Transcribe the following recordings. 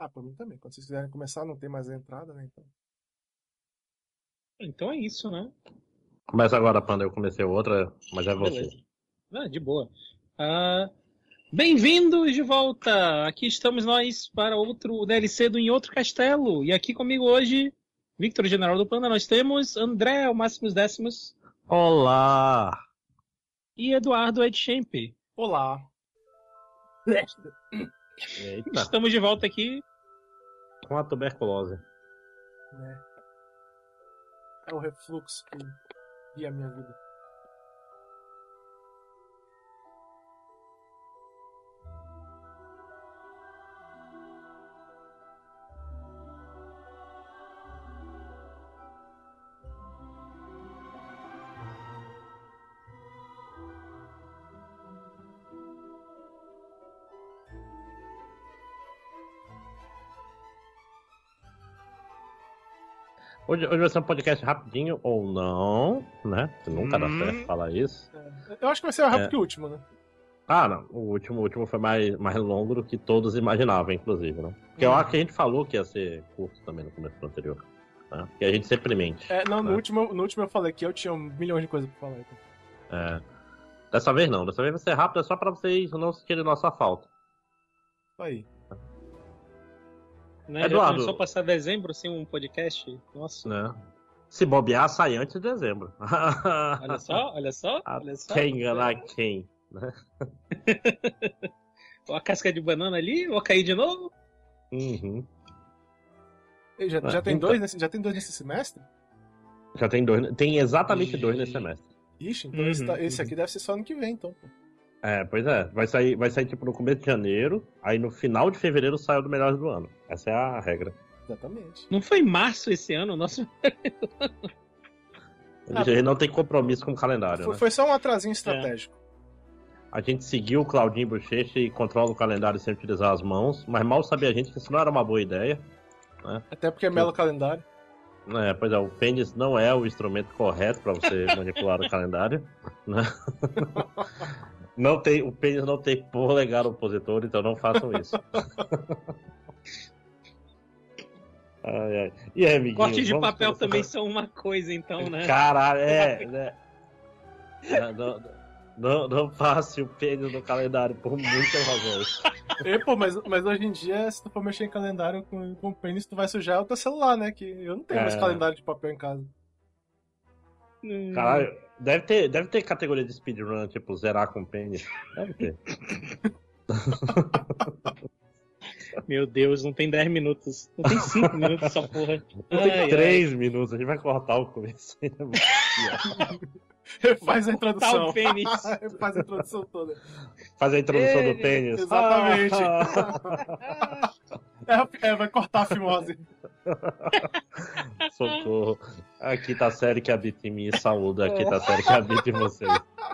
Ah, por mim também. Quando vocês quiserem começar, não tem mais a entrada, né? Então. Então é isso, né? Começa agora, Panda. Eu comecei outra, mas é você. Ah, de boa. Ah, Bem-vindos de volta! Aqui estamos nós para outro DLC do Em Outro Castelo. E aqui comigo hoje, Victor General do Panda, nós temos André, o Máximos Décimos, Olá! e Eduardo Edchamp. Olá. Eita, Estamos de volta aqui. Com a tuberculose. Né? É o refluxo que guia a minha vida. Hoje, hoje vai ser um podcast rapidinho ou não, né? Que nunca dá Hum. certo falar isso. É, Eu acho que vai ser mais rápido É. que o último, né? Ah, não. O último, o último foi mais, mais longo do que todos imaginavam, inclusive, né? Porque eu Hum. acho que a gente falou que ia ser curto também no começo do anterior. Né? Porque a gente sempre mente. É, não, no, É. último, no último eu falei que eu tinha um milhão de coisas pra falar. Então. É. Dessa vez não. Dessa vez vai ser rápido, é só pra vocês não sentirem nossa falta. Aí. Né? Já Eduardo. começou a passar dezembro sem um podcast. Nossa. Né? Se bobear, sai antes de dezembro. Olha só, olha só, olha só. Quem enganar quem? Ó a casca de banana ali, vou cair de novo. Uhum. E Já, Ah, já, tem então. dois nesse, já tem dois nesse semestre? Já tem dois. Tem exatamente Ih. dois nesse semestre. Ixi, então Uhum, esse, tá- esse uhum. aqui deve ser só ano que vem, então. pô. É, pois é. Vai sair, vai sair tipo no começo de janeiro, aí no final de fevereiro sai o do melhor do ano. Essa é a regra. Exatamente. Não foi março esse ano? Nosso... A gente não tem compromisso com o calendário, Foi, né? foi só um atrasinho estratégico. A gente seguiu o Claudinho Bochecha e controla o calendário sem utilizar as mãos, mas mal sabia a gente que isso não era uma boa ideia. Até porque é melo calendário. É, pois é, o pênis não é o instrumento correto para você manipular o calendário. Né? Não tem, o pênis não tem polegar opositor, então não façam isso. Ai, ai. E aí, amiguinho? Cortes de papel começar? também são uma coisa, então, né? Caralho, é, né? Não, não, não, não passe o pênis no calendário por muitas razões. E, pô, mas, mas hoje em dia, se tu for mexer em calendário com, com pênis, tu vai sujar o teu celular, né? Que eu não tenho mais É. calendário de papel em casa. Hum. Caralho, deve ter, deve ter categoria de speedrun, tipo, zerar com pênis. Deve ter. Meu Deus, não tem 10 minutos. Não tem 5 minutos essa porra. Não Ai, tem ai. três minutos, a gente vai cortar o começo. Faz a introdução. o pênis. Faz a introdução toda. Faz a introdução Ei, do pênis. exatamente. É, é, vai cortar a fimose. socorro. A quinta série que habita em mim, saúde. A quinta série que habita em vocês.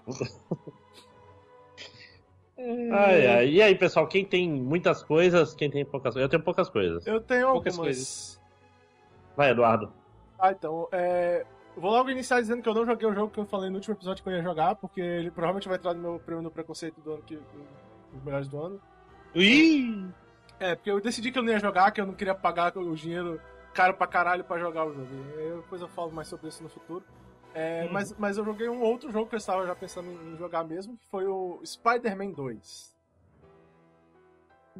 Ai, ai. E aí, pessoal, quem tem muitas coisas, quem tem poucas coisas? Eu tenho poucas coisas. Eu tenho Poucas algumas. coisas. Vai, Eduardo. Ah, então, é... Vou logo iniciar dizendo que eu não joguei o jogo que eu falei no último episódio que eu ia jogar, porque ele provavelmente vai entrar no meu prêmio no preconceito do ano que. dos melhores do ano. Ih! É, porque eu decidi que eu não ia jogar, que eu não queria pagar o dinheiro caro pra caralho pra jogar o jogo. E aí depois eu falo mais sobre isso no futuro. É, Uhum. mas, mas eu joguei um outro jogo que eu estava já pensando em jogar mesmo, que foi o Spider-Man 2.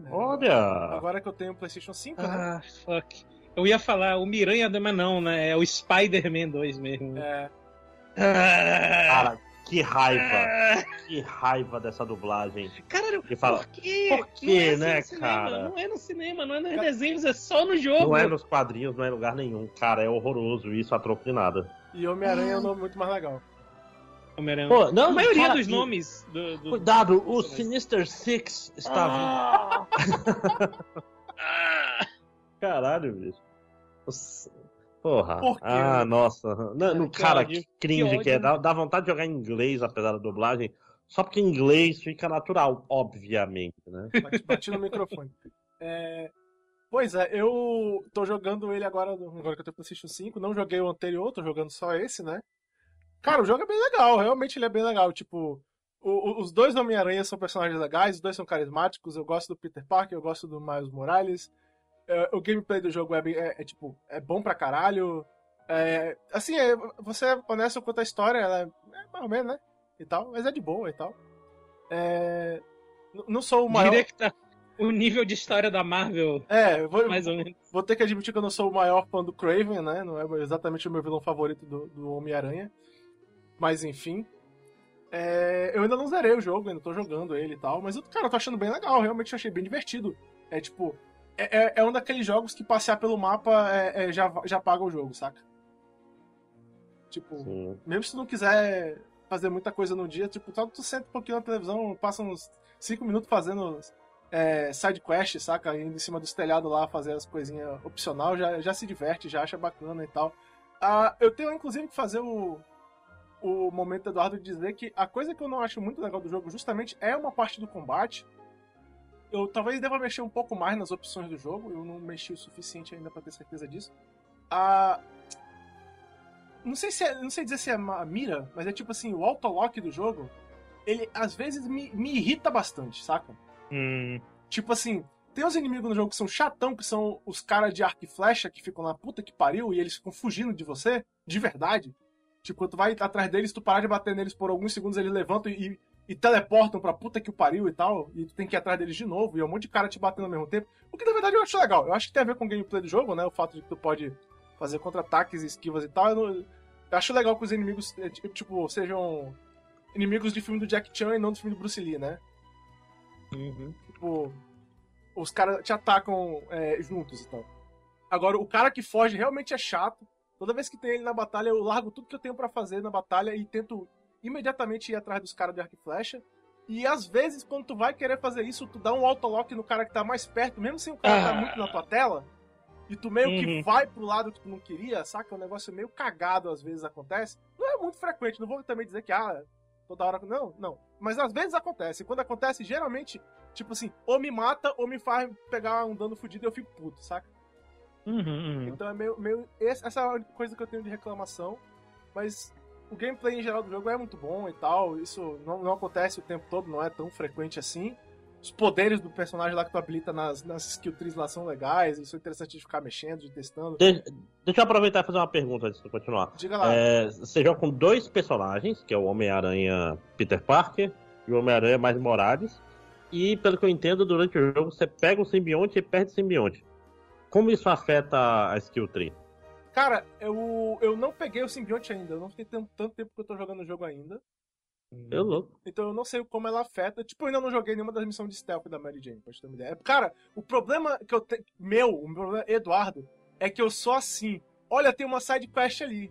É, Olha! Agora que eu tenho o PlayStation 5, né? Ah, fuck. Eu ia falar o Miranha, mas não, né? É o Spider-Man 2 mesmo. É, Ah, Cara, que raiva. Que raiva dessa dublagem. Caralho, E fala, por quê? por quê, é assim né, no cinema, cara? Não é no cinema, não é nos desenhos, é só no jogo. Não é nos quadrinhos, não é em lugar nenhum. Cara, é horroroso isso, a troco de nada. e Homem-Aranha é um nome muito mais legal. Homem-Aranha. Pô, não, a maioria cara, dos nomes do, do- Cuidado, o. Sinister Six está vindo. Ah! Caralho, bicho. Porra. Por quê? Ah, nossa. Não, não, Que cara, ódio. que cringe Que que, é. Dá, dá vontade de jogar em inglês, apesar da dublagem. Só porque em inglês fica natural, obviamente, né? Bati, bati no microfone. É, Pois é, eu tô jogando ele agora, agora que eu tenho PlayStation 5. Não joguei o anterior, tô jogando só esse, né? Cara, o jogo é bem legal, realmente ele é bem legal. Tipo, o- o- os dois Homem-Aranha são personagens legais, os dois são carismáticos. Eu gosto do Peter Parker, eu gosto do Miles Morales. É, o gameplay do jogo é, é- é, tipo, é bom pra caralho. É, assim, é, você honesto quanto a história, ela é, mais ou menos, né? E tal, mas é de boa e tal. Não sou o maior. Que tá o nível de história da Marvel, É, vou, mais ou menos. vou ter que admitir que eu não sou o maior fã do Craven, né? Não é exatamente o meu vilão favorito do, do Homem-Aranha. Mas enfim. É, eu ainda não zerei o jogo, ainda tô jogando ele e tal. Mas, eu, cara, eu tô achando bem legal, realmente achei bem divertido. É tipo. É, é, é um daqueles jogos que passear pelo mapa é, é, já, já paga o jogo, saca? Tipo, Sim. mesmo se tu não quiser fazer muita coisa no dia, tipo, só tu senta um pouquinho na televisão, passa uns 5 minutos fazendo é, side quest, saca? Indo em cima dos telhados lá, fazer as coisinhas opcional, já, já se diverte, já acha bacana e tal. Ah, eu tenho, inclusive, que fazer o, o momento do Eduardo de dizer que a coisa que eu não acho muito legal do jogo, justamente, é uma parte do combate. Eu talvez deva mexer um pouco mais nas opções do jogo, eu não mexi o suficiente ainda pra ter certeza disso. Ah, não sei se é, não sei dizer se é uma mira, mas é tipo assim, o autolock do jogo, ele às vezes me, me irrita bastante, saca? Hum, Tipo assim, tem uns inimigos no jogo que são chatão, que são os caras de arco e flecha que ficam na puta que pariu e eles ficam fugindo de você, de verdade. Tipo, quando tu vai atrás deles, tu parar de bater neles por alguns segundos, eles levantam e, e teleportam pra puta que o pariu e tal, e tu tem que ir atrás deles de novo, e é um monte de cara te batendo ao mesmo tempo. O que na verdade eu acho legal. Eu acho que tem a ver com o gameplay do jogo, né? O fato de que tu pode fazer contra-ataques, esquivas e tal. Eu, não- eu acho legal que os inimigos, eh, tipo, sejam inimigos de filme do Jack Chan e não do filme do Bruce Lee, né? uhum. Tipo, os caras te atacam é, juntos e tal. Agora, o cara que foge realmente é chato. Toda vez que tem ele na batalha, eu largo tudo que eu tenho pra fazer na batalha e tento imediatamente ir atrás dos caras de arco e flecha. E às vezes, quando tu vai querer fazer isso, tu dá um autolock no cara que tá mais perto, mesmo sem o cara Ah. tá muito na tua tela. E tu meio que Uhum. vai pro lado que tu não queria, saca? Um negócio meio cagado às vezes acontece. Não é muito frequente, não vou também dizer que, ah, toda hora. Não, não. Mas às vezes acontece. E quando acontece, geralmente, tipo assim, ou me mata ou me faz pegar um dano fudido e eu fico puto, saca? Uhum, uhum. Então é meio. meio essa é a única coisa que eu tenho de reclamação. Mas o gameplay em geral do jogo é muito bom e tal. Isso não, não acontece o tempo todo, não é tão frequente assim. Os poderes do personagem lá que tu habilita nas, nas skill trees lá são legais. Isso é interessante de ficar mexendo, de testando. De- deixa eu aproveitar e fazer uma pergunta antes de continuar. Diga lá. É, você joga com dois personagens, que é o Homem-Aranha Peter Parker e o Homem-Aranha Mais Morales. E, pelo que eu entendo, durante o jogo você pega o simbionte e perde o simbionte. Como isso afeta a skill tree? Cara, eu, eu não peguei o simbionte ainda. Eu não fiquei tanto, tanto tempo que eu tô jogando o jogo ainda. Eu louco. Então eu não sei como ela afeta. Tipo, eu ainda não joguei nenhuma das missões de stealth da Mary Jane, pra te ter uma ideia. Cara, o problema que eu tenho. Meu, o meu problema, Eduardo, é que eu sou assim. Olha, tem uma side quest ali.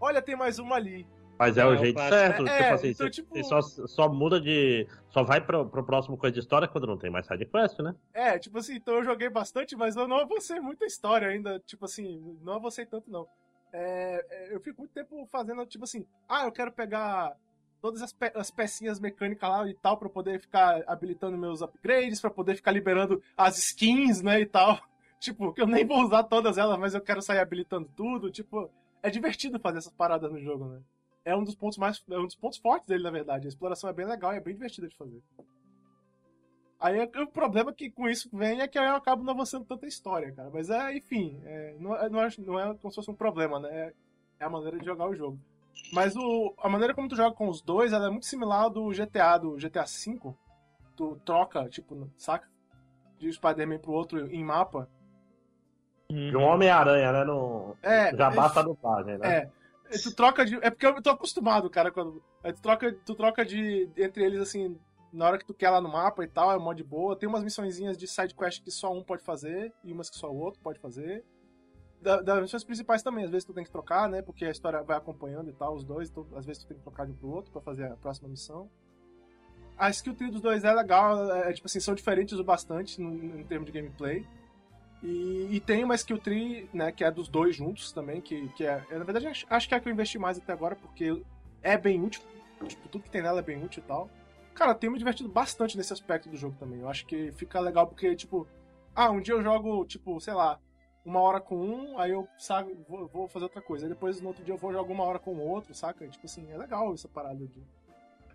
Olha, tem mais uma ali. Mas é, É, o jeito clássico. certo. É, tipo assim, então, você, tipo- você só, só muda de. Só vai pro, pro próximo coisa de história quando não tem mais side quest, né? É, tipo assim, então eu joguei bastante, mas eu não avancei muita história ainda. Tipo assim, não avancei tanto não. É, é, eu fico muito tempo fazendo, tipo assim, ah, eu quero pegar todas as, pe- as pecinhas mecânicas lá e tal, pra poder ficar habilitando meus upgrades, pra poder ficar liberando as skins, né, e tal. Tipo, que eu nem vou usar todas elas, mas eu quero sair habilitando tudo. Tipo, é divertido fazer essas paradas no jogo, né? É um dos pontos mais. É um dos pontos fortes dele, na verdade. A exploração é bem legal e é bem divertida de fazer. Aí é- o problema que com isso vem é que eu acabo não avançando tanta história, cara. Mas é, enfim, é, não, é, não, é, não é como se fosse um problema, né? É, é a maneira de jogar o jogo. Mas o, a maneira como tu joga com os dois, ela é muito similar ao do GTA, do GTA V. Tu troca, tipo, saca? De um Spider-Man pro outro em mapa. De um Homem-Aranha, né? No... É, Já é- basta a dublagem, né? É. Tu troca de. É porque eu tô acostumado, cara. Quando. aí Tu troca, tu troca de. Entre eles, assim. Na hora que tu quer lá no mapa e tal, é mó de boa. Tem umas missõezinhas de side quest que só um pode fazer. E umas que só o outro pode fazer. Da- das missões principais também, às vezes tu tem que trocar, né? Porque a história vai acompanhando e tal, os dois. Então, às vezes tu tem que trocar de um pro outro pra fazer a próxima missão. A skill tree dos dois é legal. É, tipo assim, são diferentes o bastante no, em termos de gameplay. E, e tem uma skill tree, né, que é dos dois juntos também, que, que é. eu, Na verdade, acho, acho que é a que eu investi mais até agora, porque é bem útil. Tipo, tudo que tem nela é bem útil e tal. Cara, tenho me divertido bastante nesse aspecto do jogo também. Eu acho que fica legal porque, tipo, ah, um dia eu jogo, tipo, sei lá, uma hora com um, aí eu sabe, vou, vou fazer outra coisa. Aí depois no outro dia eu vou jogar uma hora com o outro, saca? E, tipo assim, é legal essa parada de.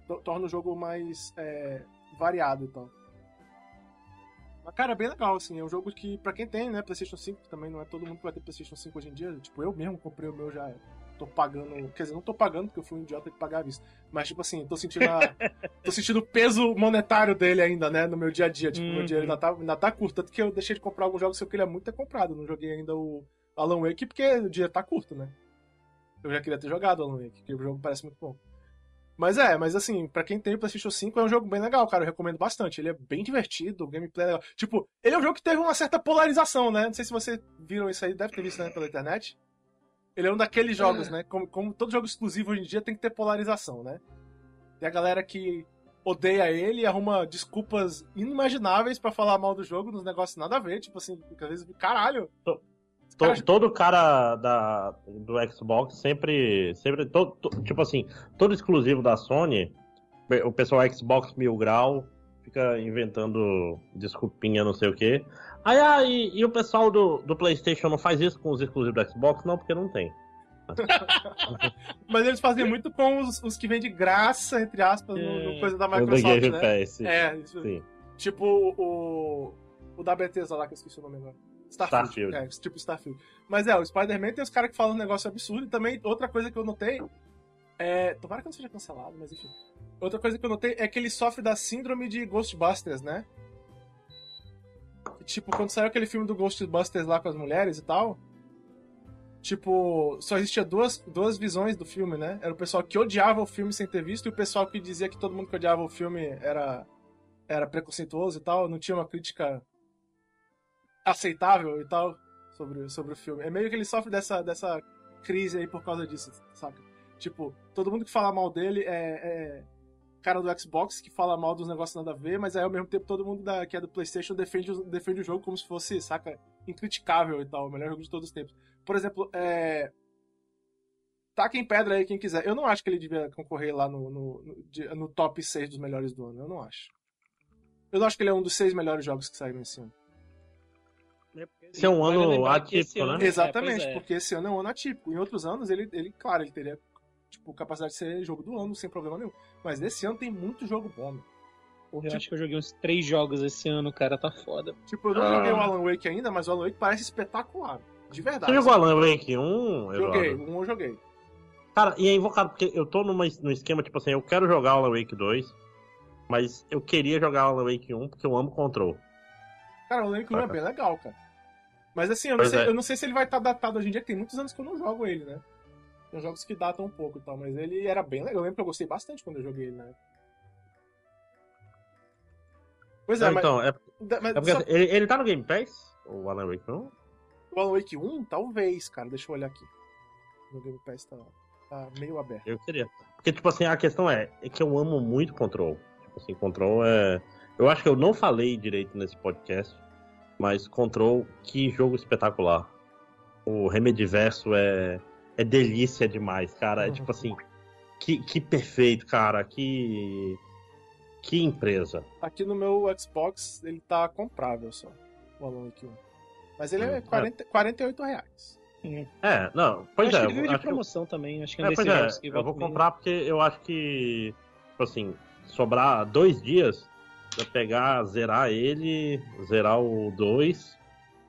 to- Torna o jogo mais é, variado e tal. Mas, cara, é bem legal, assim. É um jogo que, pra quem tem, né, PlayStation 5, também não é todo mundo que vai ter PlayStation 5 hoje em dia. Tipo, eu mesmo comprei o meu já. Tô pagando. Quer dizer, não tô pagando porque eu fui um idiota de pagar a vista. Mas, tipo assim, tô sentindo a, tô sentindo o peso monetário dele ainda, né, no meu dia a dia. Tipo, Uhum. meu dinheiro ainda tá, ainda tá curto. Tanto que eu deixei de comprar alguns jogos que eu queria muito ter comprado. Não joguei ainda o Alan Wake porque o dinheiro tá curto, né? Eu já queria ter jogado o Alan Wake, porque o jogo parece muito bom. Mas é, mas assim, pra quem tem o PlayStation 5 é um jogo bem legal, cara. Eu recomendo bastante. Ele é bem divertido, o gameplay é legal. Tipo, ele é um jogo que teve uma certa polarização, né? Não sei se vocês viram isso aí, deve ter visto né, pela internet. Ele é um daqueles jogos, né? Como, como todo jogo exclusivo hoje em dia tem que ter polarização, né? Tem a galera que odeia ele e arruma desculpas inimagináveis pra falar mal do jogo, nos negócios nada a ver. Tipo assim, às vezes, caralho. To- todo cara da, do Xbox sempre. sempre to- to- tipo assim, todo exclusivo da Sony, o pessoal Xbox Mil Grau fica inventando desculpinha, não sei o quê. Aí, ah, e, e o pessoal do, do PlayStation não faz isso com os exclusivos do Xbox? Não, porque não tem. Mas eles fazem muito com os, os que vêm de graça, entre aspas, no, no É. coisa da do Microsoft, Game né? Pass. É, isso. Tipo o. O da Bethesda lá, que eu esqueci o nome agora. Starfield. Starfield. É, tipo Starfield. Mas é, o Spider-Man tem os caras que falam um negócio absurdo. E também, outra coisa que eu notei. É. Tomara que não seja cancelado, mas enfim. Outra coisa que eu notei é que ele sofre da síndrome de Ghostbusters, né? Tipo, quando saiu aquele filme do Ghostbusters lá com as mulheres e tal. Tipo, só existia duas, duas visões do filme, né? Era o pessoal que odiava o filme sem ter visto e o pessoal que dizia que todo mundo que odiava o filme era, era preconceituoso e tal, não tinha uma crítica aceitável e tal sobre, sobre o filme. É meio que ele sofre dessa, dessa crise aí por causa disso, saca? Tipo, todo mundo que fala mal dele é, é cara do Xbox que fala mal dos negócios nada a ver, mas aí ao mesmo tempo todo mundo da, que é do PlayStation defende, defende o jogo como se fosse, saca, incriticável e tal, o melhor jogo de todos os tempos. Por exemplo, é. Taquem pedra aí quem quiser. Eu não acho que ele devia concorrer lá no, no, no, top 6 dos melhores do ano. Eu não acho. Eu não acho que ele é um dos seis melhores jogos que saíram esse ano. Esse é um ano atípico, né? ano- É, Exatamente, é. porque esse ano é um ano atípico. Em outros anos, ele, ele claro, ele teria tipo, capacidade de ser jogo do ano sem problema nenhum. Mas nesse ano tem muito jogo bom. meu. Eu acho que eu joguei uns três jogos esse ano, cara, tá foda. Tipo, eu não Ah. joguei o Alan Wake ainda, mas o Alan Wake parece espetacular. De verdade. Você jogou Alan Wake 1? Joguei, Eduardo? um eu joguei. Cara, e é invocado, porque eu tô numa, no esquema, tipo assim, eu quero jogar Alan Wake 2, mas eu queria jogar Alan Wake 1 porque eu amo Control. Cara, o Alan Wake 1 é bem legal, cara. Mas assim, eu não, sei, é. eu não sei se ele vai estar datado hoje em dia, tem muitos anos que eu não jogo ele, né? Tem jogos que datam um pouco e tal, mas ele era bem legal. Eu lembro que eu gostei bastante quando eu joguei ele, né? Pois é, Não, mas, então, é, mas é porque só- assim, ele, ele tá no Game Pass? O Alan Wake 1? o Alan Wake 1, talvez, cara. Deixa eu olhar aqui. No Game Pass tá, tá meio aberto. Eu queria. Porque, tipo assim, a questão é, é que eu amo muito Control. Tipo assim, Control é. Eu acho que eu não falei direito nesse podcast, mas Control, que jogo espetacular. O Remediverso é. É delícia demais, cara. É Uhum. tipo assim. Que, que perfeito, cara. Que. Que empresa. Aqui no meu Xbox, ele tá comprável só. O Alan Wake 1. Mas ele é Hum, 40, 48 reais. É, não, pois eu acho é. que ele vive de promoção também. Acho que é É, pois é, eu vou comprar porque eu acho que, tipo assim, sobrar dois dias pra pegar, zerar ele, zerar o 2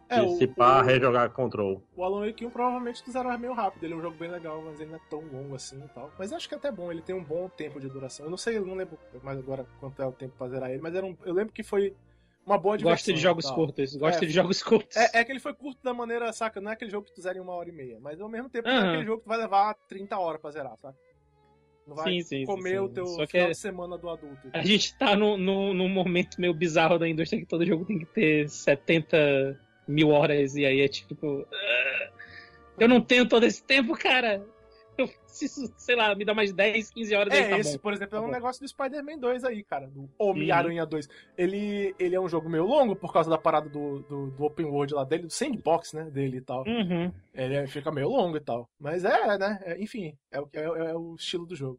É, e se pá, o, rejogar Control. o Alan Wake 1 provavelmente tu zerava meio rápido. Ele é um jogo bem legal, mas ele não é tão longo assim e tal. Mas acho que é até bom, ele tem um bom tempo de duração. Eu não sei, eu não lembro mais agora quanto é o tempo pra zerar ele, mas era um, eu lembro que foi uma boa diversão. Gosta de jogos tal. curtos. Gosta É. de jogos curtos. É, é que ele foi curto da maneira, saca? Não é aquele jogo que tu zera em uma hora e meia, mas ao mesmo tempo não é aquele jogo que tu vai levar 30 horas pra zerar, saca? Não vai Sim, sim, comer sim. o teu Só que final é- de semana do adulto. A gente tá num no, num momento meio bizarro da indústria que todo jogo tem que ter 70 mil horas e aí é tipo. "Ah, Eu não tenho todo esse tempo, cara. Eu preciso, sei lá, me dá mais 10, 15 horas aí, É, tá esse, bom. por exemplo, é Tá um bom. negócio do Spider-Man 2 aí, cara. Do Homem-Aranha 2. Ele, ele é um jogo meio longo por causa da parada do, do, do open world lá dele, do sandbox, né? Dele e tal. Uhum. Ele é- fica meio longo e tal. Mas é, né? é, enfim, é, o- é, é o estilo do jogo.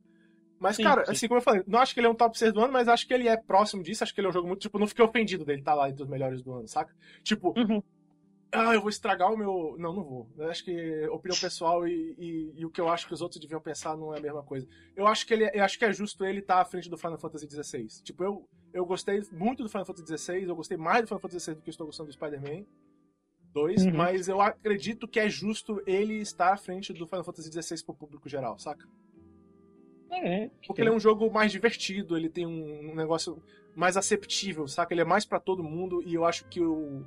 Mas, Sim, cara, sim. assim como eu falei, não acho que ele é um top 6 do ano, mas acho que ele é próximo disso. Acho que ele é um jogo muito. Tipo, não fiquei ofendido dele estar lá entre os melhores do ano, saca? Tipo, Uhum. Ah, eu vou estragar o meu. Não, não vou. Eu acho que opinião pessoal e, e, e, o que eu acho que os outros deviam pensar não é a mesma coisa. Eu acho que ele, eu acho que é justo ele estar tá à frente do Final Fantasy XVI. Tipo, eu, eu gostei muito do Final Fantasy XVI, eu gostei mais do Final Fantasy XVI do que eu estou gostando do Spider-Man 2, uhum. mas eu acredito que é justo ele estar à frente do Final Fantasy XVI pro público geral, saca? É, Porque ele é um jogo mais divertido, ele tem um, negócio mais aceptível, saca? Ele é mais para todo mundo e eu acho que o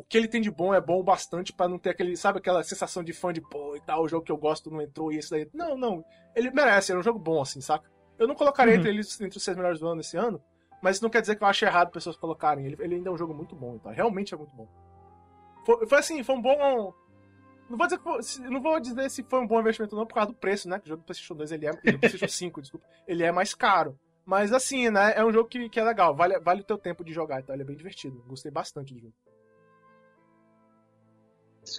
o que ele tem de bom é bom o bastante para não ter aquele, sabe, aquela sensação de fã de pô e tal, o jogo que eu gosto não entrou e esse daí. Não, não. Ele merece, é um jogo bom, assim, saca? Eu não colocaria uhum. entre eles entre os seis melhores do ano esse ano, mas isso não quer dizer que eu acho errado pessoas colocarem. Ele, ele ainda é um jogo muito bom, então. Realmente é muito bom. Foi, foi assim, foi um bom. Não vou, dizer não vou dizer se foi um bom investimento não por causa do preço, né? Que o jogo do PlayStation 2 ele é. Do PlayStation 5, desculpa. Ele é mais caro. Mas assim, né? É um jogo que, que é legal. Vale, vale o teu tempo de jogar, então. Ele é bem divertido. Gostei bastante do jogo.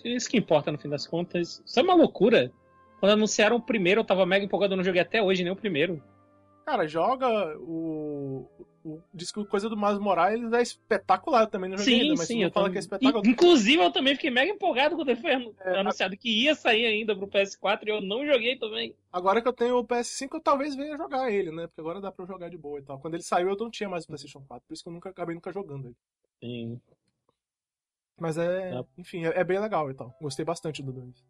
Isso que importa no fim das contas. Isso é uma loucura. Quando anunciaram o primeiro, eu tava mega empolgado, eu não joguei até hoje nem o primeiro. Cara, joga o. o diz que coisa do Miles Morales é espetacular também, não joguei sim, ainda, mas sim, eu fala que é espetacular. Inclusive, eu também fiquei mega empolgado quando ele foi é, anunciado que ia sair ainda pro PS4 e eu não joguei também. Agora que eu tenho o PS5, eu talvez venha jogar ele, né? Porque agora dá pra jogar de boa e tal. Quando ele saiu, eu não tinha mais o PlayStation 4, por isso que eu nunca acabei nunca jogando ele. Sim. Mas é. é. Enfim, é, é, bem legal e tal. Gostei bastante do 2.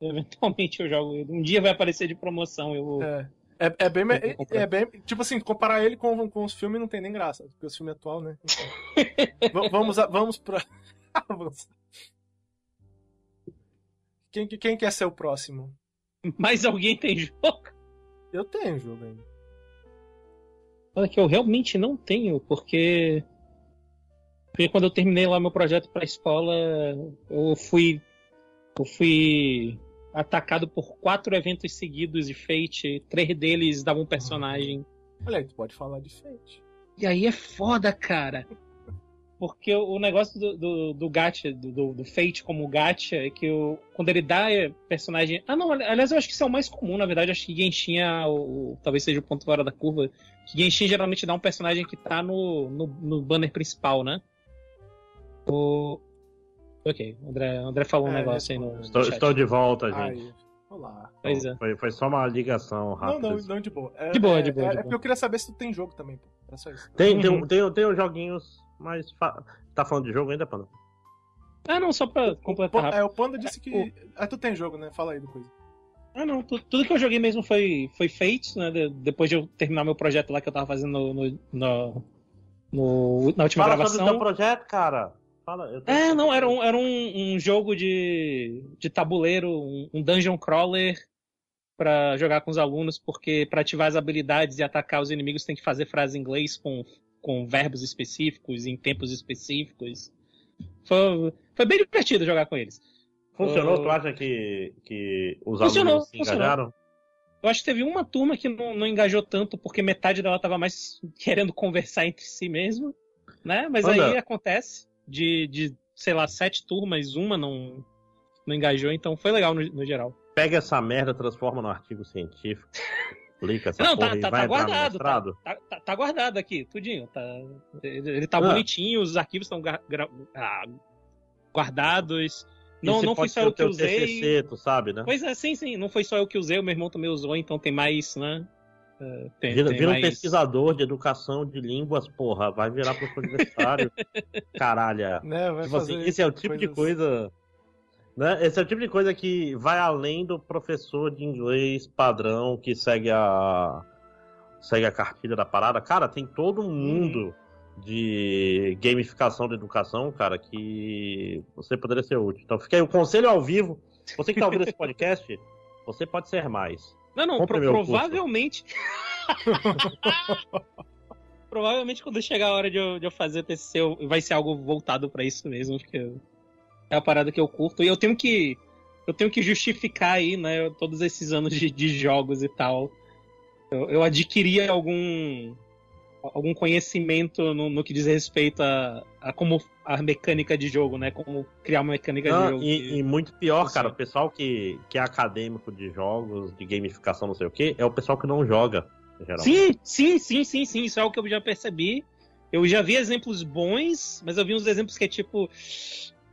Eventualmente eu jogo. Um dia vai aparecer de promoção. Eu vou. É. É, é, bem, é, é, bem. Tipo assim, comparar ele com, com os filmes não tem nem graça. Porque os filmes atual, né? Então, vamos, a, vamos pra. quem, quem quer ser o próximo? Mais alguém tem jogo? Eu tenho jogo ainda. Olha que eu realmente não tenho, porque porque quando eu terminei lá meu projeto para a escola, eu fui eu fui atacado por quatro eventos seguidos de Fate, três deles davam um personagem. Olha tu pode falar de Fate. E aí é foda, cara. Porque o negócio do, do, do gacha, do, do Fate como gacha, é que eu, quando ele dá personagem. Ah, não, aliás, eu acho que isso é o mais comum, na verdade. Acho que Genshin é o, talvez seja o ponto fora da curva. Que Genshin geralmente dá um personagem que tá no, no, no banner principal, né? O... Ok, o André, André falou um é, negócio aí no. Estou, no estou de volta, gente. Ai, olá. Pois é. Foi, foi só uma ligação rápida. Não, não, não de boa. É, de boa, de boa. É, de é, porque eu queria saber se tu tem jogo também, pô. É só isso. Tem, uhum. tem, tem, tem os joguinhos, mas. Fa... Tá falando de jogo ainda, Panda? Ah, não, só pra completar. O, rápido. é, o Panda disse que. O... Ah, tu tem jogo, né? Fala aí do coisa. Ah, não. Tudo, tudo que eu joguei mesmo foi, foi Fate, né? De, depois de eu terminar meu projeto lá que eu tava fazendo no, no, no, no na última Fala gravação. Sobre o teu projeto, cara. Fala, é, não, era um, era um, um jogo de, de tabuleiro, um, um dungeon crawler para jogar com os alunos, porque para ativar as habilidades e atacar os inimigos tem que fazer frase em inglês com, com verbos específicos, em tempos específicos. Foi, foi bem divertido jogar com eles. Funcionou? Uh, tu acha que, que os funcionou, alunos se engajaram? Funcionou. Eu acho que teve uma turma que não, não engajou tanto, porque metade dela tava mais querendo conversar entre si mesmo, né? Mas Anda. aí acontece de, de, sei lá, sete turmas, uma não, não engajou, então foi legal no, no geral. Pega essa merda, transforma no artigo científico. Publica essa não, tá, tá, tá, tá guardado. Tá, tá, tá, tá, guardado aqui, tudinho. Tá, ele tá ah. bonitinho, os arquivos estão ah, guardados. Não, não foi só eu que usei. TCC, tu sabe, né? Pois é, sim, sim. Não foi só eu que usei, o meu irmão também usou, então tem mais, né? Uh, tem, vira, tem vira mais... um pesquisador de educação de línguas, porra. Vai virar professor universitário. Caralho. Né, tipo assim, esse é o tipo coisas... de coisa. Né? Esse é o tipo de coisa que vai além do professor de inglês padrão que segue a. segue a cartilha da parada. Cara, tem todo um mundo hum. de gamificação da educação, cara, que você poderia ser útil. Então fica aí o conselho ao vivo. Você que tá ouvindo esse podcast, você pode ser mais. Não, não, pro, provavelmente. provavelmente quando chegar a hora de eu, de eu fazer TCC, vai ser algo voltado para isso mesmo, porque é a parada que eu curto. E eu tenho que. Eu tenho que justificar aí, né, todos esses anos de, de jogos e tal. Eu, eu adquiri algum algum conhecimento no, no, que diz respeito a, a, como a mecânica de jogo, né? Como criar uma mecânica não, de jogo. E, que... e muito pior, cara, o pessoal que, que é acadêmico de jogos, de gamificação, não sei o que, é o pessoal que não joga. Sim, sim, sim, sim, sim. Isso é o que eu já percebi. Eu já vi exemplos bons, mas eu vi uns exemplos que é tipo.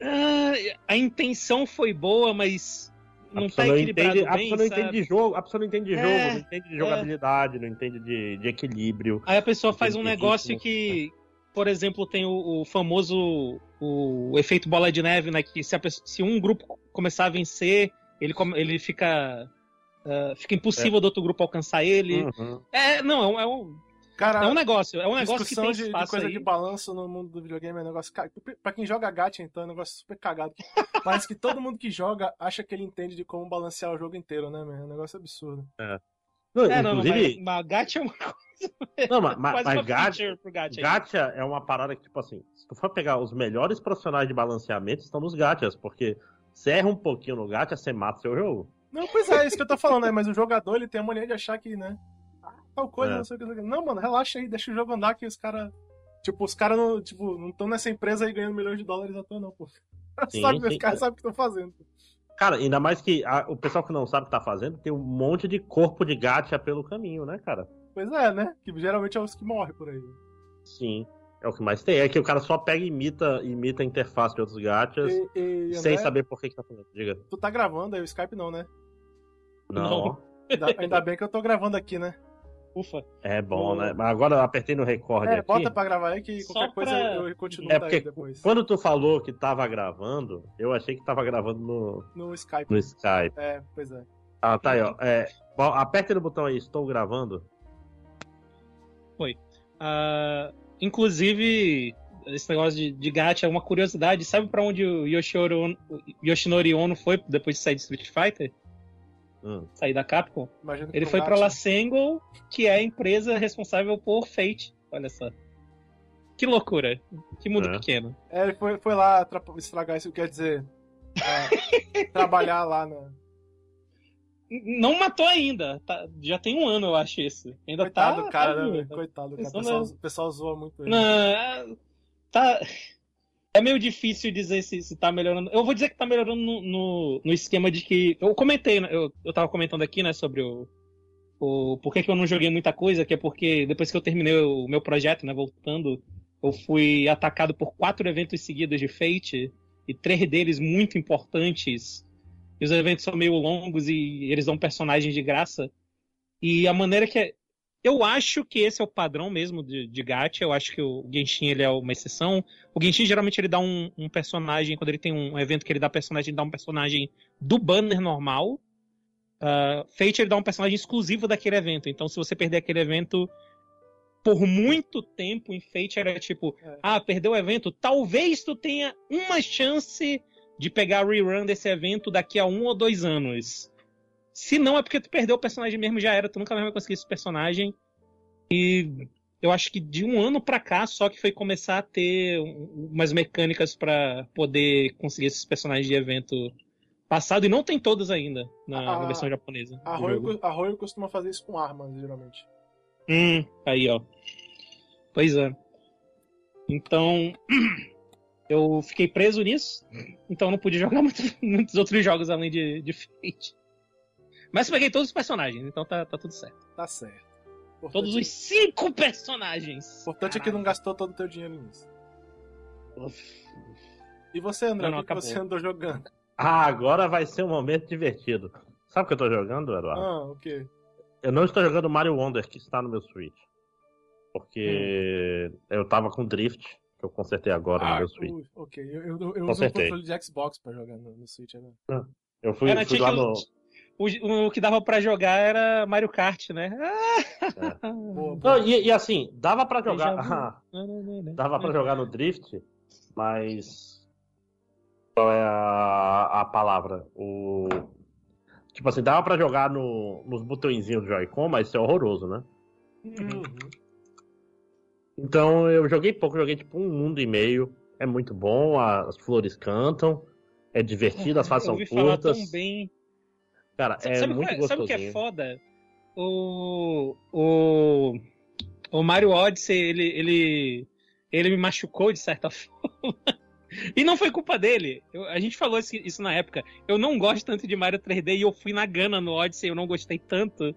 ah, a intenção foi boa, mas não a tá equilibrado entende, a bem, pessoa não sabe? entende de jogo, a pessoa não entende de É, jogo, não entende de jogabilidade, não entende de, de equilíbrio. Aí a pessoa faz um negócio ritmo. que, por exemplo, tem o, o famoso o efeito bola de neve, né? Que se, a pessoa- se um grupo começar a vencer, ele, come- ele fica. ah, fica impossível do outro grupo alcançar ele. Uhum. É, não, é um, é um, Cara, é um negócio. É um negócio que tem de, de espaço coisa aí. de balanço no mundo do videogame é um negócio. Pra quem joga gacha, então, é um negócio super cagado. Parece que todo mundo que joga acha que ele entende de como balancear o jogo inteiro, né, meu? É um negócio absurdo. Não, É, não, não, inclusive, mas, mas gacha é uma não, mas, mas, mas gacha, gacha. é uma parada que, tipo assim, se tu for pegar os melhores profissionais de balanceamento, estão nos gachas, porque se erra um pouquinho no gacha, você mata seu jogo. Não, pois é, é isso que eu tô falando, né? Mas o jogador, ele tem a mania de achar que, né? ah, Tal coisa, É. não sei o que. não sei o que. Não, mano, relaxa aí, deixa o jogo andar que os caras. Tipo, os caras não tipo, não estão nessa empresa aí ganhando milhões de dólares à toa, não, pô. Sim, sabe, sim. os caras sabem o que estão fazendo. Cara, ainda mais que a- o pessoal que não sabe o que tá fazendo tem um monte de corpo de gacha pelo caminho, né, cara? Pois é, né? Que geralmente é os que morrem por aí. Sim. É o que mais tem. É que o cara só pega e imita, imita a interface de outros gachas E, e, sem André, saber por que, que tá fazendo. Diga. Tu tá gravando aí o Skype não, né? Não. Não. Ainda, ainda bem que eu tô gravando aqui, né? Ufa. É bom, né? Mas agora eu apertei no recorde É, aqui. bota pra gravar aí que qualquer coisa pra- eu continuo É daí porque depois. quando tu falou que tava gravando, eu achei que tava gravando no, No Skype. no Skype. É, pois é. Ah, tá aí, ó. É, bom, aperta no botão aí, estou gravando. Ah, inclusive, esse negócio de, de gacha é uma curiosidade. Sabe pra onde o Yoshinori Ono, Yoshinori Ono foi depois de sair de Street Fighter? Hum. Sair da Capcom? Ele foi pra gacha- La Sengo, que é a empresa responsável por Fate. Olha só. Que loucura. Que mundo É. pequeno. É, ele foi, foi lá estragar isso, quer dizer. é, trabalhar lá na. Não matou ainda. Tá- já tem um ano, eu acho isso. Ainda Coitado tá. do cara, tá né? Coitado do cara. O Pensando pessoal, na- o pessoal zoa muito ele. Não, é- tá. É meio difícil dizer se, se tá melhorando. Eu vou dizer que tá melhorando no, no, no esquema de que. Eu comentei, né, eu, eu tava comentando aqui, né, sobre o. o por que, que eu não joguei muita coisa, que é porque depois que eu terminei o meu projeto, né, voltando, eu fui atacado por quatro eventos seguidos de Fate, e três deles muito importantes. E os eventos são meio longos e eles dão personagens de graça. E a maneira que é. Eu acho que esse é o padrão mesmo de, de gacha. Eu acho que o Genshin ele é uma exceção. O Genshin geralmente ele dá um, um personagem, quando ele tem um evento que ele dá personagem, ele dá um personagem do banner normal. Uh, Fate ele dá um personagem exclusivo daquele evento. Então se você perder aquele evento por muito tempo em Fate era tipo, É. ah, perdeu o evento, talvez tu tenha uma chance de pegar a rerun desse evento daqui a um ou dois anos. Se não, é porque tu perdeu o personagem mesmo, já era, tu nunca mais vai conseguir esse personagem. E eu acho que de um ano pra cá só que foi começar a ter um- umas mecânicas pra poder conseguir esses personagens de evento passado, e não tem todos ainda na, Ah, na versão japonesa. jogo. co- Arroio costuma fazer isso com armas, geralmente. Hum, aí ó. Pois é. Então, eu fiquei preso nisso, então eu não pude jogar muito- muitos outros jogos além de, de Fate. Mas peguei todos os personagens, então tá, tá tudo certo. Tá certo. Importante, Todos os cinco personagens. importante é que não gastou todo o teu dinheiro nisso. E você, André, Não, não, o que, que você andou jogando? Ah, agora vai ser um momento divertido. Sabe o que eu tô jogando, Eduardo? Ah, o quê? Eu não estou jogando Mario Wonder, que está no meu Switch. Porque eu tava com Drift, que eu consertei agora no meu Switch. Ui, ok, eu, eu, eu uso um Consertei. controle de Xbox pra jogar no, no Switch, né? Eu fui, fui lá que- no. O, o que dava pra jogar era Mario Kart, né? Boa, boa. Não, e, e assim, dava pra Déjà jogar. Ah, dava pra jogar no Drift, mas. Qual é a, a palavra? O. Tipo assim, dava pra jogar no, nos botõezinhos do Joy-Con, mas isso é horroroso, né? Uhum. Então eu joguei pouco, joguei tipo um mundo e meio. É muito bom, as flores cantam, é divertido, as fases são ouvi falar curtas. tão bem. Cara, é sabe, muito qual é- gostosinho. sabe o que é foda? O. O. O Mario Odyssey, ele, ele. Ele me machucou de certa forma. E não foi culpa dele. Eu- a gente falou isso, isso na época. Eu não gosto tanto de Mario 3D e eu fui na gana no Odyssey, eu não gostei tanto.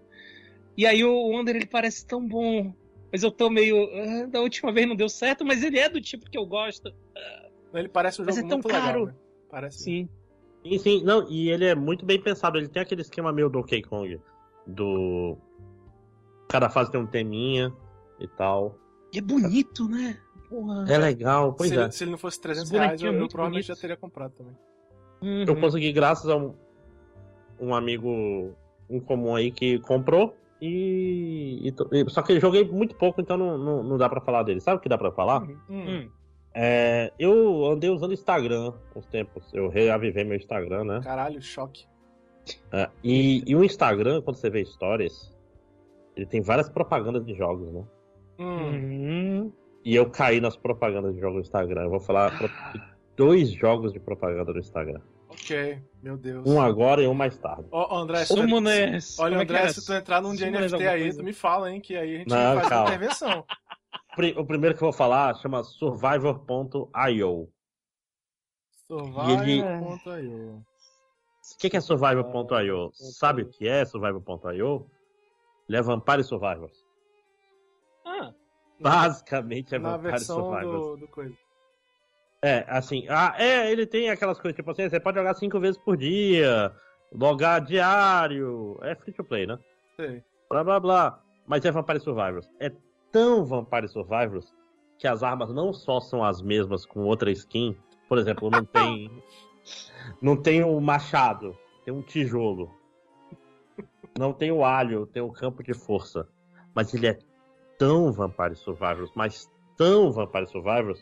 E aí o Wonder ele parece tão bom. mas eu tô meio. ah, da última vez não deu certo, mas ele é do tipo que eu gosto. Ele parece um Mas jogo é tão muito caro. legal, né? Parece. Sim. Sim, sim, não, e ele é muito bem pensado. Ele tem aquele esquema meio Donkey Kong. Do. Cada fase tem um teminha e tal. E é bonito, né? Porra. É legal, pois se, é. ele, se ele não fosse 300 Os reais, eu, eu provavelmente já teria comprado também. Uhum. Eu consegui, graças a um, um amigo em comum aí que comprou. E, e Só que eu joguei muito pouco, então não, não, não dá pra falar dele. Sabe o que dá pra falar? Hum. Hum. É, eu andei usando Instagram uns tempos. Eu reavivei meu Instagram, né? Caralho, choque. É, e, e o Instagram, quando você vê stories, ele tem várias propagandas de jogos, né? Hum. Hum. E eu caí nas propagandas de jogos no Instagram. Eu vou falar dois jogos de propaganda no Instagram. Ok, meu Deus. Um agora e um mais tarde. Ó, André, se tu, olha, Como é André, era? se tu entrar num de Summoners NFT aí, coisa. tu me fala, hein, que aí a gente Não, faz calma. uma intervenção. O primeiro que eu vou falar chama Survivor.io. Survival.io. O que, que é Survivor.io? Sabe o que é Survivor.io? Ele é Vampire Survivors. Ah, Basicamente é Na Vampire versão Survivors. do, do coisa. É, assim, ah, é, ele tem aquelas coisas, tipo assim, você pode jogar cinco vezes por dia, logar diário, é free to play, né? Sei. Blá blá blá. Mas é Vampire Survivors. É tão Vampire Survivors que as armas não só são as mesmas com outra skin. Por exemplo, não tem. não tem o machado, tem um tijolo. Não tem o alho, tem o campo de força. Mas ele é tão Vampire Survivors, mas tão Vampire Survivors,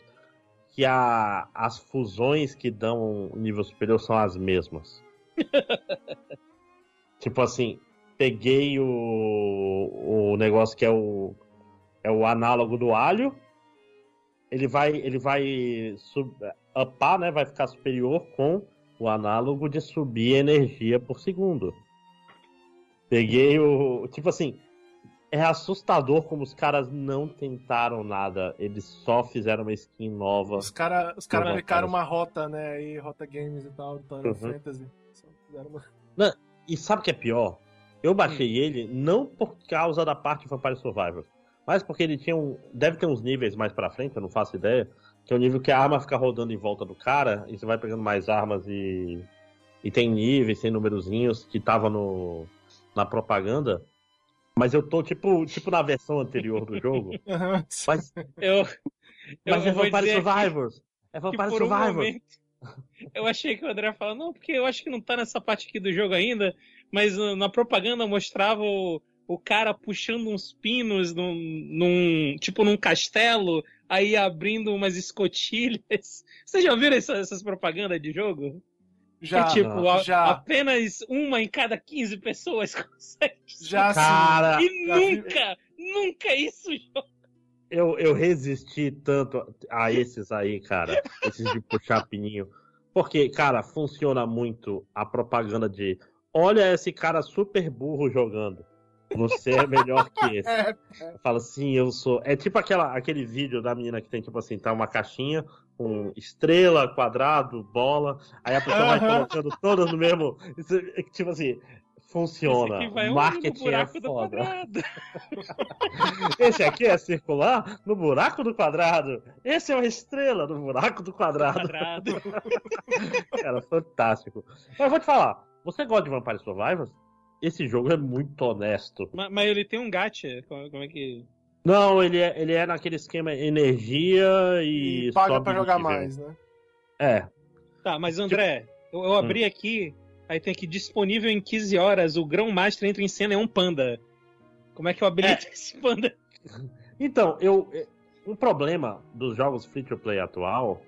que a, as fusões que dão um nível superior são as mesmas. tipo assim, peguei o, o negócio que é o, é o análogo do alho. Ele vai, ele vai sub, upar, né? Vai ficar superior com o análogo de subir energia por segundo. Peguei o. Tipo assim, é assustador como os caras não tentaram nada. Eles só fizeram uma skin nova. Os caras os cara Uhum. aplicaram uma rota, né? E Rota Games e tal, Final Uhum. Fantasy. Uma- E sabe o que é pior? Eu baixei ele não por causa da parte Vampire Survivors, mas porque ele tinha um. Deve ter uns níveis mais pra frente, eu não faço ideia. Que é o nível que a arma fica rodando em volta do cara e você vai pegando mais armas e. E tem níveis, tem numerozinhos que tava no, na propaganda. Mas eu tô tipo, tipo na versão anterior do jogo. Mas, eu. eu mas é Vampire Survivors. É que Vampire por um Survivors. momento. Eu achei que o André falou, não, porque eu acho que não tá nessa parte aqui do jogo ainda, mas na propaganda mostrava o, o cara puxando uns pinos num, num- tipo num castelo, aí abrindo umas escotilhas. Vocês já viram essa- essas propagandas de jogo? Já, que, tipo, a- já. apenas uma em cada 15 pessoas consegue. já sim. Cara, E já vi- nunca, nunca isso eu, eu resisti tanto a esses aí, cara. Esses de puxar pininho. Porque, cara, funciona muito a propaganda de olha esse cara super burro jogando. Você é melhor que esse. É, Fala assim, eu sou. É tipo aquela, aquele vídeo da menina que tem, tipo assim, tá uma caixinha com estrela, quadrado, bola. Aí a pessoa vai Aham. colocando todas no mesmo. Isso, é, Tipo assim, funciona. Esse aqui vai onde? no Marketing é foda. Esse aqui é circular no buraco do quadrado. Esse é uma estrela no buraco do quadrado. quadrado. Cara, fantástico. Mas eu vou te falar, você gosta de Vampire Survivors? Esse jogo é muito honesto. mas, mas ele tem um gacha. Como, como é que. Não, ele é, ele é naquele esquema energia e. e paga pra jogar mais, né? É. Tá, mas André, eu, eu abri Hum. aqui, aí tem aqui disponível em 15 horas, o Grão Master entra em cena é um panda. Como é que eu habilito esse panda? Então, eu. Um problema dos jogos free to play atual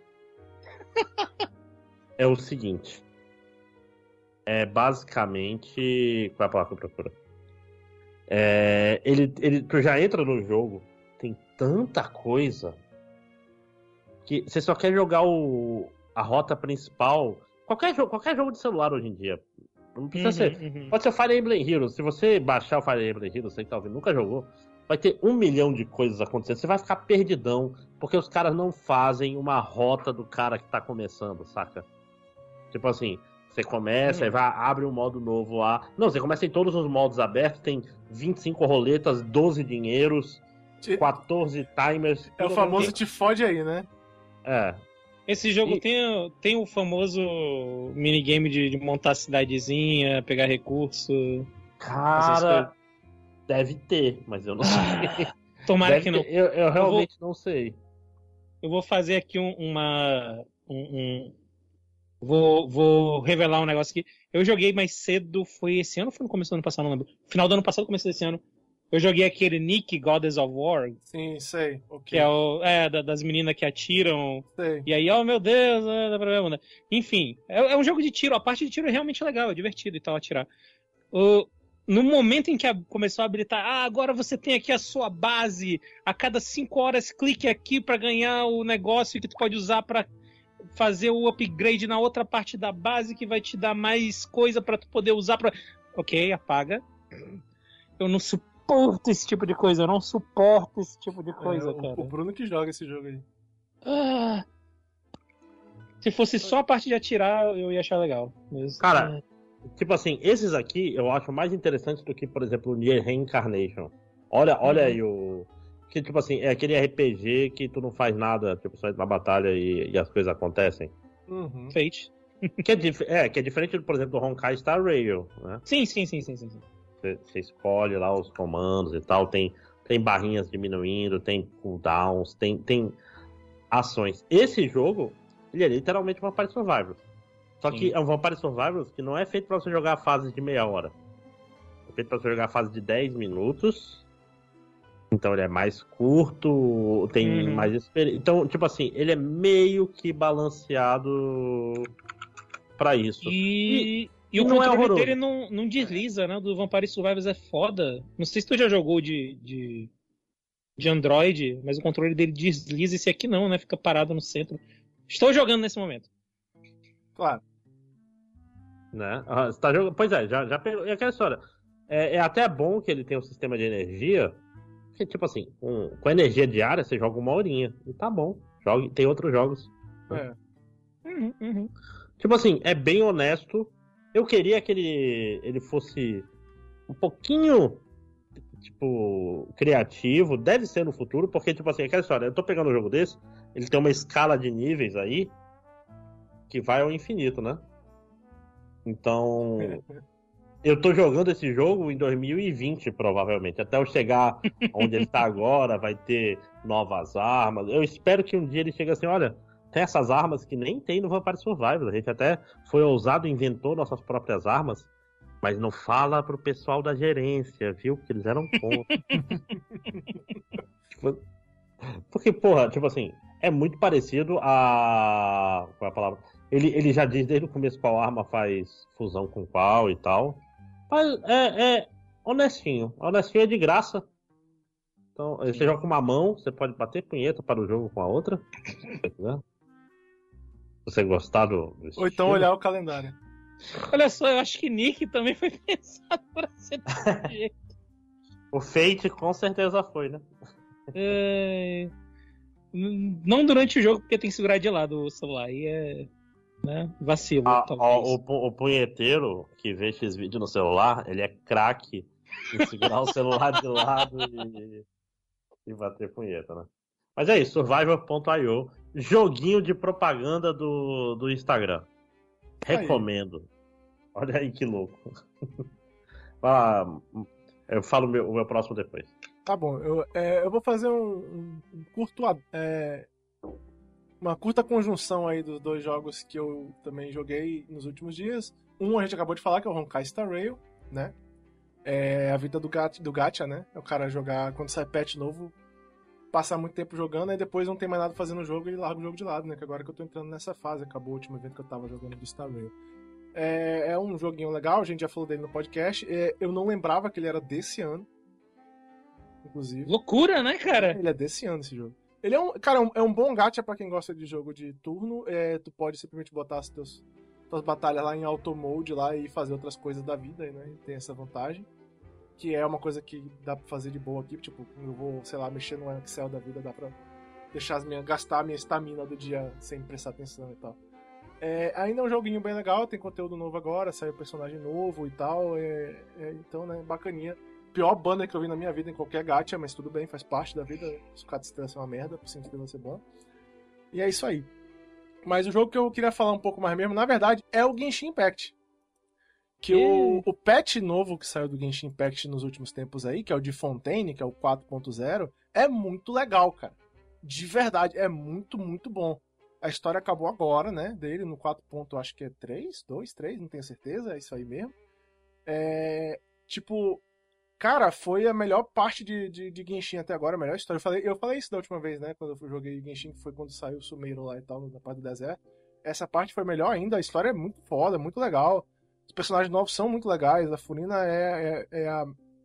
é o seguinte. É basicamente. Qual é a palavra que eu procuro? É, ele, ele, tu já entra no jogo, tem tanta coisa que você só quer jogar o, a rota principal. Qualquer jogo, qualquer jogo de celular hoje em dia. Não precisa ser. Uhum, uhum. Pode ser o Fire Emblem Heroes. Se você baixar o Fire Emblem Heroes, você que tá ouvindo, nunca jogou, vai ter um milhão de coisas acontecendo. Você vai ficar perdidão, porque os caras não fazem uma rota do cara que tá começando, saca? Tipo assim, você começa, Hum. aí vai, abre um modo novo lá. Não, você começa em todos os modos abertos, tem 25 roletas, 12 dinheiros, Te- 14 timers. É o famoso te fode aí, né? É. Esse jogo E- tem, tem o famoso minigame de, de montar cidadezinha, pegar recurso. Cara, deve ter, mas eu não sei. Tomara Deve que não. Eu, eu realmente não sei. Eu vou fazer aqui um- uma. Um, um- Vou, vou revelar um negócio aqui. Eu joguei mais cedo, foi esse ano ou foi no começo do ano passado? Não lembro. Final do ano passado, começo desse ano. Eu joguei aquele Nick Goddess of War, Sim, sei. que Ok. é o. É, da- das meninas que atiram. Sei. E aí, oh meu Deus, não dá problema, né? Enfim, é, é um jogo de tiro. A parte de tiro é realmente legal, é divertido e tal, atirar. O- no momento em que começou a habilitar, ah, agora você tem aqui a sua base. A cada cinco horas, clique aqui pra ganhar o negócio que tu pode usar pra fazer o upgrade na outra parte da base que vai te dar mais coisa pra tu poder usar pra. Ok, apaga. Eu não suporto esse tipo de coisa, eu não suporto esse tipo de coisa, É, o- cara. o, Bruno que joga esse jogo aí. Ah. Se fosse só a parte de atirar, eu ia achar legal. Mas, Cara, Tipo assim, esses aqui eu acho mais interessantes do que, por exemplo, o Nier Reincarnation. Olha, olha Uhum. aí o. Que, tipo assim, é aquele RPG que tu não faz nada, tipo, só entra na batalha e, e as coisas acontecem. Uhum. Fate. Que é, dif- é, que é diferente, por exemplo, do Honkai Star Rail, né? Sim, sim, sim, sim, sim. Você, escolhe lá os comandos e tal, tem, tem barrinhas diminuindo, tem cooldowns, tem, tem ações. Esse jogo, ele é literalmente um Vampire Survivors. Só que Sim. é um Vampire Survivors que não é feito pra você jogar fases de meia hora. É feito pra você jogar fase de 10 minutos. Então ele é mais curto, tem Uhum. mais experiência. Então, tipo assim, ele é meio que balanceado pra isso. E, e, e o não é controle horroroso. dele não, não desliza, né? Do Vampire Survivors é foda. Não sei se tu já jogou de, de, de Android, mas o controle dele desliza. Esse aqui não, né? Fica parado no centro. Estou jogando nesse momento. Claro. Né? Ah, tá jogando... Pois é, já, já pegou. E aquela história. É, é até bom que ele tenha um sistema de energia. Que, tipo assim, com, com energia diária, você joga uma horinha. E tá bom. Jogue, tem outros jogos. É. Uhum, uhum. Tipo assim, é bem honesto. Eu queria que ele, ele fosse um pouquinho, tipo, criativo. Deve ser no futuro, porque, tipo assim, aquela história. Eu tô pegando um jogo desse, ele tem uma escala de níveis aí que vai ao infinito, né? Então, eu tô jogando esse jogo em 2020, provavelmente. Até eu chegar onde ele tá agora, vai ter novas armas. Eu espero que um dia ele chegue assim, olha, tem essas armas que nem tem no Vampire Survivor. A gente até foi ousado e inventou nossas próprias armas. Mas não fala pro pessoal da gerência, viu? Porque eles eram contra. Tipo, porque, porra, tipo assim, é muito parecido a. Qual é a palavra? Ele, ele já diz desde o começo qual arma faz fusão com qual e tal. Mas é, é honestinho. Honestinho é de graça. Então, você joga com uma mão, você pode bater punheta para o jogo com a outra. Se você gostar do, do Ou estilo. então olhar o calendário. Olha só, eu acho que Nick também foi pensado pra ser desse jeito. O Fate com certeza foi, né? É, Não durante o jogo, porque tem que segurar de lado o celular. Aí é. Né? Vacilo, A- talvez. a- o, o punheteiro que vê esses vídeos no celular, ele é craque em segurar o celular de lado e, e bater punheta, né? Mas é isso, Survivor.io, joguinho de propaganda do, do Instagram. Aí. Recomendo. Olha aí que louco. Ah, eu falo o meu, o meu próximo depois. Tá bom, eu, é, eu vou fazer um, um- curto. é, uma curta conjunção aí dos dois jogos que eu também joguei nos últimos dias. Um a gente acabou de falar, que é o Honkai Star Rail, né? É a vida do, gat, do gacha, né? É o cara jogar quando sai patch novo, passar muito tempo jogando, aí depois não tem mais nada fazer no jogo e ele larga o jogo de lado, né? Que agora que eu tô entrando nessa fase, acabou o último evento que eu tava jogando do Star Rail. É, é um joguinho legal, a gente já falou dele no podcast. É, eu não lembrava que ele era desse ano. Inclusive. Loucura, né, cara? Ele é desse ano esse jogo. Ele é um. Cara, é um, é bom gacha pra quem gosta de jogo de turno. É, tu pode simplesmente botar as teus, tuas batalhas lá em auto mode lá e fazer outras coisas da vida, né? Tem essa vantagem. Que é uma coisa que dá pra fazer de boa aqui. Tipo, eu vou, sei lá, mexer no Excel da vida, dá pra deixar as minhas. gastar a minha estamina do dia sem prestar atenção e tal. É, ainda é um joguinho bem legal, tem conteúdo novo agora, saiu personagem novo e tal. é- é, então, né, bacaninha. Pior banner que eu vi na minha vida em qualquer gacha, mas tudo bem, faz parte da vida. Se o de estrela é uma merda, por 5 estrelas ser bom. E é isso aí. Mas o jogo que eu queria falar um pouco mais mesmo, na verdade, é o Genshin Impact. Que o, o patch novo que saiu do Genshin Impact nos últimos tempos aí, que é o de Fontaine, que é o 4.0, é muito legal, cara. De verdade, é muito, muito bom. A história acabou agora, né? Dele no 4. acho que é 3, 2, 3, não tenho certeza, é isso aí mesmo. É, tipo, cara, foi a melhor parte de, de, de, Genshin até agora, a melhor história. Eu falei, eu falei isso da última vez, né? Quando eu joguei Genshin, que foi quando saiu o Sumeiro lá e tal, na parte do deserto. Essa parte foi melhor ainda, a história é muito foda, muito legal. Os personagens novos são muito legais, a Furina é, é, é a.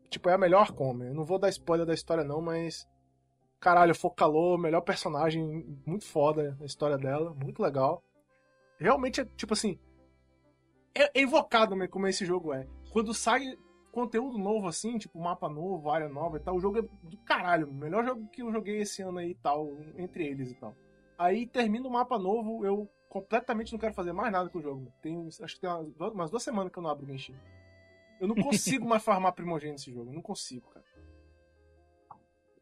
Tipo, é a melhor come. Eu não vou dar spoiler da história, não, mas. Caralho, Focalô, melhor personagem, muito foda a história dela, muito legal. Realmente é, tipo assim. É invocado como esse jogo é. Quando sai conteúdo novo assim, tipo mapa novo, área nova e tal, o jogo é do caralho. O melhor jogo que eu joguei esse ano aí e tal, entre eles e tal. Aí termina o mapa novo, eu completamente não quero fazer mais nada com o jogo. Tem, acho que tem umas, umas duas semanas que eu não abro o Genshin. Eu não consigo mais farmar primogênito nesse jogo. Não consigo, cara.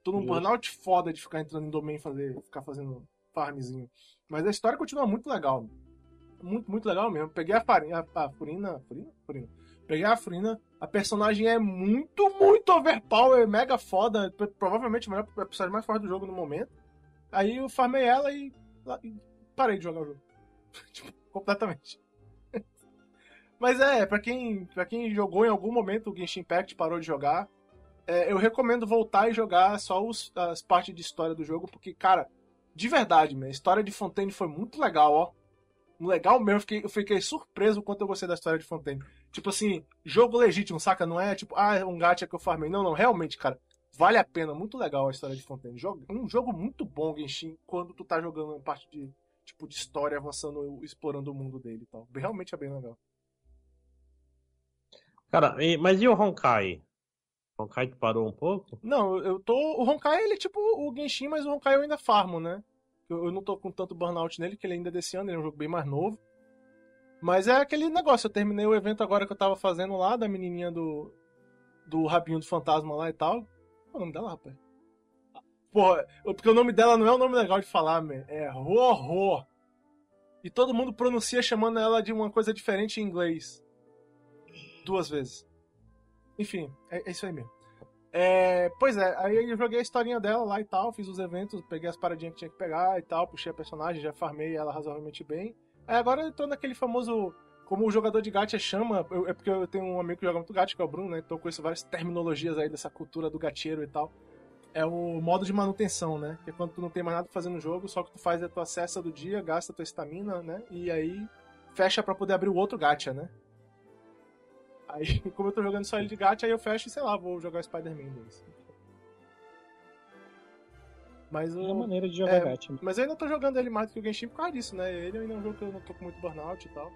Tô num burnout foda de ficar entrando em domain e fazer, ficar fazendo farmzinho. Mas a história continua muito legal. Muito, muito legal mesmo. Peguei a farinha, a, a Furina, Furina? Furina. Peguei a Furina. A personagem é muito, muito overpower, mega foda. Provavelmente a personagem mais forte do jogo no momento. Aí eu farmei ela e, e parei de jogar o jogo. tipo, completamente. Mas é, para quem, pra quem jogou em algum momento o Genshin Impact parou de jogar, é, eu recomendo voltar e jogar só os, as partes de história do jogo, porque, cara, de verdade, a história de Fontaine foi muito legal, ó. Legal mesmo, eu fiquei, eu fiquei surpreso o quanto eu gostei da história de Fontaine. Tipo assim, jogo legítimo, saca? Não é tipo, ah, é um gacha que eu farmei. Não, não, realmente, cara, vale a pena, muito legal a história de Fontaine. Um jogo muito bom, Genshin, quando tu tá jogando uma parte de, tipo, de história, avançando, explorando o mundo dele e tal. Realmente é bem legal. Cara, mas e o Honkai? O Honkai parou um pouco? Não, eu tô. O Honkai, ele é tipo o Genshin, mas o Honkai eu ainda farmo, né? Eu, eu não tô com tanto burnout nele, que ele ainda é desse ano, ele é um jogo bem mais novo. Mas é aquele negócio, eu terminei o evento agora que eu tava fazendo lá, da menininha do. do Rabinho do Fantasma lá e tal. Qual é o nome dela, rapaz? Porra, porque o nome dela não é um nome legal de falar, man. É Horror. E todo mundo pronuncia chamando ela de uma coisa diferente em inglês. Duas vezes. Enfim, é, é isso aí mesmo. É, pois é, aí eu joguei a historinha dela lá e tal, fiz os eventos, peguei as paradinhas que tinha que pegar e tal, puxei a personagem, já farmei ela razoavelmente bem. Aí agora eu tô naquele famoso. Como o jogador de gacha chama, eu, é porque eu tenho um amigo que joga muito gacha, que é o Bruno, né? Então eu conheço várias terminologias aí dessa cultura do gacheiro e tal é o modo de manutenção, né? Que é quando tu não tem mais nada pra fazer no jogo, só que tu faz a tua cesta do dia, gasta a tua estamina, né? E aí fecha para poder abrir o outro gacha, né? Aí, como eu tô jogando só ele de gacha, aí eu fecho e sei lá, vou jogar Spider-Man 2. Mas o, é a maneira de jogar é, gacha. Mas eu ainda tô jogando ele mais do que o Genshin por causa disso, né? Ele ainda é um jogo que eu não tô com muito burnout e tal.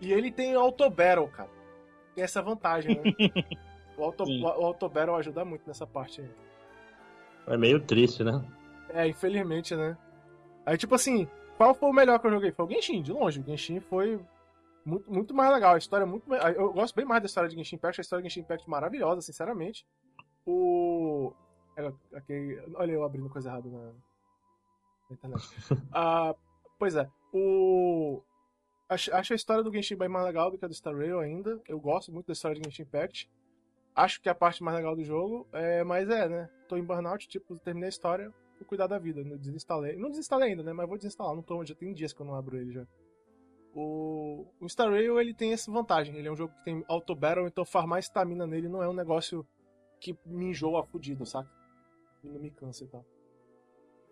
E ele tem Auto Battle, cara. Tem essa vantagem, né? o, auto, o Auto Battle ajuda muito nessa parte aí. É meio triste, né? É, infelizmente, né? Aí, tipo assim, qual foi o melhor que eu joguei? Foi o Genshin, de longe. O Genshin foi muito, muito mais legal. A história é muito. Eu gosto bem mais da história de Genshin Impact. A história de Genshin Impact é maravilhosa, sinceramente. O. Okay... Olha eu abrindo coisa errada na, na internet. ah, pois é. O. Acho, acho a história do Genshin bem mais legal do que a do Star Rail ainda. Eu gosto muito da história de Genshin Impact. Acho que é a parte mais legal do jogo, é, mas é, né? Tô em burnout, tipo, terminei a história, vou cuidar da vida. Desinstalei. Não desinstalei ainda, né? Mas vou desinstalar. Não tô, já tem dias que eu não abro ele já. O, o Star Rail, ele tem essa vantagem. Ele é um jogo que tem auto battle, então farmar estamina nele não é um negócio que me enjoa fudido, saca? E não me cansa e tal.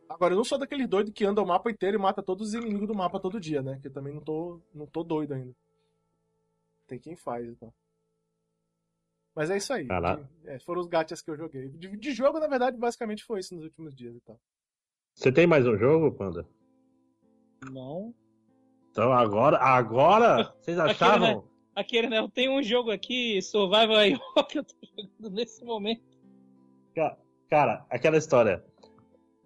Agora, eu não sou daquele doido que anda o mapa inteiro e mata todos os inimigos do mapa todo dia, né? Que eu também não tô, não tô doido ainda. Tem quem faz e tal. Mas é isso aí. É, foram os gachas que eu joguei. De, de, jogo, na verdade, basicamente foi isso nos últimos dias e tal. Você tem mais um jogo, Panda? Não. Então agora, agora, vocês achavam? Aquele, né? Aquele, né? Eu tenho um jogo aqui, Survival IO, que eu tô jogando nesse momento. Cara, aquela história.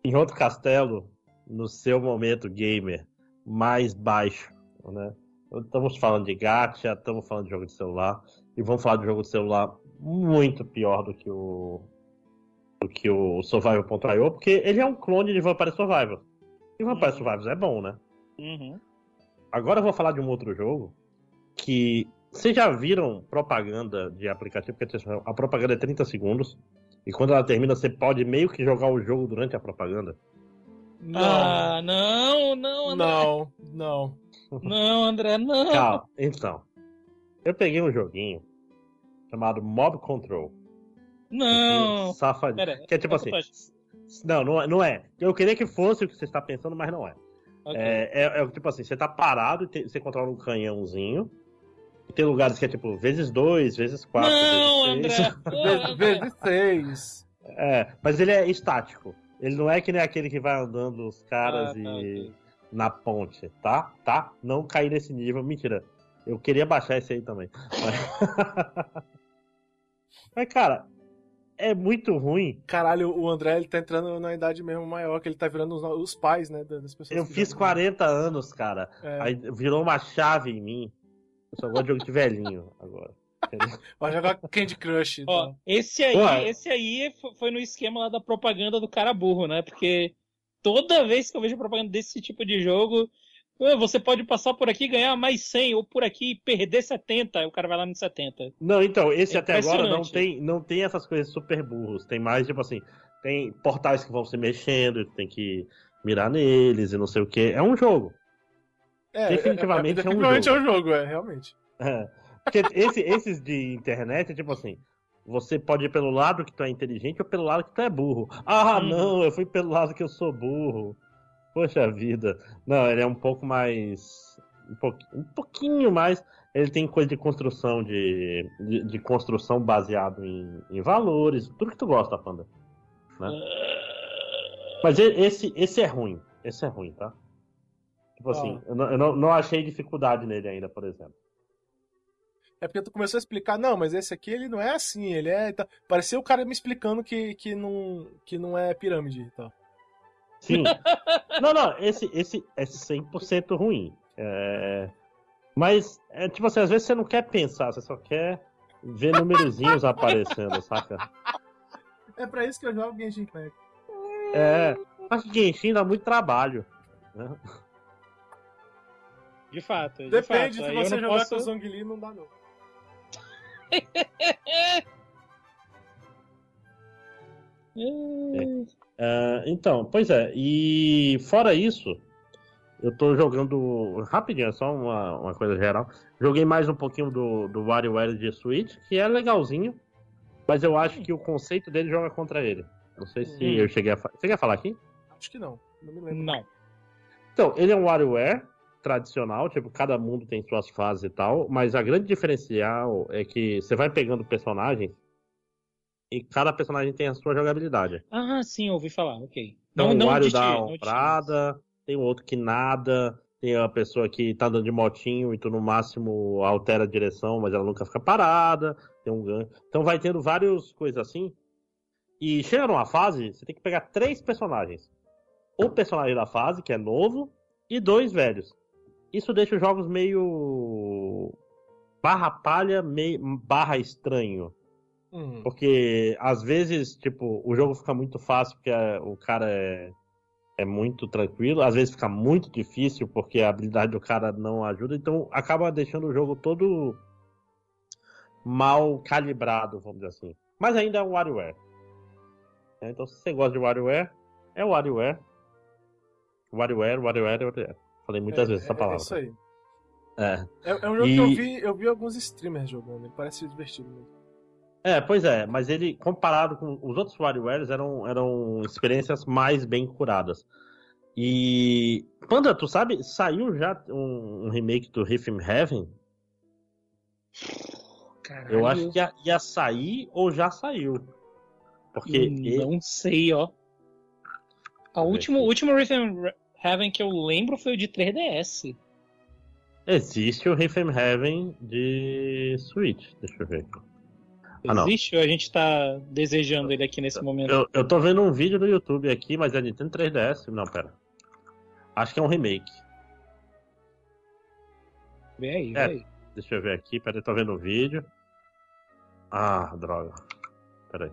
Em outro castelo, no seu momento gamer mais baixo, né? Estamos falando de gacha, estamos falando de jogo de celular e vamos falar de jogo de celular muito pior do que o do que o Survival.io, porque ele é um clone de Vampire Survivors. E Vampire Uhum. Survivors é bom, né? Uhum. Agora eu vou falar de um outro jogo que vocês já viram propaganda de aplicativo, porque a propaganda é 30 segundos. E quando ela termina, você pode meio que jogar o jogo durante a propaganda. Não, Ah, não, não, André. não, não. Não, André, não. Calma, então. Eu peguei um joguinho chamado Mob Control. Não. Safadinho. Pera, Que é tipo assim. Não, não é, não é. Eu queria que fosse o que você está pensando, mas não é. Ok. É, é, é tipo assim, você tá parado e você controla um canhãozinho. E tem lugares que é tipo vezes dois, vezes quatro. Não, vezes seis. André. Vezes, André. vezes seis. É, mas ele é estático. Ele não é que nem aquele que vai andando os caras Ah, tá, e ok. na ponte, tá? Tá? Não cair nesse nível. Mentira. Eu queria baixar esse aí também. Mas, mas cara, é muito ruim. Caralho, o André ele tá entrando na idade mesmo maior, que ele tá virando os, os pais, né, das pessoas. Eu fiz jogam. 40 anos, cara. É, Aí virou uma chave em mim. Eu só gosto de jogo de velhinho agora. vai jogar Candy Crush. Ó, então. esse aí, Ué. esse aí fo- foi no esquema lá da propaganda do cara burro, né? Porque toda vez que eu vejo propaganda desse tipo de jogo, "Ah, você pode passar por aqui e ganhar mais 100, ou por aqui e perder 70, aí o cara vai lá no 70. Não, então, esse É até agora não tem, não tem essas coisas super burros. Tem mais, tipo assim, tem portais que vão se mexendo, tem que mirar neles e não sei o que. É um jogo. É, definitivamente é um definitivamente jogo. é um jogo, é, realmente. É. Porque esse- esses de internet é tipo assim. Você pode ir pelo lado que tu é inteligente ou pelo lado que tu é burro. Ah, Uhum. não, eu fui pelo lado que eu sou burro. Poxa vida. Não, ele é um pouco mais. Um, pouqui- um pouquinho mais. Ele tem coisa de construção de, de, de construção baseado em, em valores, tudo que tu gosta, Panda. Mas e- esse, esse é ruim. Esse é ruim, tá? Tipo assim, eu, não, eu não, não achei dificuldade nele ainda, por exemplo. É porque tu começou a explicar, não, mas esse aqui ele não é assim, ele é. Tá... Parecia o cara me explicando que, que, não, que não é pirâmide e tal. Sim. não, não, esse, esse é 100% ruim. É... Mas, é tipo assim, às vezes você não quer pensar, você só quer ver numerozinhos aparecendo, saca? É pra isso que eu jogo Genshin Impact. É. Mas Genshin dá muito trabalho. né? De fato. De Depende, fato. se você jogar posso... com o Zhongli, não dá não. É, então, pois é. E fora isso, eu tô jogando. Rapidinho, é só uma, uma coisa geral. Joguei mais um pouquinho do, do WarioWare de Switch, que é legalzinho. Mas eu acho que o conceito dele joga contra ele. Não sei se Hum. eu cheguei a. fa- Você quer falar aqui? Acho que não. Não me lembro. Não. Então, ele é um WarioWare tradicional, tipo, cada mundo tem suas fases e tal, mas a grande diferencial é que você vai pegando personagens e cada personagem tem a sua jogabilidade. Ah, sim, ouvi falar, ok. Então, não, o não Wario de ti, dá uma prada, tem o outro que nada, tem a pessoa que tá andando de motinho e tu no máximo altera a direção, mas ela nunca fica parada, tem um gancho. Então vai tendo várias coisas assim. E chega numa fase, você tem que pegar três personagens. O personagem da fase, que é novo, e dois velhos. Isso deixa os jogos meio. barra palha, meio... barra estranho. Hum. Porque às vezes, tipo, o jogo fica muito fácil porque é- o cara é, é muito tranquilo, às vezes fica muito difícil porque a habilidade do cara não ajuda, então acaba deixando o jogo todo mal calibrado, vamos dizer assim. Mas ainda é um WarioWare. É, Então, se você gosta de WarioWare, é WarioWare. WarioWare, WarioWare, WarioWare. Falei muitas É, vezes essa é- palavra. É isso aí. É. É, é um jogo E- que eu vi, eu vi alguns streamers jogando, ele parece divertido mesmo. É, pois é, mas ele, comparado com os outros WarioWares, eram, eram experiências mais bem curadas. E. Panda, tu sabe, saiu já um, um remake do Rhythm Heaven? Caralho, Eu acho que ia, ia sair ou já saiu. Porque. e- Não sei, ó. A aqui. o último Rhythm Heaven que eu lembro foi o de 3DS. existe o Rhythm Heaven de Switch. Deixa eu ver. Ah. Existe ou a gente tá desejando ele aqui nesse momento? Eu, eu tô vendo um vídeo no YouTube aqui, mas é Nintendo 3DS. Não, pera. Acho que é um remake. Vê aí, vê É. aí. Deixa eu ver aqui, peraí, tô vendo o vídeo. Ah, droga. Peraí.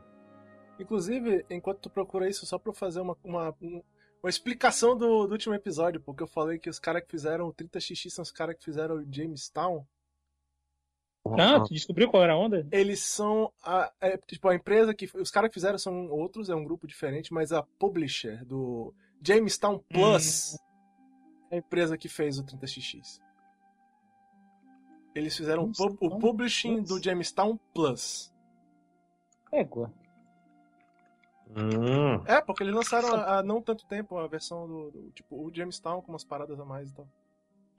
Inclusive, enquanto tu procura isso, só pra eu fazer uma, uma, um- uma explicação do, do último episódio, porque eu falei que os caras que fizeram o 30xx são os caras que fizeram o Jamestown. Ah, tu descobriu qual era a onda? Eles são a, é, tipo, a empresa que. Os caras que fizeram são outros, é um grupo diferente, mas a publisher do Jamestown Plus é a empresa que fez o 30xx. Eles fizeram o publishing Plus? do Jamestown Plus. Égua. Hum, É, porque eles lançaram há não tanto tempo a versão do, do- Tipo, o Jamestown com umas paradas a mais e tal.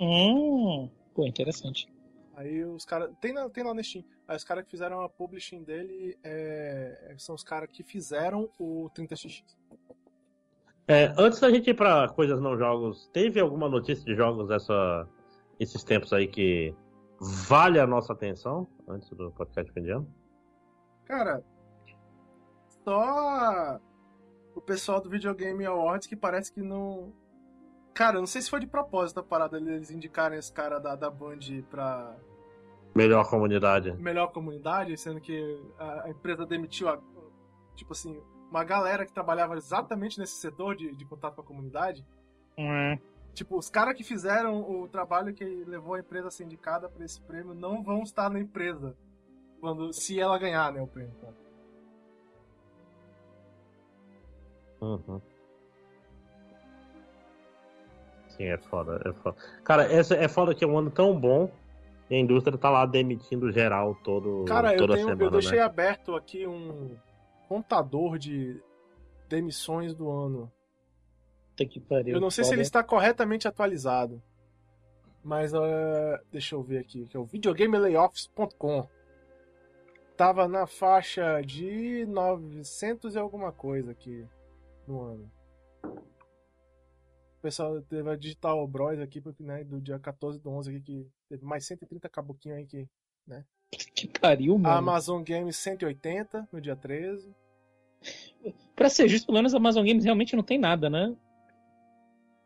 Hum. Pô, interessante. Aí os caras. Tem, na- tem lá no Steam. Aí os caras que fizeram a publishing dele é, são os caras que fizeram o 30xx. É, antes da gente ir pra coisas não jogos, teve alguma notícia de jogos essa, esses tempos aí que vale a nossa atenção antes do podcast fim de ano? Cara, só o pessoal do Videogame Awards que parece que não. Cara, eu não sei se foi de propósito a parada eles indicarem esse cara da, da Band pra Melhor comunidade. melhor comunidade, sendo que a, a empresa demitiu, a, tipo assim, uma galera que trabalhava exatamente nesse setor de, de contato com a comunidade. Hum. Tipo, os caras que fizeram o trabalho que levou a empresa a ser indicada para esse prêmio não vão estar na empresa quando se ela ganhar, né, o prêmio. cara. Uhum. Sim, é foda, é foda. Cara, essa é foda que é um ano tão bom e a indústria tá lá demitindo geral todo, Cara, eu, toda tenho, semana, eu deixei né? aberto aqui um contador de demissões do ano. Pariu. Eu não sei se Foda. ele está corretamente atualizado. Mas eh, deixa eu ver aqui, que é o videogamelayoffs.com. Tava na faixa de 900 e alguma coisa aqui no ano. O pessoal teve a Digital Bros aqui, porque, né, do dia 14 do 11 aqui, que teve mais 130 caboquinho aí que... Que pariu, A mano. Amazon Games 180 no dia 13. Pra ser justo, pelo menos a Amazon Games realmente não tem nada, né?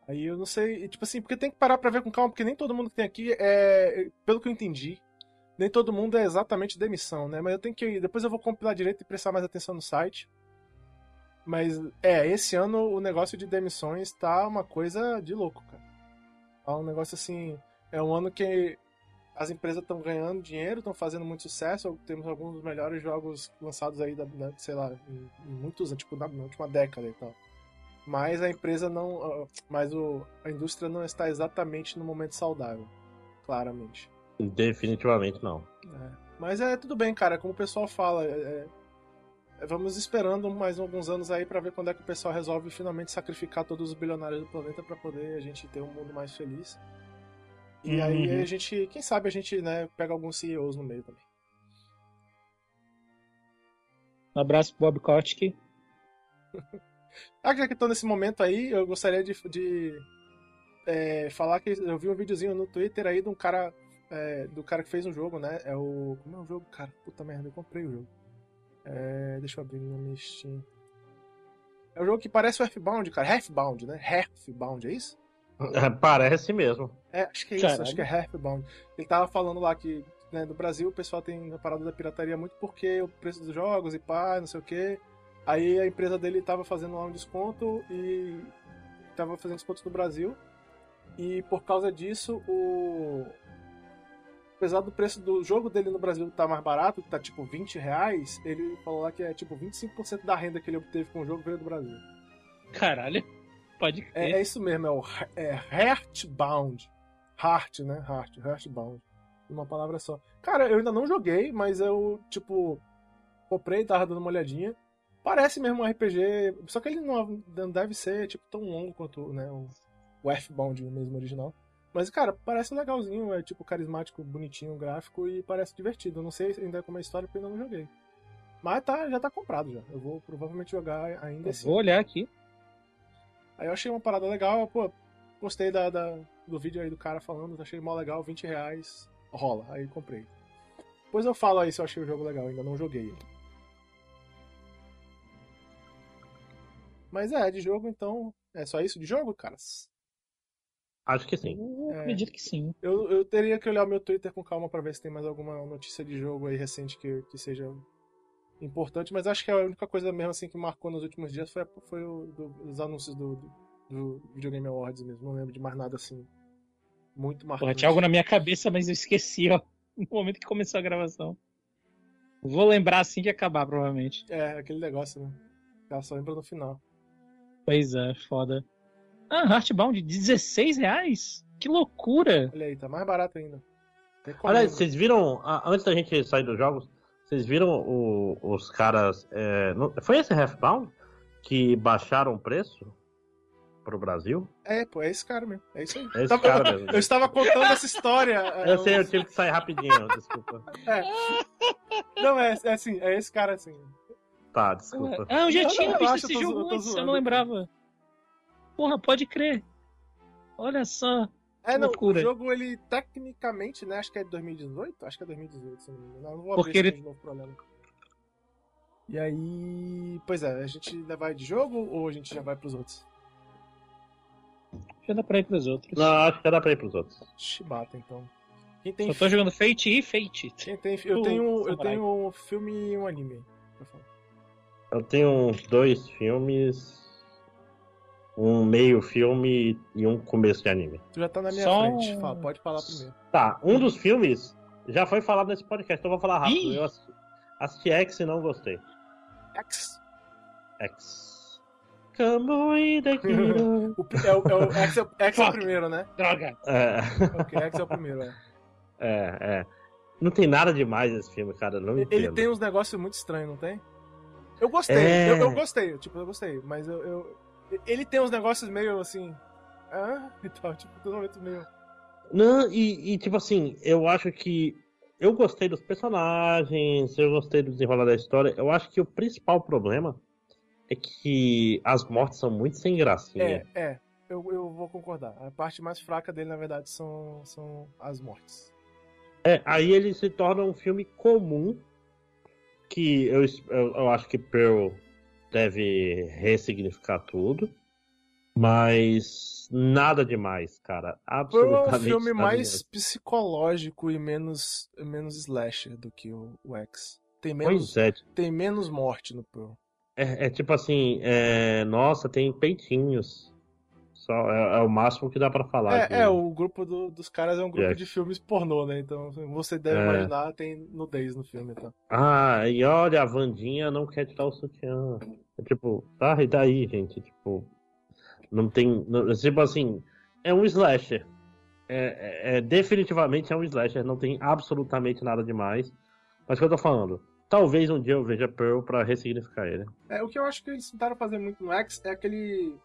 Aí eu não sei, tipo assim, porque tem que parar pra ver com calma, porque nem todo mundo que tem aqui é, pelo que eu entendi, nem todo mundo é exatamente demissão, né? Mas eu tenho que, depois eu vou compilar direito e prestar mais atenção no site. Mas, é, esse ano o negócio de demissões tá uma coisa de louco, cara. Tá um negócio assim, é um ano que as empresas estão ganhando dinheiro, estão fazendo muito sucesso, temos alguns dos melhores jogos lançados aí, da, sei lá, em, em muitos anos, tipo, na, na última década e tal mas a empresa não. Mas o, a indústria não está exatamente no momento saudável. Claramente. Definitivamente não. É. Mas é tudo bem, cara. Como o pessoal fala. é- é- vamos esperando mais alguns anos aí pra ver quando é que o pessoal resolve finalmente sacrificar todos os bilionários do planeta pra poder a gente ter um mundo mais feliz. E Uhum. aí a gente, quem sabe a gente, né, pega alguns CEOs no meio também. Um abraço pro Bob Kotick. Ah, já que tô nesse momento aí, eu gostaria de, de, é, falar que eu vi um videozinho no Twitter aí de um cara. é, do cara que fez um jogo, né? É o. Como é o jogo, cara? Puta merda, eu comprei o jogo. É, deixa eu abrir meu Steam. É um jogo que parece o Earthbound, cara. Earthbound, né? Earthbound, é isso? Parece mesmo. É, acho que é isso, Caralho. acho que é Earthbound. Ele tava falando lá que né, no Brasil o pessoal tem a parada da pirataria muito porque o preço dos jogos e pá, não sei o que. Aí a empresa dele tava fazendo lá um desconto e tava fazendo descontos no Brasil. E por causa disso, o. Apesar do preço do jogo dele no Brasil estar mais barato, que tá tipo 20 reais, ele falou lá que é tipo 25% da renda que ele obteve com o jogo veio do Brasil. Caralho. Pode É, crer. é isso mesmo, é o é Heartbound. Heart, né? Heart, Heartbound. Uma palavra só. Cara, eu ainda não joguei, mas eu, tipo, comprei, tava dando uma olhadinha. Parece mesmo um RPG, só que ele não, deve ser, tipo, tão longo quanto, né, o, o Earthbound mesmo original. Mas, cara, parece legalzinho, é tipo carismático, bonitinho, gráfico e parece divertido. Eu não sei ainda como é a história porque ainda não joguei. Mas tá, já tá comprado já. Eu vou provavelmente jogar ainda Eu esse vou olhar aqui. Aí eu achei uma parada legal, pô, gostei da, da- do vídeo aí do cara falando, achei mó legal, 20 reais, rola, aí comprei. Depois eu falo aí se eu achei o jogo legal, ainda não joguei. Mas é, de jogo então, é só isso de jogo, caras? Acho que sim. Eu É. acredito que sim. Eu, eu teria que olhar o meu Twitter com calma pra ver se tem mais alguma notícia de jogo aí recente que, que seja importante, mas acho que a única coisa mesmo assim que marcou nos últimos dias foi, foi o, do- os anúncios do, do, do Videogame Awards mesmo. Não lembro de mais nada assim. Muito marcante. Porra, tinha algo na minha cabeça, mas eu esqueci, ó. No momento que começou a gravação. Vou lembrar assim que acabar, provavelmente. É, aquele negócio, né? Ela só lembra no final. Pois é, foda. Ah, Heartbound, 16 reais? Que loucura! Olha aí, tá mais barato ainda. Olha, vocês viram, antes da gente sair dos jogos, vocês viram o- os caras. é, não- foi esse Halfbound que baixaram o preço pro Brasil? É, pô, é esse cara mesmo. É isso aí. É esse Tava- cara mesmo. Eu estava contando essa história. é, Eu sei, eu tive que sair rapidinho, desculpa. Não, é, é assim, é esse cara assim. Tá, desculpa. Ah, eu já tinha não, visto esse jogo antes, eu não lembrava. Porra, pode crer. Olha só. É, não, Loucura. o jogo, ele, tecnicamente, né, acho que é de 2018? Acho que é 2018, se não me engano. Não, vou Porque abrir ele- de novo não. E aí... Pois é, a gente ainda vai de jogo ou a gente já vai pros outros? Já dá pra ir pros outros. Não, acho que dá pra ir pros outros. Chibata, então. Quem tem... Só tô jogando Fate e Fate. Quem tem... Eu tenho, eu tenho um filme e um anime aí. pra falar. Eu tenho dois filmes, um meio filme e um começo de anime. Tu já tá na minha Só frente. um- Fala, pode falar primeiro. Tá, um dos filmes já foi falado nesse podcast, então eu vou falar rápido. Ih! Eu assisti, assisti X e não gostei. X. X. O, é, o, é, o, X, é, X é o primeiro, né? Droga! é, Ok, X é o primeiro, é. é, é. Não tem nada demais esse filme, cara. Não entendo. Ele tem uns negócios muito estranhos, não tem? Eu gostei, É. eu, eu gostei, tipo, eu gostei, mas eu, eu- Ele tem uns negócios meio assim. Ah, e tal, tipo, totalmente meio. Não, e, e, tipo assim, eu acho que. Eu gostei dos personagens, eu gostei do desenrolar da história. Eu acho que o principal problema é que as mortes são muito sem gracinha. É, é. Eu, eu vou concordar. A parte mais fraca dele, na verdade, são, são as mortes. É, aí ele se torna um filme comum que eu, eu, eu acho que Pearl deve ressignificar tudo, mas nada demais, cara. Foi Absolutamente um filme mais psicológico e menos, menos slasher do que o, o X. Tem menos, é, tem menos morte no Pearl. é, é tipo assim, é, nossa, tem peitinhos. Só, é, é o máximo que dá pra falar. É, é, o grupo do- dos caras é um grupo de filmes pornô, né? Então você deve É. imaginar, tem nudez no filme, então. Ah, e olha, a Vandinha não quer tirar o sutiã. É tipo, tá, e daí, gente? Tipo, não tem. não- tipo assim, é um slasher. É, é- é- definitivamente é um slasher, não tem absolutamente nada demais. Mas o que eu tô falando? Talvez um dia eu veja Pearl pra ressignificar ele. É, o que eu acho que eles tentaram fazer muito no X é aquele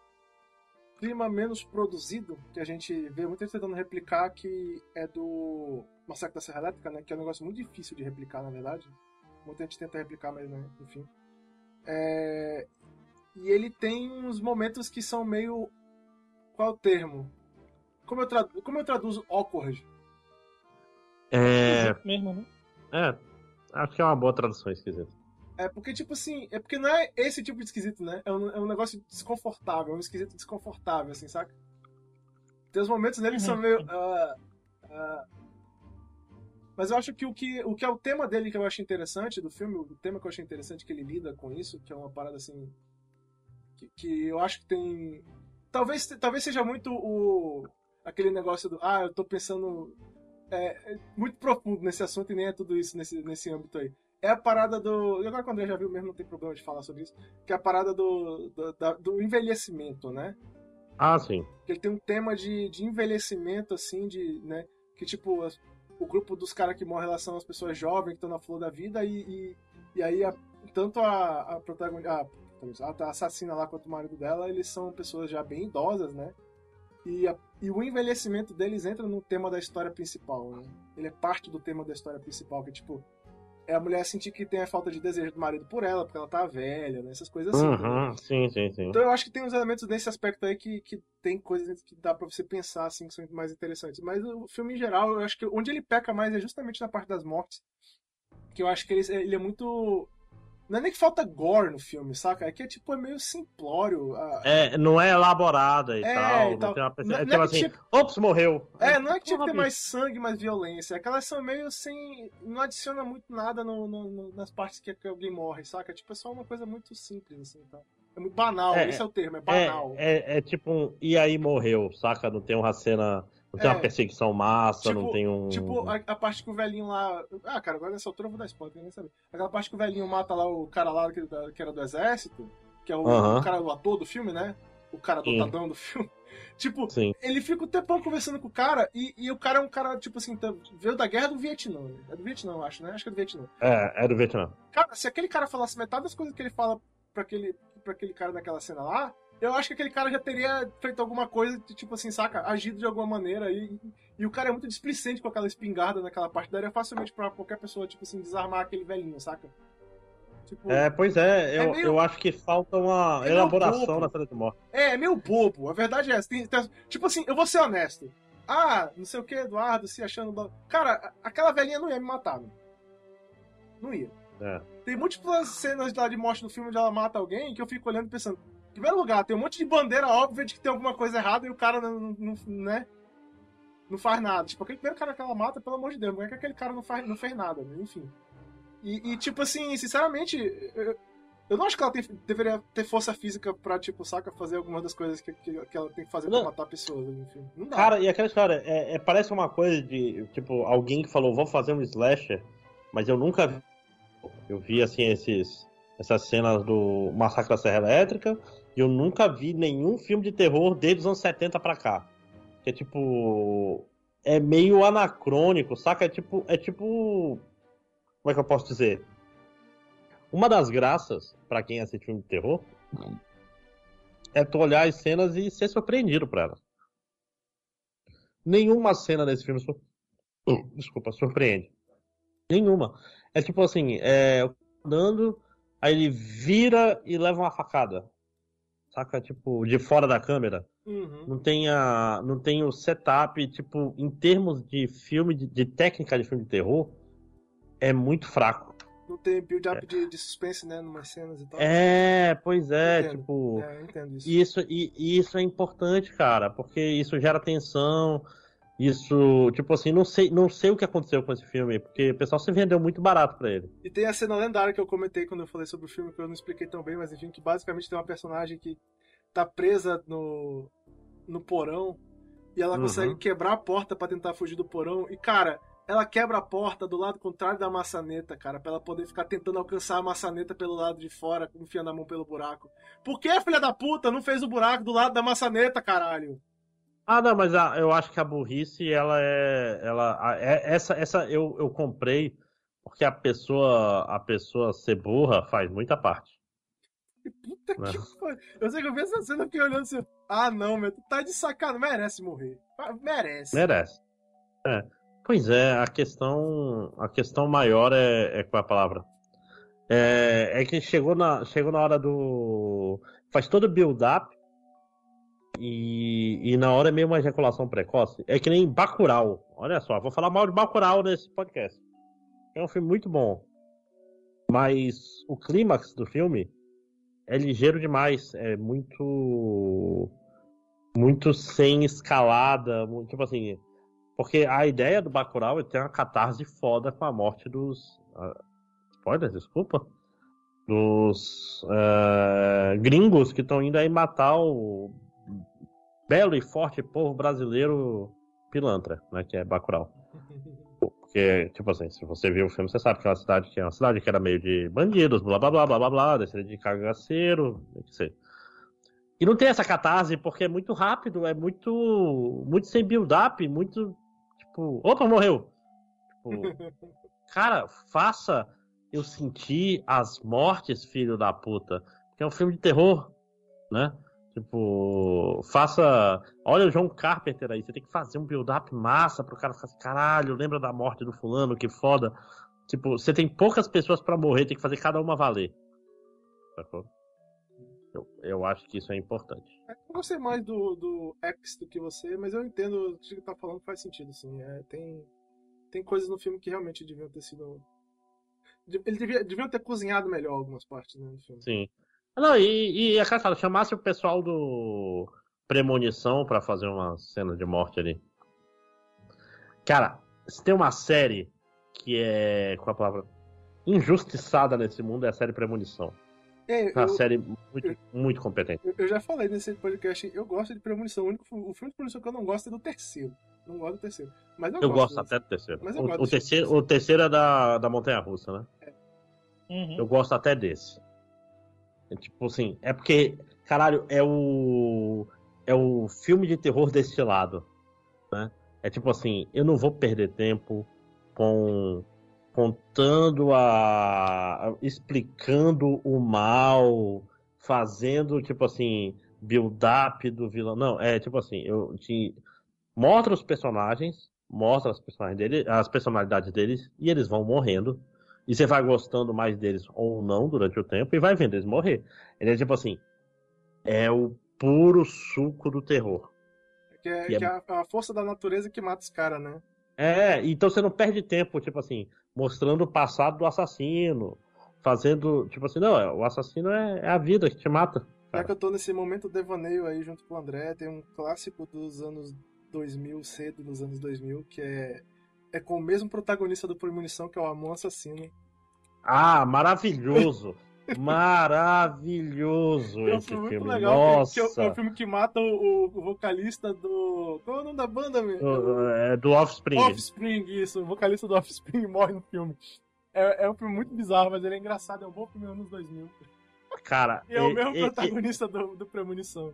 clima menos produzido que a gente vê gente tentando replicar que é do Massacre da Serra Elétrica, né? Que é um negócio muito difícil de replicar, na verdade. Muita gente tenta replicar, mas né, enfim. É, E ele tem uns momentos que são meio. Qual é o termo? Como eu, tradu... Como eu traduzo awkward? É. Mesmo, né? É. Acho que é uma boa tradução esquisita. É porque, tipo assim, é porque não é esse tipo de esquisito, né? É um, é um negócio desconfortável, é um esquisito desconfortável, assim, saca? Tem os momentos nele que são Uhum. meio. ah, ah. Mas eu acho que o, que o que é o tema dele que eu acho interessante do filme, o tema que eu achei interessante que ele lida com isso, que é uma parada assim. Que, que eu acho que tem. Talvez, talvez seja muito o. aquele negócio do. Ah, eu tô pensando. É, é muito profundo nesse assunto e nem é tudo isso nesse, nesse âmbito aí é a parada do. E agora que o André já viu mesmo, não tem problema de falar sobre isso. Que é a parada do, do, da- do envelhecimento, né? Ah, sim. Ele tem um tema de, de envelhecimento, assim, de. né? Que tipo, o grupo dos caras que morrem em relação às pessoas jovens que estão na flor da vida e. E, e aí, a- tanto a, a protagonista. A, a assassina lá quanto o marido dela, eles são pessoas já bem idosas, né? E, a- e o envelhecimento deles entra no tema da história principal, né? Ele é parte do tema da história principal, que é tipo é a mulher sentir que tem a falta de desejo do marido por ela, porque ela tá velha, né? Essas coisas assim. né? Uhum, sim, sim, sim. Então eu acho que tem uns elementos nesse aspecto aí que, que tem coisas que dá pra você pensar, assim, que são mais interessantes. Mas o filme em geral, eu acho que onde ele peca mais é justamente na parte das mortes. Que eu acho que ele, ele é muito. Não é nem que falta gore no filme, saca? É que é tipo, é meio simplório. a- É, não é elaborada e É, tal. e tal. Não tem uma Não- é não é tipo que assim, tipo- ops, morreu. É, não é que tinha que ter Porra, mais sangue, mais violência. É que elas são meio assim. Não adiciona muito nada no- no- no- nas partes que, alguém morre, saca? Tipo, é só uma coisa muito simples, assim, tá? É muito banal, É, esse é o termo, é É, banal. é, é tipo um. E aí morreu, saca? Não tem uma cena. Não tem É. uma perseguição massa, Tipo- não tem um. Tipo, a, a parte que o velhinho lá. Ah, cara, agora nessa altura eu vou dar spoiler, eu nem saber. Aquela parte que o velhinho mata lá o cara lá que, que era do exército, que é o, o cara do ator do filme, né? O cara Sim. dotadão do filme. tipo, Sim. ele fica o tempão conversando com o cara e, e o cara é um cara, tipo assim, tá- veio da guerra do Vietnã. É do Vietnã, eu acho, né? Acho que é do Vietnã. É, é do Vietnã. Cara, se aquele cara falasse metade das coisas que ele fala pra aquele, pra aquele cara naquela cena lá, eu acho que aquele cara já teria feito alguma coisa, tipo assim, saca? Agido de alguma maneira. E, e o cara é muito displicente com aquela espingarda naquela parte. Daria facilmente pra qualquer pessoa, tipo assim, desarmar aquele velhinho, saca? Tipo, É, pois é, eu, É meio- eu acho que falta uma É elaboração na cena de morte. É, é meio bobo. A verdade é essa. Tem- tem- tipo assim, eu vou ser honesto. Ah, não sei o que, Eduardo, se achando. Cara, aquela velhinha não ia me matar, não. Não ia. É. Tem múltiplas cenas lá de morte no filme onde ela mata alguém que eu fico olhando e pensando. Em primeiro lugar, tem um monte de bandeira óbvia de que tem alguma coisa errada e o cara não, não- não- né? Não faz nada. Tipo, aquele primeiro cara que ela mata, pelo amor de Deus, não é que aquele cara não, faz, não fez nada, né? enfim. E, e, tipo assim, sinceramente, eu, eu não acho que ela tem- deveria ter força física pra, tipo, saca, fazer algumas das coisas que, que, que ela tem que fazer Não. pra matar pessoas, enfim. Não dá. Cara, e aquela história, é, é- parece uma coisa de, tipo, alguém que falou, vou fazer um slasher, mas eu nunca vi. Eu vi, assim, esses, essas cenas do Massacre da Serra Elétrica, e eu nunca vi nenhum filme de terror desde os anos 70 pra cá. Que é tipo. É meio anacrônico, saca? É tipo. É tipo. Como é que eu posso dizer? Uma das graças, pra quem assiste filme de terror, é tu olhar as cenas e ser surpreendido por elas. Nenhuma cena desse filme sur- desculpa, surpreende. Nenhuma. É tipo assim, é, andando, aí ele vira e leva uma facada. Saca? Tipo, de fora da câmera. Uhum. Não tem, a, não tem o setup, tipo, em termos de filme, de, de técnica de filme de terror, é muito fraco. Não tem build-up de, de suspense, né? Numas cenas e tal. É, pois é, Entendo. tipo. É, isso. Isso, e, e isso é importante, cara, porque isso gera tensão. Isso, tipo assim, não sei, não sei o que aconteceu com esse filme, porque o pessoal se vendeu muito barato pra ele. E tem a cena lendária que eu comentei quando eu falei sobre o filme, que eu não expliquei tão bem, mas enfim, que basicamente tem uma personagem que tá presa no, no porão e ela Uhum. consegue quebrar a porta pra tentar fugir do porão. E, cara, ela quebra a porta do lado contrário da maçaneta, cara, pra ela poder ficar tentando alcançar a maçaneta pelo lado de fora, enfiando a mão pelo buraco. Por que, filha da puta, não fez o buraco do lado da maçaneta, caralho? Ah, não, mas a- eu acho que a burrice, ela é. Ela, é- essa essa eu, eu comprei porque a pessoa, a pessoa ser burra faz muita parte. Que Puta Não. que pariu. Eu sei que eu vi essa cena aqui olhando assim. Ah, não, meu, tu tá de sacanagem. Merece morrer. Ah, Merece. Merece. É. Pois é, a questão, a questão maior é, é qual é a palavra? É, é que chegou na, chegou na hora do. Faz todo o build-up e, e na hora meio uma ejaculação precoce. É que nem Bacurau. Olha só, vou falar mal de Bacurau nesse podcast. É um filme muito bom. Mas o clímax do filme é ligeiro demais. É muito. Muito sem escalada. muito- Tipo assim. Porque a ideia do Bacurau é ter uma catarse foda com a morte dos. ah, spoiler, desculpa. Dos ah, gringos que estão indo aí matar o belo e forte povo brasileiro pilantra, né? Que é Bacurau. Porque, tipo assim, se você viu o filme, você sabe que é uma cidade que é uma cidade que era meio de bandidos, blá blá blá blá blá blá, descida de cagaceiro, o que sei. E não tem essa catarse porque é muito rápido, é muito. muito sem build-up, muito. Tipo, opa, morreu! Tipo, cara, faça eu sentir as mortes, filho da puta. Porque é um filme de terror, né? Tipo, faça. Olha o John Carpenter aí, você tem que fazer um build-up massa pro cara ficar assim, caralho, lembra da morte do fulano, que foda. Tipo, você tem poucas pessoas pra morrer, tem que fazer cada uma valer. Sacou? Eu, eu acho que isso é importante. Eu gostei mais do, do X do que você, mas eu entendo o que você tá falando faz sentido, sim. É, tem, tem coisas no filme que realmente deviam ter sido Ele devia, devia ter cozinhado melhor algumas partes né, do filme. Sim. Não, e, e é cara, chamasse o pessoal do Premonição pra fazer uma cena de morte ali. Cara, se tem uma série que é. Qual é a palavra? Injustiçada nesse mundo é a série Premonição. É, Uma eu, série muito, muito competente. eu- eu já falei nesse podcast, eu gosto de Premonição. O único o filme de Premonição que eu não gosto é do terceiro. Não gosto do terceiro. Mas eu, Eu gosto desse. até do terceiro. Mas eu O, gosto o terceiro. O terceiro é da, da Montanha Russa, né? Uhum. Eu gosto até desse. É tipo assim, é porque, caralho, é o. É o filme de terror deste lado. Né? É tipo assim, eu não vou perder tempo com contando a. explicando o mal, fazendo, tipo assim, build-up do vilão. Não, é tipo assim, eu te mostra os personagens, mostra as as personalidades deles, e eles vão morrendo. E você vai gostando mais deles ou não durante o tempo e vai vendo eles morrer. Ele é tipo assim, é o puro suco do terror. Que é, E é- que é a, a força da natureza que mata os caras, né? É, então você não perde tempo, tipo assim, mostrando o passado do assassino, fazendo, tipo assim, não, é- o assassino é, é a vida que te mata. Já que eu tô nesse momento devaneio aí junto com o André, tem um clássico dos anos 2000, cedo nos anos 2000, que é, é com o mesmo protagonista do Premonição, que é o Amon Assassino. Ah, maravilhoso! maravilhoso É um esse filme filme. muito legal, Nossa! que é, que é o filme que mata o, o vocalista do... Qual é o nome da banda, meu? Do- é do Offspring. Offspring, isso. O vocalista do Offspring morre no filme. É, é um filme muito bizarro, mas ele é engraçado. É um bom filme anos 2000. Cara, E é o mesmo protagonista do, do Premonição.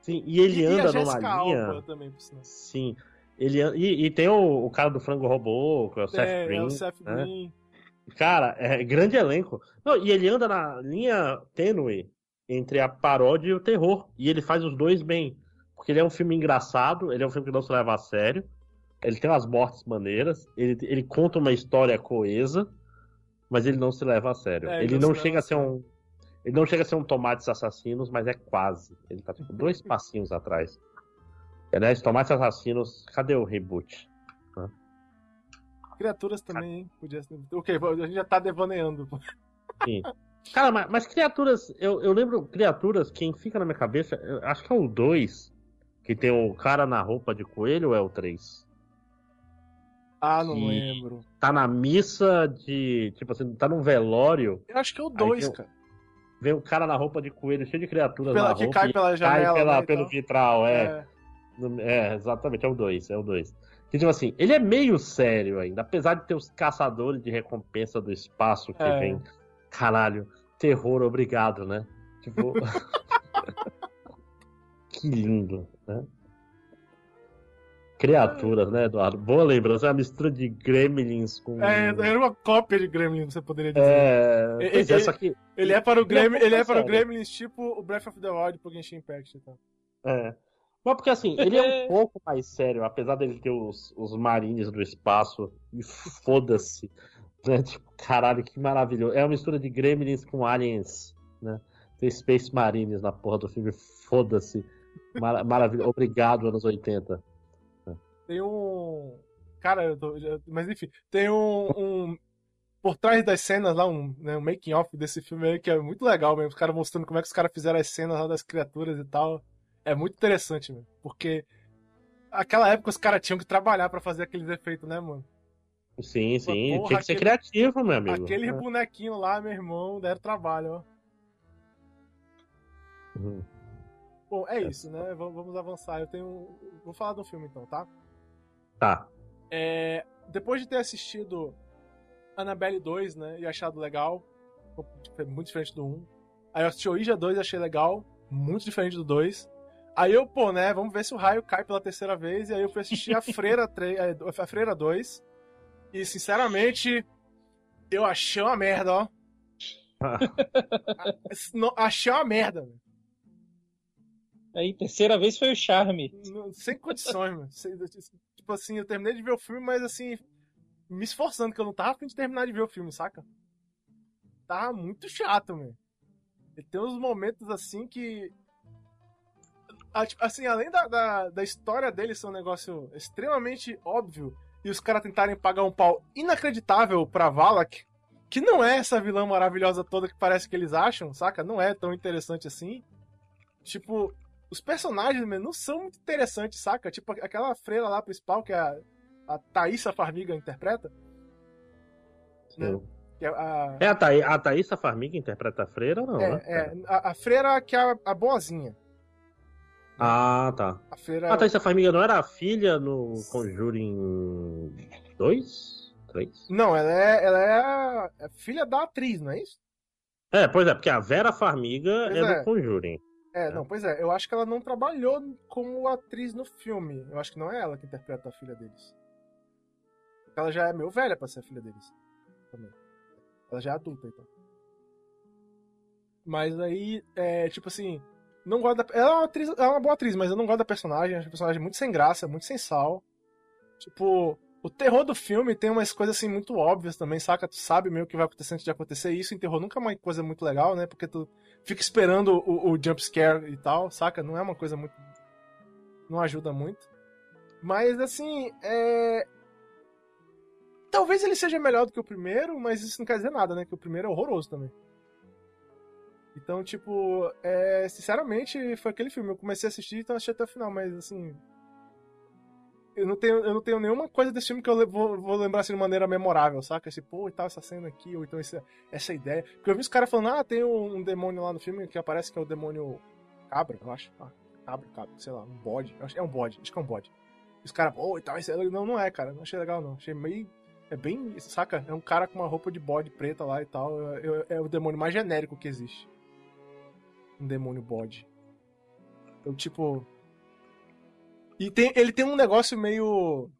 sim, e ele e, anda e a numa linha. Alba também, por sinal. Sim. Ele, e, e tem o, o cara do frango robô, que é o Seth É, Green. é o Seth né? Green. Cara, é grande elenco. Não, e ele anda na linha tênue entre a paródia e o terror. E ele faz os dois bem. Porque ele é um filme engraçado, ele é um filme que não se leva a sério. Ele tem umas mortes maneiras. Ele, ele conta uma história coesa, mas ele não se leva a sério. É, ele ele não chega a ser um. Ele não chega a ser um Tomates Assassinos, mas é quase. Ele tá tipo dois passinhos atrás. Aliás, Tomates Assassinos, cadê o reboot? Criaturas também, hein? Podia ser. Ok, a gente já tá devaneando. Sim. Cara, mas, mas criaturas, eu, eu lembro criaturas, quem fica na minha cabeça, acho que é o 2, que tem o cara na roupa de coelho ou é o 3? Ah, não lembro. Tá na missa de. Tipo assim, tá num velório, Eu acho que é o 2, tem o- cara. vem o cara na roupa de coelho, cheio de criaturas Pela- na que roupa. cai e pela janela, pela- né, pelo tal. vitral, é. É. É, exatamente, é o 2, é o 2. Que tipo assim, ele é meio sério ainda, apesar de ter os caçadores de recompensa do espaço que É. vem. Caralho, terror, obrigado, né? Tipo. que lindo, né? Criaturas, né, Eduardo? Boa lembrança, é uma mistura de gremlins com. É, era uma cópia de Gremlin, você poderia dizer. É, E- pois e- é, só que. Ele é para o Gremlin, ele é para o. Gremlins tipo o Breath of the Wild pro Genshin Impact então. É. Mas porque assim, ele é um pouco mais sério, apesar dele ter os, os marines do espaço, e foda-se. Né? Tipo, caralho, que maravilhoso. É uma mistura de Gremlins com Aliens, né? Tem Space Marines na porra do filme, foda-se. Mar maravilhoso. Obrigado, anos 80. Tem um. Cara, eu tô. Mas enfim, tem um. um- Por trás das cenas lá, um, né, um making off desse filme aí, que é muito legal mesmo. Os caras mostrando como é que os caras fizeram as cenas lá das criaturas e tal. É muito interessante, mesmo. Porque. Aquela época os caras tinham que trabalhar pra fazer aqueles efeitos, né, mano? Sim, sim. porra, Tinha que ser aquele- criativo, meu amigo. Aquele É. bonequinho lá, meu irmão, deram trabalho, ó. Uhum. Bom, é isso, né? Vamos avançar. Eu tenho. Vou falar do filme então, tá? Tá. É, depois de ter assistido Annabelle 2, né, e achado legal, muito diferente do 1. Aí eu assisti Ouija 2 e achei legal, muito diferente do 2. Aí eu, pô, né, vamos ver se o raio cai pela terceira vez, e aí eu fui assistir a Freira, 3, é, a Freira 2. E, sinceramente, eu achei uma merda, ó. Achei uma merda, velho. Aí, terceira vez foi o charme. Sem condições, mano. Tipo assim, eu terminei de ver o filme, mas assim, me esforçando, que eu não tava a fim de terminar de ver o filme, saca? Tava muito chato, mano. E tem uns momentos assim que. Tipo, Assim, além da, da, da história dele ser um negócio extremamente óbvio, e os caras tentarem pagar um pau inacreditável pra Valak, que não é essa vilã maravilhosa toda que parece que eles acham, saca? Não é tão interessante assim. Tipo, os personagens mesmo não são muito interessantes, saca? Tipo, aquela freira lá principal, que a, a Thaísa Farmiga interpreta. Né? É a, é a, Thaí, a Thaísa Farmiga interpreta a freira não? É, né? é a, a, freira que é a, a boazinha. Ah, tá. A, freira... a Thaísa Farmiga não era a filha no Conjuring 2? 3? Não, ela é, ela é a, é filha da atriz, não é isso? É, pois é, porque a Vera Farmiga é, é do Conjuring. É, não, pois é. Eu acho que ela não trabalhou como atriz no filme. Eu acho que não é ela que interpreta a filha deles. Ela já é meio velha pra ser a filha deles. Também. Ela já é adulta, então. Mas aí, é, tipo assim, não gosto da... Ela é uma atriz, ela é uma boa atriz, mas eu não gosto da personagem. Acho a personagem muito sem graça, muito sem sal. Tipo, o terror do filme tem umas coisas assim muito óbvias também, saca? Tu sabe meio que vai acontecer antes de acontecer. E isso em terror nunca é uma coisa muito legal, né? Porque tu fica esperando o, o jump scare e tal, saca? Não é uma coisa muito. Não ajuda muito. Mas assim, é. Talvez ele seja melhor do que o primeiro, mas isso não quer dizer nada, né? Que o primeiro é horroroso também. Então, tipo, é... sinceramente, foi aquele filme. Eu comecei a assistir, então assisti até o final, mas assim, eu não tenho, eu não tenho nenhuma coisa desse filme que eu vou, vou lembrar assim de maneira memorável, saca? Esse, pô, e tal, essa cena aqui, ou então essa, essa ideia. Porque eu vi os caras falando, ah, tem um, demônio lá no filme que aparece que é o demônio cabra, eu acho. Ah, cabra, cabra, sei lá, um bode. É um bode, acho que é um bode. Os caras, pô, e tal, esse, não, não é, cara, não achei legal não. Achei meio. É bem, saca? É um cara com uma roupa de bode preta lá e tal. É, é, é o demônio mais genérico que existe. Um demônio bode. Então, tipo, e tem, ele tem um negócio meio.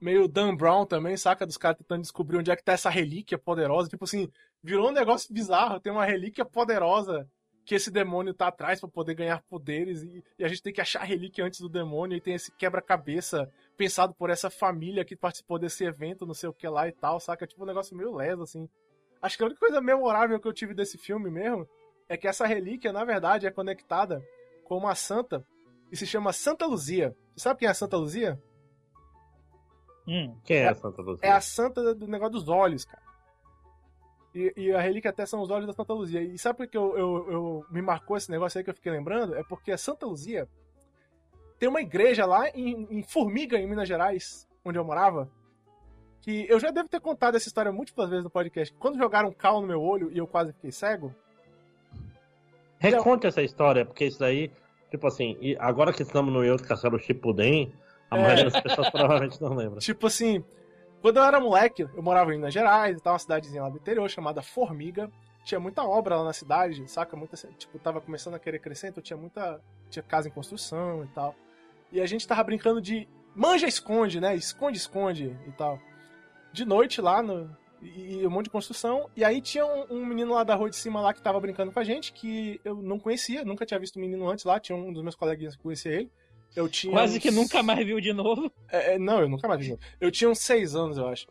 meio Dan Brown também, saca? Dos caras tentando descobrir onde é que tá essa relíquia poderosa. Tipo assim, virou um negócio bizarro. Tem uma relíquia poderosa que esse demônio tá atrás para poder ganhar poderes. E, e, a gente tem que achar a relíquia antes do demônio. E tem esse quebra-cabeça pensado por essa família que participou desse evento, não sei o que lá e tal, saca? Tipo um negócio meio leso, assim. Acho que a única coisa memorável que eu tive desse filme mesmo é que essa relíquia, na verdade, é conectada com uma santa e se chama Santa Luzia. Você sabe quem é a Santa Luzia? Hum, quem é, é a Santa Luzia? É a santa do negócio dos olhos, cara. E, e, a relíquia até são os olhos da Santa Luzia. E sabe por que eu, eu, eu, me marcou esse negócio aí que eu fiquei lembrando? É porque a Santa Luzia tem uma igreja lá em, em Formiga, em Minas Gerais, onde eu morava, que eu já devo ter contado essa história múltiplas vezes no podcast. Quando jogaram cal no meu olho e eu quase fiquei cego. Reconte essa história, porque isso daí Tipo assim, agora que estamos no outro Castelo Shippuden, a é. maioria das pessoas provavelmente não lembra. Tipo assim, quando eu era moleque, eu morava em Minas Gerais, e tal, uma cidadezinha lá do interior chamada Formiga. Tinha muita obra lá na cidade, saca? Muita, tipo, tava começando a querer crescer, então tinha muita. Tinha casa em construção e tal. E a gente tava brincando de manja-esconde, né? Esconde-esconde e tal. De noite lá no, e, um monte de construção. E aí tinha um, um, menino lá da rua de cima lá que tava brincando com a gente, que eu não conhecia, nunca tinha visto o menino antes lá, tinha um dos meus coleguinhas que conhecia ele. Eu tinha Quase uns... que nunca mais viu de novo. É, é, não, eu nunca mais vi. Eu tinha uns seis anos, eu acho.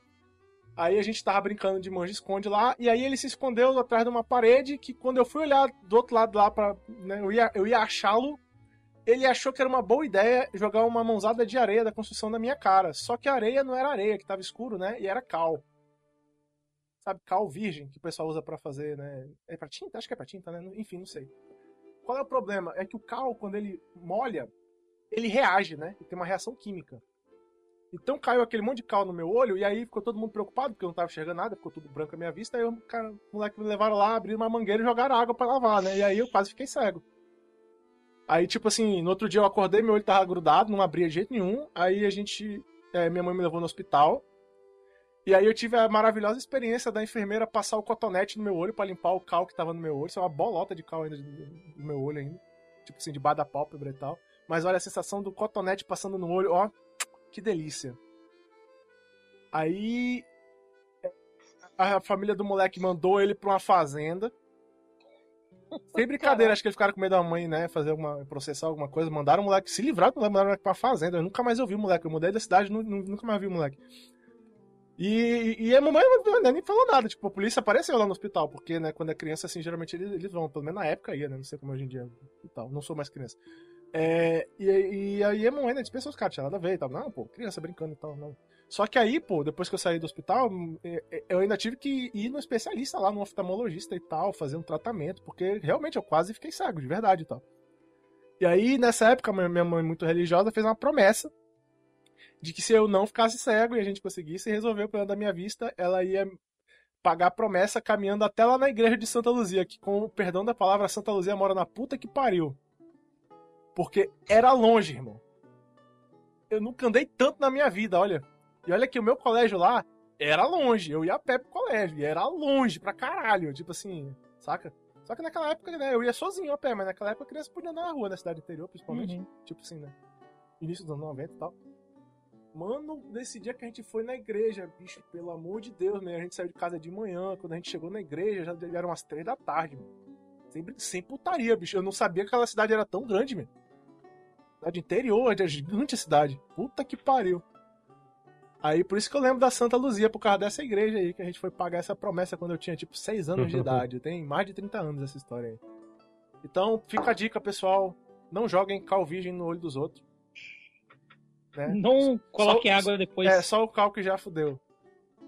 Aí a gente tava brincando de manja esconde lá, e aí ele se escondeu atrás de uma parede, que quando eu fui olhar do outro lado lá pra. Né, eu ia, eu ia achá-lo, ele achou que era uma boa ideia jogar uma mãozada de areia da construção na minha cara. Só que a areia não era areia, que tava escuro, né? E era cal sabe, cal virgem que o pessoal usa para fazer, né? É pra tinta? Acho que é pra tinta, né? Enfim, não sei. Qual é o problema? É que o cal, quando ele molha, ele reage, né? Ele tem uma reação química. Então caiu aquele monte de cal no meu olho, e aí ficou todo mundo preocupado, porque eu não tava enxergando nada, ficou tudo branco à minha vista, aí o cara, o moleque me levaram lá, abriram uma mangueira e jogaram água para lavar, né? E aí eu quase fiquei cego. Aí, tipo assim, no outro dia eu acordei, meu olho tava grudado, não abria de jeito nenhum. Aí a gente. É, minha mãe me levou no hospital. E aí eu tive a maravilhosa experiência da enfermeira passar o cotonete no meu olho para limpar o cal que tava no meu olho. Isso é uma bolota de cal ainda no meu olho ainda. Tipo assim, debaixo da pálpebra e tal. Mas olha a sensação do cotonete passando no olho, ó. Que delícia. Aí a família do moleque mandou ele pra uma fazenda. Sem brincadeira, acho que eles ficaram com medo da mãe, né? Fazer alguma. processar alguma coisa. Mandaram o moleque se livrar do moleque, mandaram o moleque pra fazenda. Eu nunca mais ouvi o moleque. Eu mudei da cidade, nunca mais vi o moleque. E, e a mamãe nem falou nada, tipo, a polícia apareceu lá no hospital, porque, né, quando é criança, assim, geralmente eles, eles vão, pelo menos na época ia, né, não sei como hoje em dia e tal, não sou mais criança. É, e, e aí a mamãe, né, dispensou os caras, tinha nada a ver e tal, não, pô, criança brincando e tal, não. Só que aí, pô, depois que eu saí do hospital, é, é, eu ainda tive que ir no especialista lá, no oftalmologista e tal, fazer um tratamento, porque realmente eu quase fiquei cego, de verdade e tal. E aí, nessa época, minha mãe, muito religiosa, fez uma promessa de que se eu não ficasse cego e a gente conseguisse resolver o problema da minha vista, ela ia pagar a promessa caminhando até lá na igreja de Santa Luzia, que com o perdão da palavra, Santa Luzia mora na puta que pariu. Porque era longe, irmão. Eu nunca andei tanto na minha vida, olha. E olha que o meu colégio lá era longe. Eu ia a pé pro colégio. E era longe pra caralho. Tipo assim, saca? Só que naquela época, né, eu ia sozinho a pé, mas naquela época a criança podia andar na rua, na cidade interior, principalmente. Uhum. Tipo assim, né? Início dos anos 90 e tal. Mano, nesse dia que a gente foi na igreja, bicho, pelo amor de Deus, né? A gente saiu de casa de manhã, quando a gente chegou na igreja, já eram umas três da tarde, mano. Sem, sem putaria, bicho. Eu não sabia que aquela cidade era tão grande, mano. Cidade interior, é gigante a cidade. Puta que pariu. Aí por isso que eu lembro da Santa Luzia, por causa dessa igreja aí, que a gente foi pagar essa promessa quando eu tinha tipo 6 anos de idade. Tem mais de 30 anos essa história aí. Então, fica a dica, pessoal. Não joguem cal virgem no olho dos outros. Né? Não coloquem água depois. É, só o cal que já fudeu.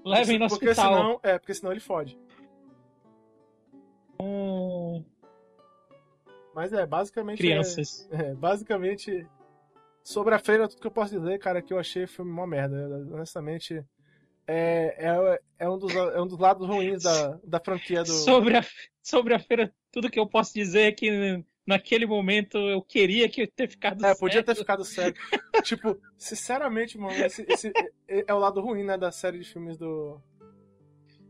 Levem no porque hospital. Senão, é, porque senão ele fode. Hum... Mas é, basicamente. Crianças. É, é, basicamente Sobre a freira, tudo que eu posso dizer, cara, é que eu achei o filme uma merda. Honestamente, é, é, é, um, dos, é um dos lados ruins da, da franquia do. Sobre a, sobre a feira, tudo que eu posso dizer é que naquele momento eu queria que eu ter ficado É, podia ter ficado sério. tipo, sinceramente, mano, esse, esse é, é o lado ruim, né, da série de filmes do.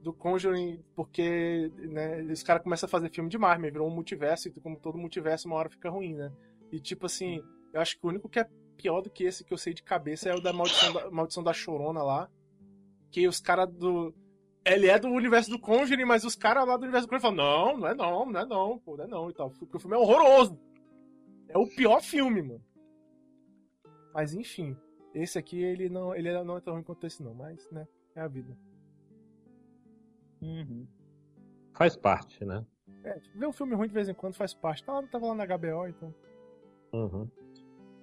Do Conjuring, porque né, os caras começam a fazer filme demais, mas virou um multiverso, e como todo multiverso, uma hora fica ruim, né? E tipo assim, eu acho que o único que é pior do que esse que eu sei de cabeça é o da Maldição da, Maldição da Chorona lá. Que os caras do. Ele é do universo do Conjuring, mas os caras lá do universo do Conjuring falam: não, não é não, não é não, pô, não é não e tal. Porque o filme é horroroso. É o pior filme, mano. Mas enfim, esse aqui ele não, ele não é tão ruim quanto esse, não, mas, né, é a vida. Uhum. Faz parte, né? É, tipo, ver um filme ruim de vez em quando faz parte. Tava, tava lá na HBO, então. Uhum.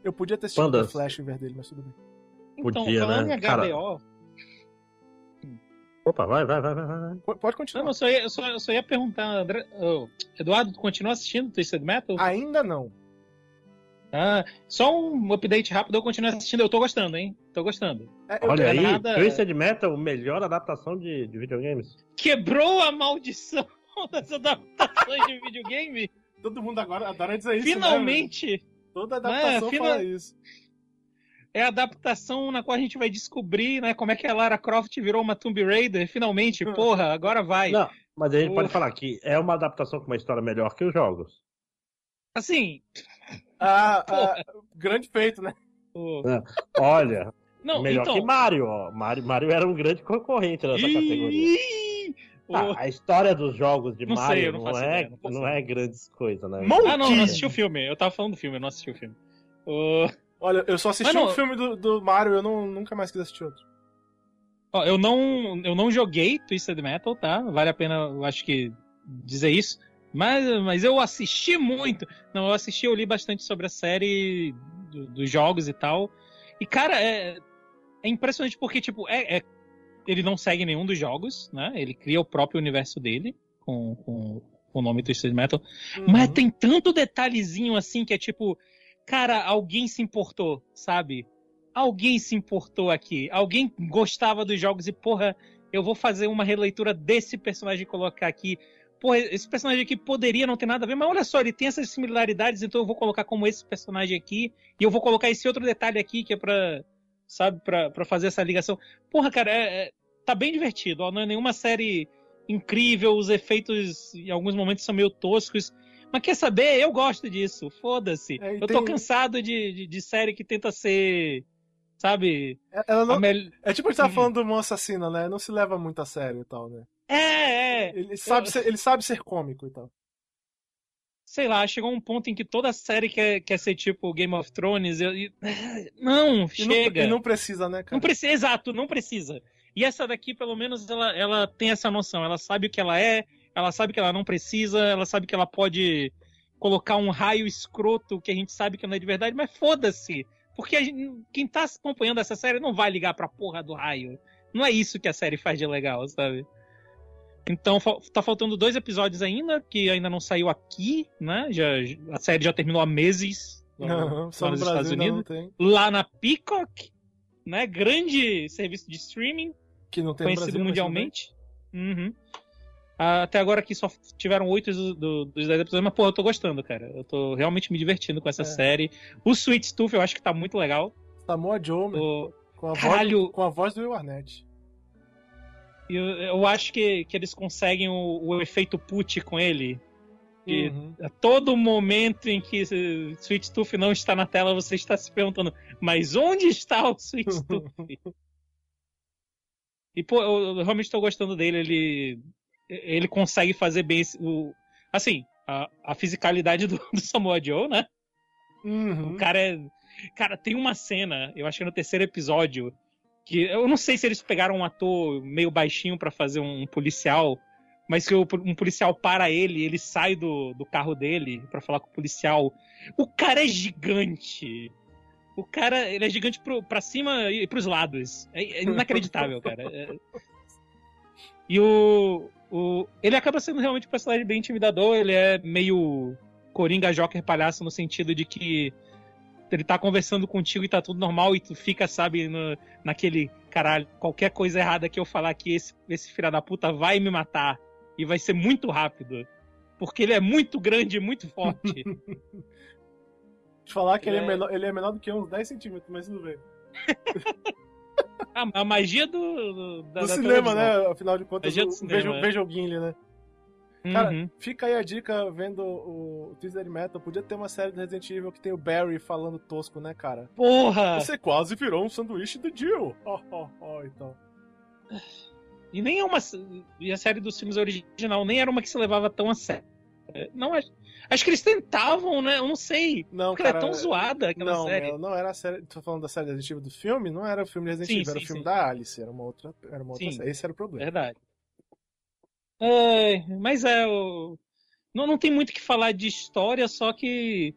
Eu podia ter assistido o Flash em vez dele, mas tudo bem. Então, podia, falando né? em HBO. Opa, vai, vai, vai, vai, vai. Pode continuar. Não, eu, só ia, eu, só, eu só ia perguntar, André... Oh, Eduardo, tu continua assistindo Twisted Metal? Ainda não. Ah, só um update rápido, eu continuo assistindo, eu tô gostando, hein? Tô gostando. É, Olha aí, nada... Twisted Metal, melhor adaptação de, de videogames. Quebrou a maldição das adaptações de videogame? Todo mundo agora adora dizer isso, né, Finalmente! Né? Toda adaptação é, fala isso. É a adaptação na qual a gente vai descobrir, né, como é que a Lara Croft virou uma Tomb Raider, finalmente, hum. porra, agora vai. Não, mas a gente pode falar que é uma adaptação com uma história melhor que os jogos. Assim. Ah, ah grande feito, né? É, olha, não, melhor então... que Mario, ó. Mario. Mario era um grande concorrente nessa categoria. Ah, a história dos jogos de não Mario sei, não, não, é, ideia, não, não é grandes coisas, né? Ah, não, não assisti o filme. Eu tava falando do filme, eu não assisti o filme. Uh... Olha, eu só assisti um filme do, do Mario, eu não, nunca mais quis assistir outro. Ó, eu não, eu não joguei Twisted Metal, tá? Vale a pena, eu acho que, dizer isso. Mas, mas eu assisti muito. Não, eu assisti, eu li bastante sobre a série do, dos jogos e tal. E, cara, é, é impressionante porque, tipo, é, é ele não segue nenhum dos jogos, né? Ele cria o próprio universo dele com, com, com o nome Twisted Metal. Uhum. Mas tem tanto detalhezinho assim que é tipo, cara, alguém se importou, sabe? Alguém se importou aqui. Alguém gostava dos jogos e, porra, eu vou fazer uma releitura desse personagem e colocar aqui. Porra, esse personagem aqui poderia não ter nada a ver, mas olha só, ele tem essas similaridades, então eu vou colocar como esse personagem aqui, e eu vou colocar esse outro detalhe aqui que é pra, sabe, pra, pra fazer essa ligação. Porra, cara, é, é tá bem divertido. Ó, não é nenhuma série incrível, os efeitos em alguns momentos são meio toscos. Mas quer saber? Eu gosto disso. Foda-se. É, eu tô cansado de, de, de, série que tenta ser. Sabe? É, não... é tipo a gente tá uhum. falando do Mão Assassina, né? Não se leva muito a sério e tal, né? É, é. Ele sabe, eu... ser, ele sabe ser cômico e tal. Sei lá, chegou um ponto em que toda série quer, quer ser tipo Game of Thrones. Eu. Não, e chega. Não, e não precisa, né, cara? Não precisa, exato, não precisa. E essa daqui, pelo menos, ela, ela tem essa noção. Ela sabe o que ela é, ela sabe que ela não precisa, ela sabe que ela pode colocar um raio escroto que a gente sabe que não é de verdade, mas foda-se. Porque gente- quem tá acompanhando essa série não vai ligar pra porra do raio. Não é isso que a série faz de legal, sabe? Então tá faltando dois episódios ainda, que ainda não saiu aqui, né? Já, a série já terminou há meses lá, Não, só lá no nos Brasil Estados Unidos. Lá na Peacock, né? Grande serviço de streaming Que não tem conhecido Brasil, mundialmente. Uhum. Até agora aqui só tiveram oito do- do- dos dez episódios, mas pô, eu tô gostando, cara. Eu tô realmente me divertindo com essa É. série. O Sweet Tooth eu acho que tá muito legal. Samoa Joe, meu, O- com, a voz, Caralho! do- com a voz do Will Arnett. Eu, eu acho que, que eles conseguem o, o efeito put com ele. E Uhum. a todo momento em que Sweet Tooth não está na tela, você está se perguntando, mas onde está o Sweet Tooth? E, pô, eu, eu realmente estou gostando dele. Ele, ele consegue fazer bem o. Assim, a, a fisicalidade do, do Samoa Joe, né? Uhum. O cara é. Cara, tem uma cena, eu acho que é no terceiro episódio, que eu não sei se eles pegaram um ator meio baixinho pra fazer um policial, mas que um policial para ele, ele sai do, do carro dele pra falar com o policial. O cara é gigante. O cara, ele é gigante pro, pra cima e pros lados. É, é inacreditável, cara. É- E o, o. Ele acaba sendo realmente um personagem bem intimidador, ele é meio Coringa Joker palhaço no sentido de que ele tá conversando contigo e tá tudo normal e tu fica, sabe, no, naquele caralho, qualquer coisa errada que eu falar aqui, esse, esse filho da puta vai me matar e vai ser muito rápido. Porque ele é muito grande e muito forte. Te falar que ele é, É. menor, ele é menor do que uns 10 centímetros, mas tudo bem. a, a magia do, do, da, Do da cinema, né? Afinal de contas, Magia do o- cinema, veja, é. veja o Gimli, né? Cara, Uhum. fica aí a dica vendo o Twisted Metal. Podia ter uma série do Resident Evil que tem o Barry falando tosco, né, cara? Porra! Você quase virou um sanduíche do Jill. Ó, ó, ó, então. E nem é uma. E a série dos filmes original nem era uma que se levava tão a sério. É, Não, acho, que eles tentavam, né? Eu não sei. Não, Porque cara. ela é tão zoada aquela Não, série. meu, não era a série. Tô falando da série Resident Evil do filme, não era o filme de Resident Sim, Evil, era sim, o filme sim. da Alice, era uma outra, era uma outra Sim. série. Esse era o problema. Verdade. É, mas é, o- não, não tem muito o que falar de história, só que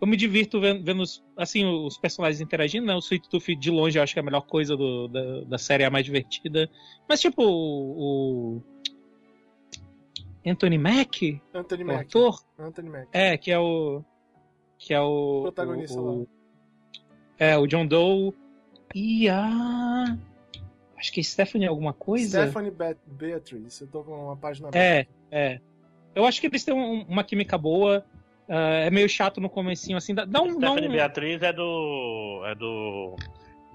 eu me divirto vendo, vendo os, assim, os personagens interagindo, né? O Sweet Tooth de longe eu acho que é a melhor coisa do- da, da série, é a mais divertida. Mas tipo, o Anthony Mack, Anthony o Mack. ator, Anthony Mack. é, que é o que é o Protagonista o, lá. É, o John Doe e a acho que é Stephanie alguma coisa. Stephanie Be Beatriz. Eu tô com uma página É, aberta. é. Eu acho que eles têm um- uma química boa. ah, é meio chato no comecinho, assim. Dá, dá um. Dá Stephanie um... Beatriz é do. é do.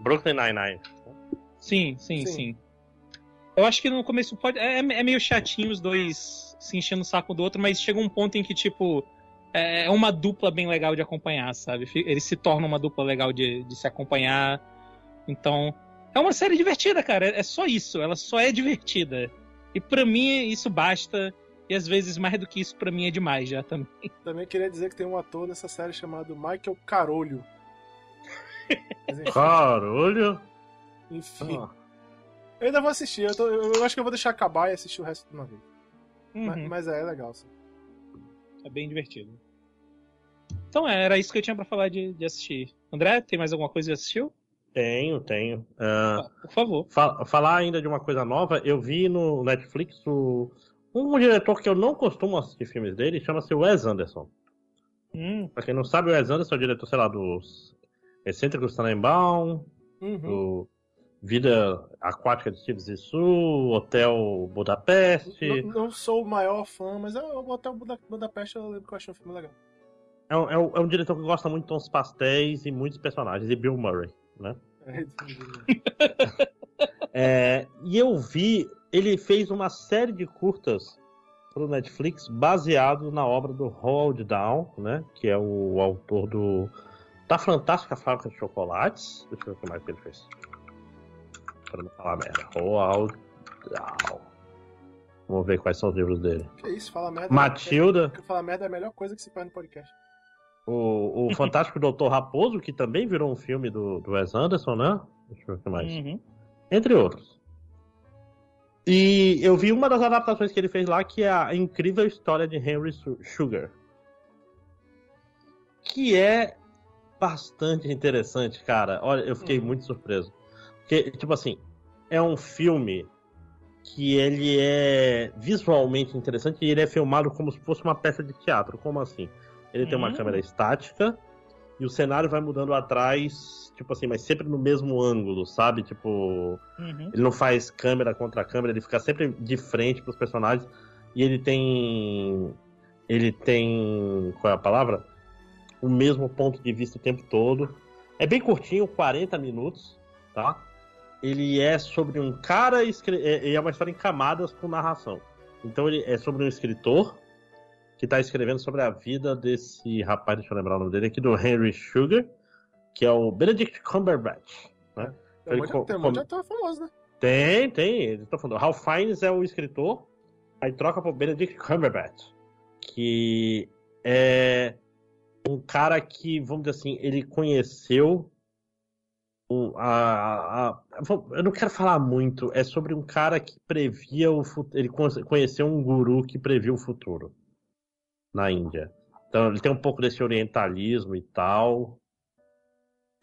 Brooklyn Nine-Nine. Sim, sim, Sim. sim, Eu acho que no começo pode. É, é meio chatinho os dois se enchendo o saco do outro, mas chega um ponto em que, tipo. É uma dupla bem legal de acompanhar, sabe? Eles se tornam uma dupla legal de, de se acompanhar. Então. É uma série divertida, cara. É é só isso. Ela só é divertida. E pra mim, isso basta. E às vezes, mais do que isso, pra mim é demais já também. Também queria dizer que tem um ator nessa série chamado Michael Carolho. Caralho! enfim. Ah, Eu ainda vou assistir. Eu, tô- eu acho que eu vou deixar acabar e assistir o resto de uma vez. Uhum. Mas, é, é legal. Sim. É bem divertido. Então é, era isso que eu tinha pra falar de, de assistir. André, tem mais alguma coisa que assistiu? Tenho, tenho. Ah, Por favor. fa- falar ainda de uma coisa nova, eu vi no Netflix o, um diretor que eu não costumo assistir filmes dele, chama-se Wes Anderson. Hum, Pra quem não sabe, o Wes Anderson é o diretor, sei lá, dos Excêntricos Tannenbaum, Uhum. do Vida Aquática de Steve Zissou, Hotel Budapeste. Não, não sou o maior fã, mas eu, eu Hotel Buda, Budapeste eu lembro que eu achei um filme legal. É um, é um- é um diretor que gosta muito de tons pastéis e muitos personagens, e Bill Murray, né? É, É, e eu vi, ele fez uma série de curtas pro Netflix baseado na obra do Roald Dahl, né? Que é o autor do da Fantástica Fábrica de Chocolates. Deixa eu ver o que mais que ele fez. Para não falar merda. Roald Dahl. Vamos ver quais são os livros dele. que isso, fala merda. Matilda, É, falar merda é a melhor coisa que se faz no podcast. o, o Fantástico Doutor Raposo, que também virou um filme do, do Wes Anderson, né? Deixa eu ver o que mais. uhum. entre outros. E eu vi uma das adaptações que ele fez lá, que é a incrível história de Henry Su- Sugar. Que é bastante interessante, cara. Olha, eu fiquei Uhum. muito surpreso. Porque, tipo assim, é um filme que ele é visualmente interessante e ele é filmado como se fosse uma peça de teatro. Como assim? Ele tem uma Hum. câmera estática e o cenário vai mudando atrás, tipo assim, mas sempre no mesmo ângulo, sabe? Tipo, Uhum. ele não faz câmera contra câmera, ele fica sempre de frente pros personagens e ele tem ele tem qual é a palavra? O mesmo ponto de vista o tempo todo. É bem curtinho, 40 minutos, tá? Ele é sobre um cara escre- é, é uma história em camadas com narração. Então ele é sobre um escritor que tá escrevendo sobre a vida desse rapaz, deixa eu lembrar o nome dele aqui, do Henry Sugar, que é o Benedict Cumberbatch. Né? Tem um Ele monte, co- tem um monte de come- ator famoso, né? Tem, tem. Eles estão falando. Ralph Fiennes é o escritor, aí troca pro Benedict Cumberbatch, que é um cara que, vamos dizer assim, ele conheceu o- a, a- eu não quero falar muito, é sobre um cara que previa o futuro. Ele con- conheceu um guru que previa o futuro na Índia. Então ele tem um pouco desse orientalismo e tal.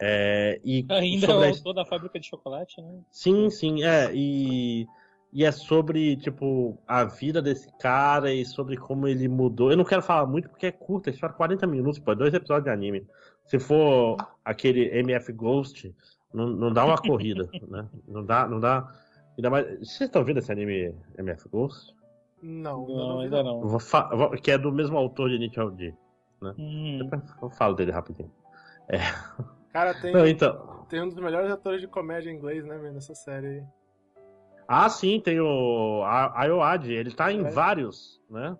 É, e Ainda é sobre o a autor da fábrica de chocolate, né? Sim, sim, é. E, e é sobre, tipo, a vida desse cara e sobre como ele mudou. Eu não quero falar muito porque é curta, é só 40 minutos, pô, é dois episódios de anime. Se for aquele MF Ghost, não, não dá uma corrida, né? Não dá, não dá. Ainda mais. Vocês estão vendo esse anime MF Ghost? Não, Não, vi, ainda não. vou fa- vou- que é do mesmo autor de Nietzsche D. Hum. Depois eu falo dele rapidinho. Cara, tem, Não, então. tem um dos melhores atores de comédia em inglês, né, nessa série aí. Ah, sim, tem o a- Ayoad, ele tá em É. vários, né?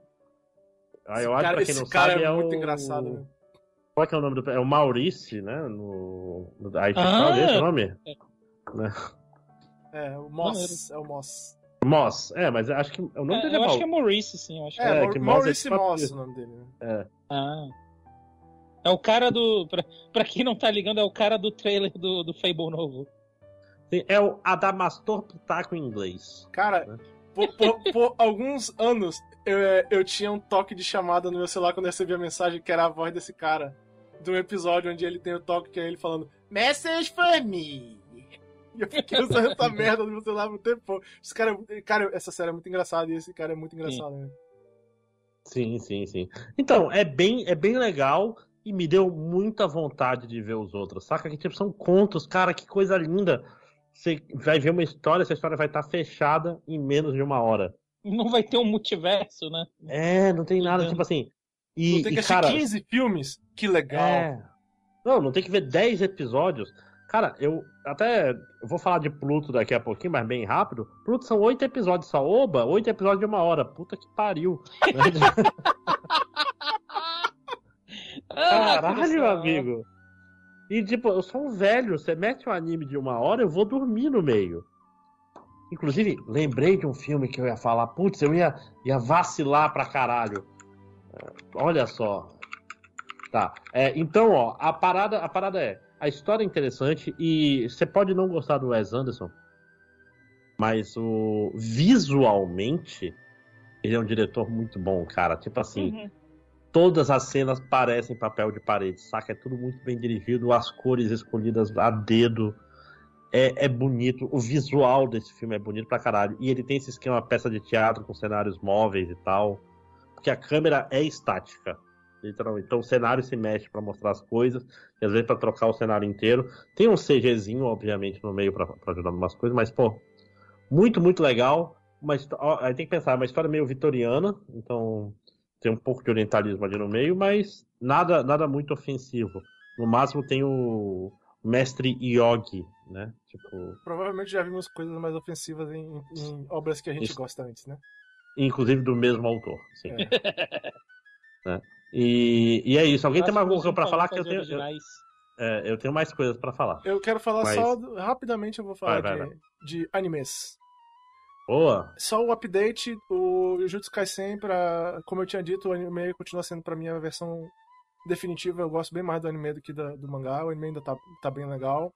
Esse Ayoad, cara, pra quem não esse cara sabe, é, é, muito o... engraçado, né? Qual é que é o nome do... É o Maurice, né? No... no... Aí Ah, fala esse é. nome? É, o Moss. É o Moss. Moss. É, mas acho que o nome É, dele é eu acho Mau- que é Maurice, sim. Eu acho que É, É, que Moss é Maurice tipo- Moss o nome dele. né? É. Ah. É o cara do. Pra, pra quem não tá ligando, é o cara do trailer do, do Fable novo. Sim, É o Adamastor Pitaco em inglês. Cara, Né? por, por- por alguns anos eu, é, eu tinha um toque de chamada no meu celular quando eu recebia a mensagem que era a voz desse cara. Um episódio onde ele tem o toque que é ele falando Message for me. E eu fiquei usando essa merda no meu celular por um tempo. Esse cara, cara, essa série é muito engraçada e esse cara é muito engraçado, né? Sim, sim, sim. Então, é bem, é bem legal e me deu muita vontade de ver os outros, saca? Que tipo, são contos, cara, que coisa linda. Você vai ver uma história, essa história vai estar fechada em menos de uma hora. Não vai ter um multiverso, né? É, não tem nada, tipo assim. E, Não tem que e, assistir cara, 15 filmes? Que legal. é. Não, não tem que ver 10 episódios. Cara, eu até eu vou falar de Pluto daqui a pouquinho, mas bem rápido. Pluto são oito episódios só. Oba, oito episódios de uma hora. Puta que pariu. Caralho, amigo. E tipo, eu sou um velho. Você mete um anime de uma hora, eu vou dormir no meio. Inclusive, lembrei de um filme que eu ia falar. Putz, eu ia, ia vacilar pra caralho. É, Olha só. Tá. É, então, ó, a parada, a parada é. A história é interessante e você pode não gostar do Wes Anderson, mas o visualmente ele é um diretor muito bom, cara. Tipo assim, Uhum. todas as cenas parecem papel de parede, saca? É tudo muito bem dirigido, as cores escolhidas a dedo. É, é bonito, o visual desse filme é bonito pra caralho. E ele tem esse esquema peça de teatro com cenários móveis e tal. Porque a câmera é estática, literalmente. Então o cenário se mexe pra mostrar as coisas, e às vezes pra trocar o cenário inteiro. Tem um CGzinho, obviamente, no meio pra ajudar em umas coisas, mas, pô, muito, muito legal. Ó, aí tem que pensar, é uma história meio vitoriana, então tem um pouco de orientalismo ali no meio, mas nada, nada muito ofensivo. No máximo tem o mestre Yogi, né? Tipo, Provavelmente já vimos coisas mais ofensivas em, em obras que a gente Isso. gosta antes, né? inclusive do mesmo autor, sim. É. Né? E, e é isso. Alguém tem mais alguma coisa pra Clássicos falar que eu tenho, eu, é, eu tenho mais coisas pra falar. Eu quero falar Mas- só. do- Rapidamente eu vou falar Vai, vai, de, de animes. Boa. Só o update, o Jujutsu Kaisen, pra, como eu tinha dito, o anime continua sendo pra mim a versão definitiva. Eu gosto bem mais do anime do que da- do mangá. O anime ainda tá, tá bem legal.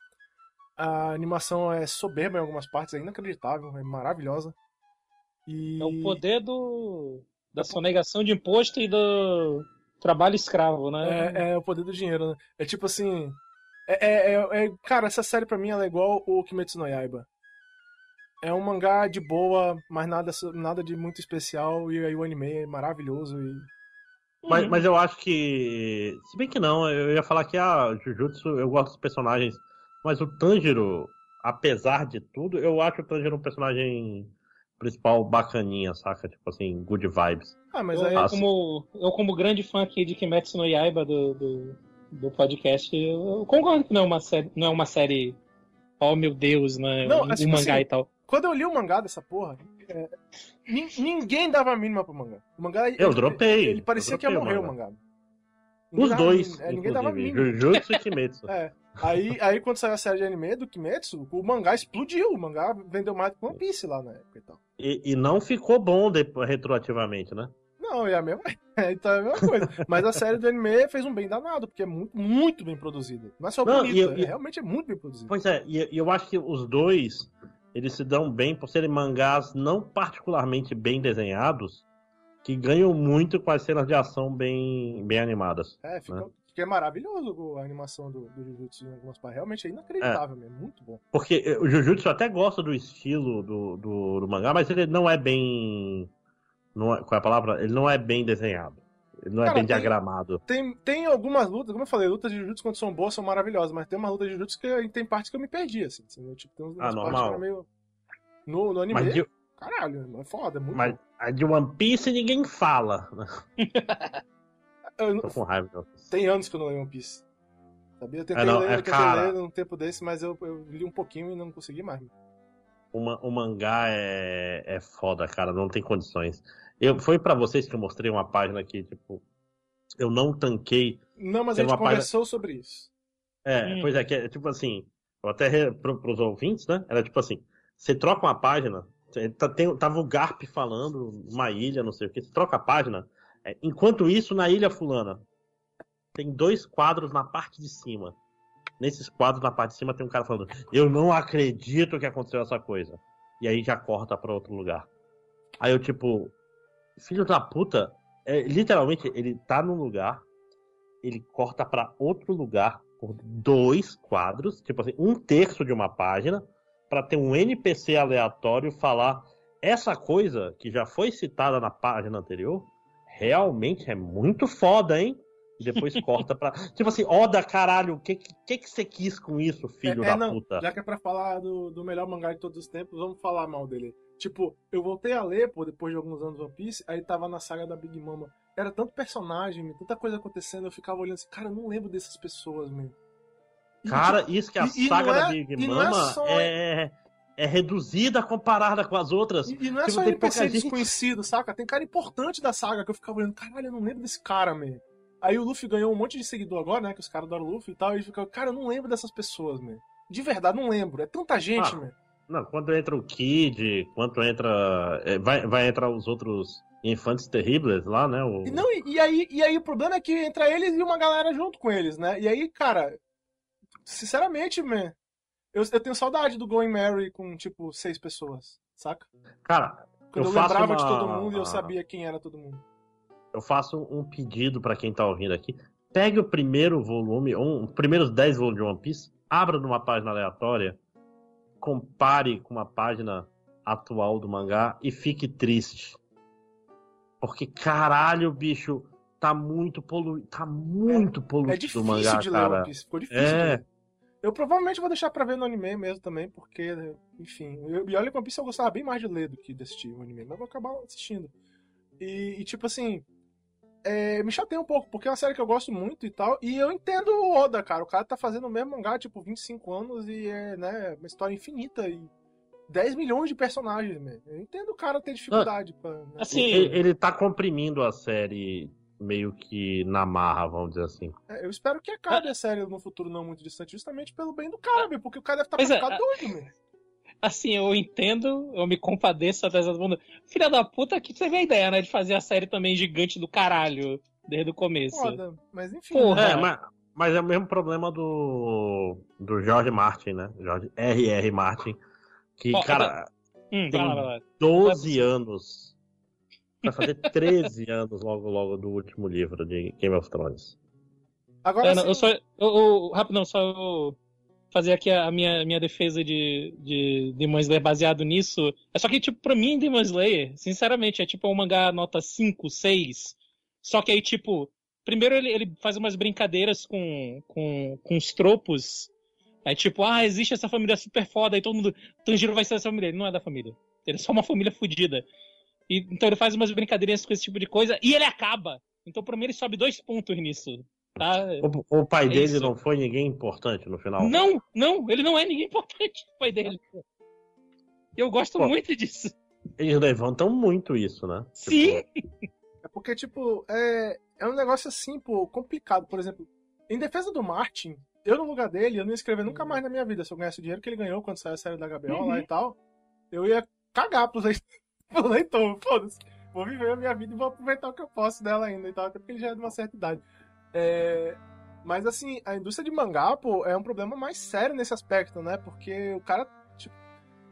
A animação é soberba em algumas partes, é inacreditável, é maravilhosa. E É o poder do. da sonegação de imposto e do. Trabalho escravo, né? É, é o poder do dinheiro, né? É tipo assim. É, é, é- é- cara, essa série pra mim ela é igual o Kimetsu no Yaiba. É um mangá de boa, mas nada, nada de muito especial. E aí o anime é maravilhoso. E... Mas, Uhum. mas eu acho que. Se bem que não, eu ia falar que a Jujutsu, eu gosto dos personagens, mas o Tanjiro, apesar de tudo, eu acho o Tanjiro um personagem principal bacaninha, saca? Tipo assim, good vibes. Ah, mas eu, aí. Ah, como, eu, como grande fã aqui de Kimetsu no Yaiba do, do, do podcast, eu concordo que não é uma série, não é uma série oh meu Deus, né? Não, um, é tipo um mangá assim, e tal. Quando eu li o mangá dessa porra, é, nin- ninguém dava a mínima pro mangá. O mangá Eu ele, dropei. Ele parecia eu que ia dropei morrer o mangá. mangá. Ninguém Os dois, é, ninguém dava a inclusive. mínima. Jujutsu e Kimetsu. É. Aí, aí quando saiu a série de anime do Kimetsu, o mangá explodiu. O mangá vendeu mais do que One Piece lá na época e tal. E, e não ficou bom depois, retroativamente, né? Não, é a mesma, é, então é a mesma coisa. Mas a série do anime fez um bem danado, porque é muito, muito bem produzida. Não é só Não, bonita, eu- é, realmente é muito bem produzida. Pois é, e e eu acho que os dois, eles se dão bem por serem mangás não particularmente bem desenhados, que ganham muito com as cenas de ação bem, bem animadas. É, fica, né? Fica maravilhoso a animação do, do Jujutsu em algumas partes. Realmente é inacreditável mesmo, muito bom. Porque o Jujutsu até gosta do estilo do, do, do mangá, mas ele não é bem. Não é, qual é a palavra? Ele não é bem desenhado. Ele não é Cara, bem tem- diagramado. Tem, tem algumas lutas, como eu falei, lutas de Jujutsu quando são boas são maravilhosas, mas tem uma luta de Jujutsu que tem partes que eu me perdi, assim. entendeu? Tipo, tem umas Ah, partes normal. que meio... No, no anime, Mas de, caralho, é foda, é muito mas bom. a de One Piece ninguém fala. Eu Tô com raiva. Tem anos que eu não leio One Piece. Sabia? Eu tentei É, não, ler, é, cara. ler num tempo desse, mas eu, eu li um pouquinho e não consegui mais. O, ma- o mangá é, é foda, cara, não tem condições. Eu, foi pra vocês que eu mostrei uma página aqui, tipo, eu não tanquei. Não, mas a gente uma página- conversou sobre isso. É, Hum. pois é, que é tipo assim, eu até re, pro, pros ouvintes, né? Era tipo assim, você troca uma página, tá- tem- tava o Garp falando, uma ilha, não sei o que, você troca a página. é, enquanto isso, na ilha fulana, tem dois quadros na parte de cima. Nesses quadros na parte de cima tem um cara falando, eu não acredito que aconteceu essa coisa. E aí já corta pra outro lugar. Aí eu tipo, filho da puta, é, literalmente ele tá num lugar, ele corta pra outro lugar por dois quadros, tipo assim, um terço de uma página, pra ter um NPC aleatório falar essa coisa que já foi citada na página anterior, realmente é muito foda, hein? E depois corta pra. Tipo assim, Oda, caralho, o que, que que você quis com isso, filho é, é, da não, puta? Já que é pra falar do, do melhor mangá de todos os tempos, vamos falar mal dele. Tipo, eu voltei a ler, pô, depois de alguns anos One Piece, aí tava na saga da Big Mama. Era tanto personagem, meu, tanta coisa acontecendo, eu ficava olhando assim, cara, eu não lembro dessas pessoas, meu. E, Cara, isso que a e- e saga não é- da Big e não é Mama só- é, é reduzida comparada com as outras. E, e não é Tipo, só NPC gente. desconhecido, saca? Tem cara importante da saga que eu ficava olhando, caralho, eu não lembro desse cara, man. Aí o Luffy ganhou um monte de seguidor agora, né? Que os caras adoram o Luffy e tal. E fica, cara, eu não lembro dessas pessoas, man. De verdade, não lembro. É tanta gente, Ah. Não, quando entra o Kid, quando entra. é, Vai, vai entrar os outros infantes terríveis lá, né? O... E, não, e, e aí, e aí o problema é que entra eles e uma galera junto com eles, né? E aí, cara, sinceramente, man, eu, eu tenho saudade do Going Mary com, tipo, seis pessoas, saca? Cara, Quando eu, Eu lembrava de uma- todo mundo e eu sabia quem era todo mundo. Eu faço um pedido pra quem tá ouvindo aqui. Pegue o primeiro volume, um, os primeiros 10 volumes de One Piece, abra numa página aleatória, compare com uma página atual do mangá e fique triste. Porque caralho, bicho, tá muito poluído, tá muito poluído É difícil mangá, de ler cara. One Piece, ficou difícil É. de ler. Eu provavelmente vou deixar pra ver no anime mesmo também, porque, enfim. Eu, e olha que One Piece eu gostava bem mais de ler do que de assistir o anime, mas vou acabar assistindo. E, e, tipo assim, é, me chateia um pouco, porque é uma série que eu gosto muito e tal, e eu entendo o Oda, cara. O cara tá fazendo o mesmo mangá, tipo, 25 anos e é, né, uma história infinita e 10 milhões de personagens, né? Eu entendo o cara ter dificuldade pra. né? Assim, Ele, ele tá comprimindo a série meio que na marra, vamos dizer assim. É, eu espero que acabe a série no futuro não muito distante, justamente pelo bem do cara, meu, porque o cara deve estar pra é, doido, meu. Assim, eu entendo, eu me compadeço até todo mundo. Filha da puta, que vê a ideia, né? De fazer a série também gigante do caralho, desde o começo. Foda, mas enfim. Porra. né? É, mas, mas é o mesmo problema do, do George Martin, né? George R.R. Martin. Que, cara, Hum, Tem vai lá, vai lá. 12 anos Vai fazer 13 anos logo logo do último livro de Game of Thrones. Agora, é, não, eu só. Eu, eu, rapidão, só eu fazer aqui a minha, minha defesa de, de Demon Slayer baseado nisso. É só que, tipo, pra mim, Demon Slayer, sinceramente, é tipo um mangá nota 5, 6. Só que aí, tipo, primeiro ele, ele faz umas brincadeiras com, com, com os tropos. É tipo, ah, existe essa família super foda, e todo mundo. Tanjiro vai ser essa família. Ele não é da família. Ele é só uma família fodida. E, então ele faz umas brincadeirinhas com esse tipo de coisa e ele acaba. Então, pra mim, ele sobe dois pontos nisso. Tá? O, o pai é dele isso. não foi ninguém importante no final? Não, não, ele não é ninguém importante, o pai dele. Eu gosto Pô, muito disso. Eles levantam muito isso, né? Sim! Tipo... É porque, tipo, é, é um negócio assim, pô, complicado. Por exemplo, em defesa do Martin, eu no lugar dele, eu não ia escrever nunca mais na minha vida. Se eu ganhasse o dinheiro que ele ganhou quando saiu a série da HBO uhum. lá e tal, eu ia cagar pros, pro leitor. Foda-se. Vou viver a minha vida e vou aproveitar o que eu posso dela ainda e tal, até porque ele já é de uma certa idade. É... Mas assim, a indústria de mangá, pô, é um problema mais sério nesse aspecto, né? Porque o cara, tipo,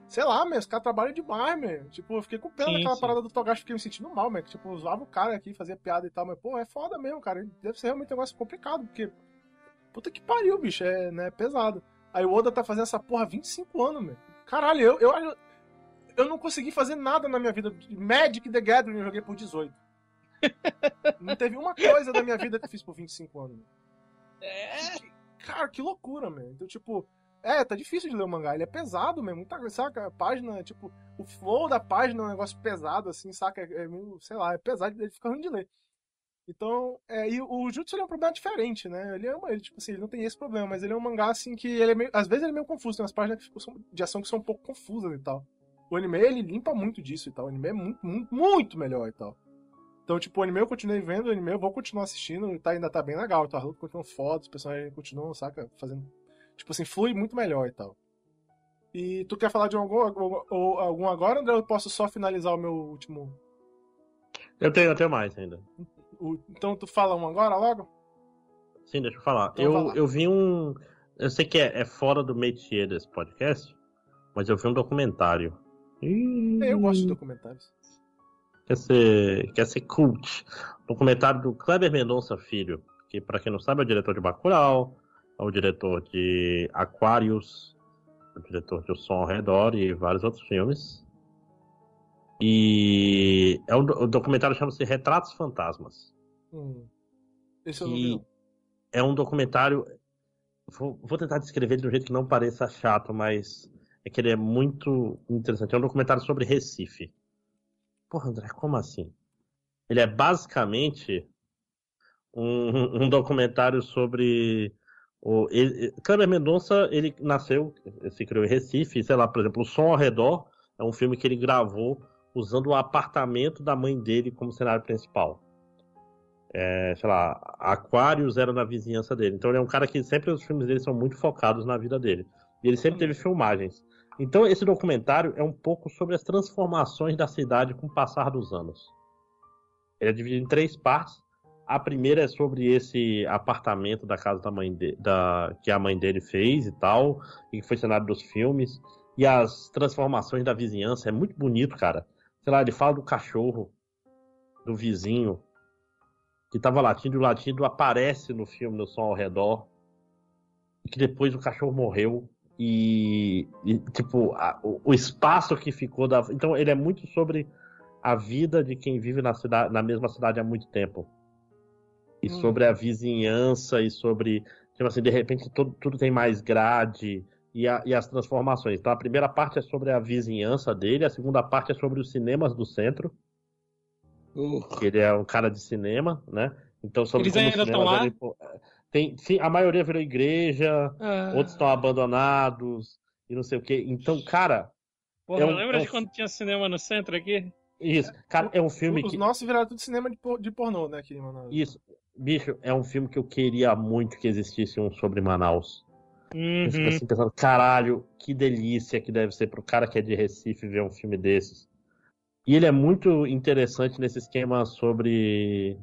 sei lá, meu, os caras trabalham demais, meu. Tipo, eu fiquei com pena sim, daquela sim. parada do Togashi, fiquei me sentindo mal, meu. Tipo, usava o cara aqui, fazia piada e tal, mas, pô, é foda mesmo, cara. Deve ser realmente um negócio complicado, porque. Puta que pariu, bicho, é né, pesado. Aí o Oda tá fazendo essa porra há 25 anos, meu. Caralho, eu, eu, eu não consegui fazer nada na minha vida. Magic the Gathering eu joguei por 18. Não teve uma coisa da minha vida que eu fiz por 25 anos. É. Cara, que loucura, mano. Então, tipo, é, tá difícil de ler o mangá. Ele é pesado mesmo. Muita, saca? A página, tipo, o flow da página é um negócio pesado, assim, saca? É, é meio, sei lá, é pesado, ele fica ruim de ler. Então, é, e o Jutsu é um problema diferente, né? Ele é uma, ele, tipo assim, ele não tem esse problema, mas ele é um mangá assim que ele é meio, às vezes ele é meio confuso, tem umas páginas de ação que são um pouco confusas e tal. O anime ele limpa muito disso e tal. O anime é muito, muito, muito melhor e tal. Então, tipo, o anime eu continuei vendo, o anime eu vou continuar assistindo, tá, ainda tá bem legal. Tá, a luta continua foda, os personagens continuam, saca? Fazendo. Tipo assim, flui muito melhor e tal. E tu quer falar de algum, algum, algum agora, André? Eu posso só finalizar o meu último. Eu tenho, tenho mais ainda. O, então tu fala um agora logo? Sim, deixa eu falar. Então, eu, eu vi um. Eu sei que é, é fora do métier desse podcast, mas eu vi um documentário. Eu gosto de documentários quer ser, quer ser cult. Documentário do Kleber Mendonça Filho, que para quem não sabe é o diretor de Bacurau, é o diretor de Aquarius, é o diretor de O Som ao Redor e vários outros filmes. E é um, o documentário chama-se Retratos Fantasmas. Hum. Esse eu não vi. É um documentário. Vou, vou tentar descrever de um jeito que não pareça chato, mas é que ele é muito interessante. É um documentário sobre Recife. Porra, André, como assim? Ele é basicamente um, um documentário sobre o ele, Kleber Mendonça, ele nasceu, se criou em Recife, sei lá, por exemplo, O Som ao Redor é um filme que ele gravou usando o apartamento da mãe dele como cenário principal. É, sei lá, Aquários era na vizinhança dele. Então ele é um cara que sempre os filmes dele são muito focados na vida dele. E ele sempre teve filmagens. Então, esse documentário é um pouco sobre as transformações da cidade com o passar dos anos. Ele é dividido em três partes. A primeira é sobre esse apartamento da casa da mãe de, da, que a mãe dele fez e tal, e que foi cenário dos filmes. E as transformações da vizinhança. É muito bonito, cara. Sei lá, ele fala do cachorro, do vizinho, que tava latindo, e o latido aparece no filme, no som ao redor. E que depois o cachorro morreu e, e tipo, a, o, espaço que ficou da. Então, ele é muito sobre a vida de quem vive na, cidade, na mesma cidade há muito tempo. E hum. sobre a vizinhança, e sobre. Tipo assim, de repente tudo, tudo tem mais grade. E, a, e, as transformações. Então, a primeira parte é sobre a vizinhança dele, a segunda parte é sobre os cinemas do centro. Uh. Ele é um cara de cinema, né? Então, sobre Eles ainda estão lá? Tem, sim, a maioria virou igreja, ah. outros estão abandonados e não sei o que. Então, cara. Porra, é um, lembra é um... de quando tinha cinema no centro aqui? Isso, cara, é um filme Os que. Os nossos viraram tudo cinema de, por, de pornô, né, aqui Manaus. Isso, bicho, é um filme que eu queria muito que existisse um sobre Manaus. Uhum. Eu fico assim pensando, caralho, que delícia que deve ser pro cara que é de Recife ver um filme desses. E ele é muito interessante nesse esquema sobre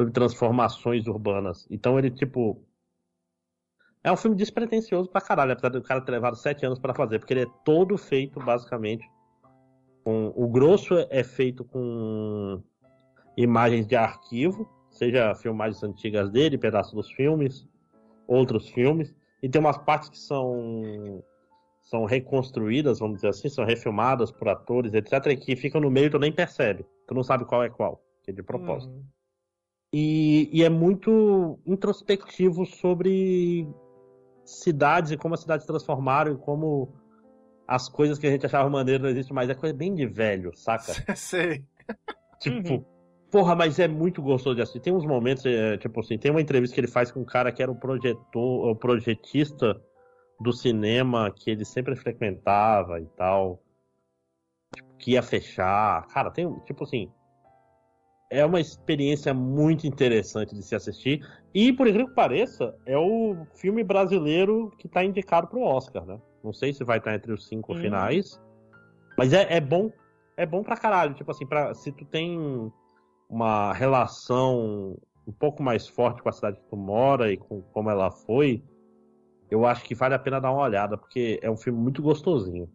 sobre transformações urbanas. Então ele, tipo. É um filme despretensioso pra caralho, apesar do cara ter levado sete anos para fazer, porque ele é todo feito, basicamente, Com, o grosso é feito com imagens de arquivo, seja filmagens antigas dele, pedaços dos filmes, outros filmes, e tem umas partes que são são reconstruídas, vamos dizer assim, são refilmadas por atores, etc, que ficam no meio e tu nem percebe, tu não sabe qual é qual, que é de propósito. Uhum. E, e, é muito introspectivo sobre cidades e como as cidades se transformaram e como as coisas que a gente achava maneiro não existem mais. É coisa bem de velho, saca? Sei. Tipo, uhum. porra, mas é muito gostoso de assistir. Tem uns momentos, é, tipo assim, tem uma entrevista que ele faz com um cara que era o projetor, o projetista do cinema que ele sempre frequentava e tal. Tipo, que ia fechar. Cara, tem, tipo assim, é uma experiência muito interessante de se assistir. E, por incrível que pareça, é o filme brasileiro que está indicado para o Oscar, né? Não sei se vai estar entre os cinco hum. finais. Mas é, é bom. É bom pra caralho. Tipo assim, pra, se tu tem uma relação um pouco mais forte com a cidade que tu mora e com como ela foi, eu acho que vale a pena dar uma olhada, porque é um filme muito gostosinho.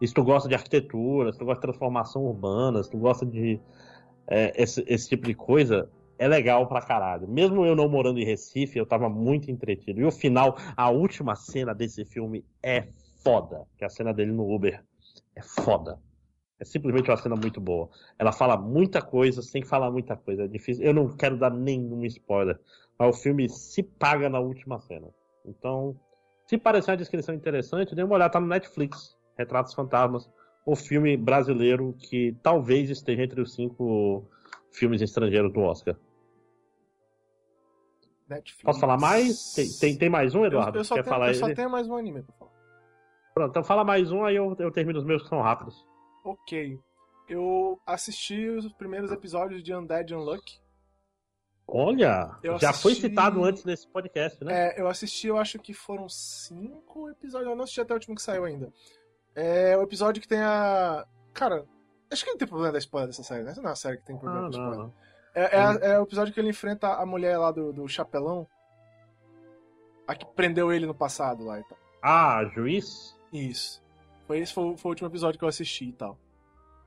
E se tu gosta de arquitetura, se tu gosta de transformação urbana, se tu gosta de é, esse, esse tipo de coisa, é legal pra caralho. Mesmo eu não morando em Recife, eu tava muito entretido. E o final, a última cena desse filme é foda. Que é a cena dele no Uber. É foda. É simplesmente uma cena muito boa. Ela fala muita coisa sem falar muita coisa. É difícil. Eu não quero dar nenhum spoiler. Mas o filme se paga na última cena. Então, se parecer uma descrição interessante, dê uma olhada, tá no Netflix. Retratos Fantasmas. O filme brasileiro que talvez esteja entre os cinco filmes estrangeiros do Oscar. Netflix. Posso falar mais? Tem, tem, tem mais um, Eduardo? Eu, eu só, Quer tenho, falar eu só tenho mais um anime pra falar. Pronto, então fala mais um, aí eu, eu termino os meus que são rápidos. Ok. Eu assisti os primeiros episódios de Undead Unluck. Olha, eu já assisti... foi citado antes nesse podcast, né? É, eu assisti, eu acho que foram cinco episódios. Eu não assisti até o último que saiu ainda. É o episódio que tem a. Cara, acho que não tem problema da spoiler dessa série, né? Essa não é uma série que tem problema ah, de spoiler. Não. É, é, é, o episódio que ele enfrenta a mulher lá do, do chapelão. A que prendeu ele no passado lá e tal. Ah, juiz? Isso. Foi esse foi, foi, o último episódio que eu assisti e tal.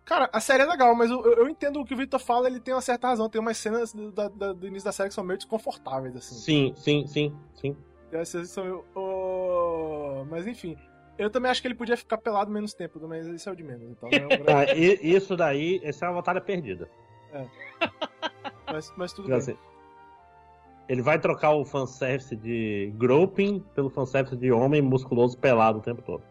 Cara, a série é legal, mas eu, eu entendo o que o Victor fala, ele tem uma certa razão. Tem umas cenas do, do, do início da série que são meio desconfortáveis, assim. Sim, sim, sim, sim. Tem são meio... Oh... Mas enfim. Eu também acho que ele podia ficar pelado menos tempo, mas isso é o de menos. Então é um grande... ah, isso daí, essa é uma batalha perdida. É. Mas, mas tudo bem. Assim, ele vai trocar o fanservice de groping pelo fanservice de homem musculoso pelado o tempo todo.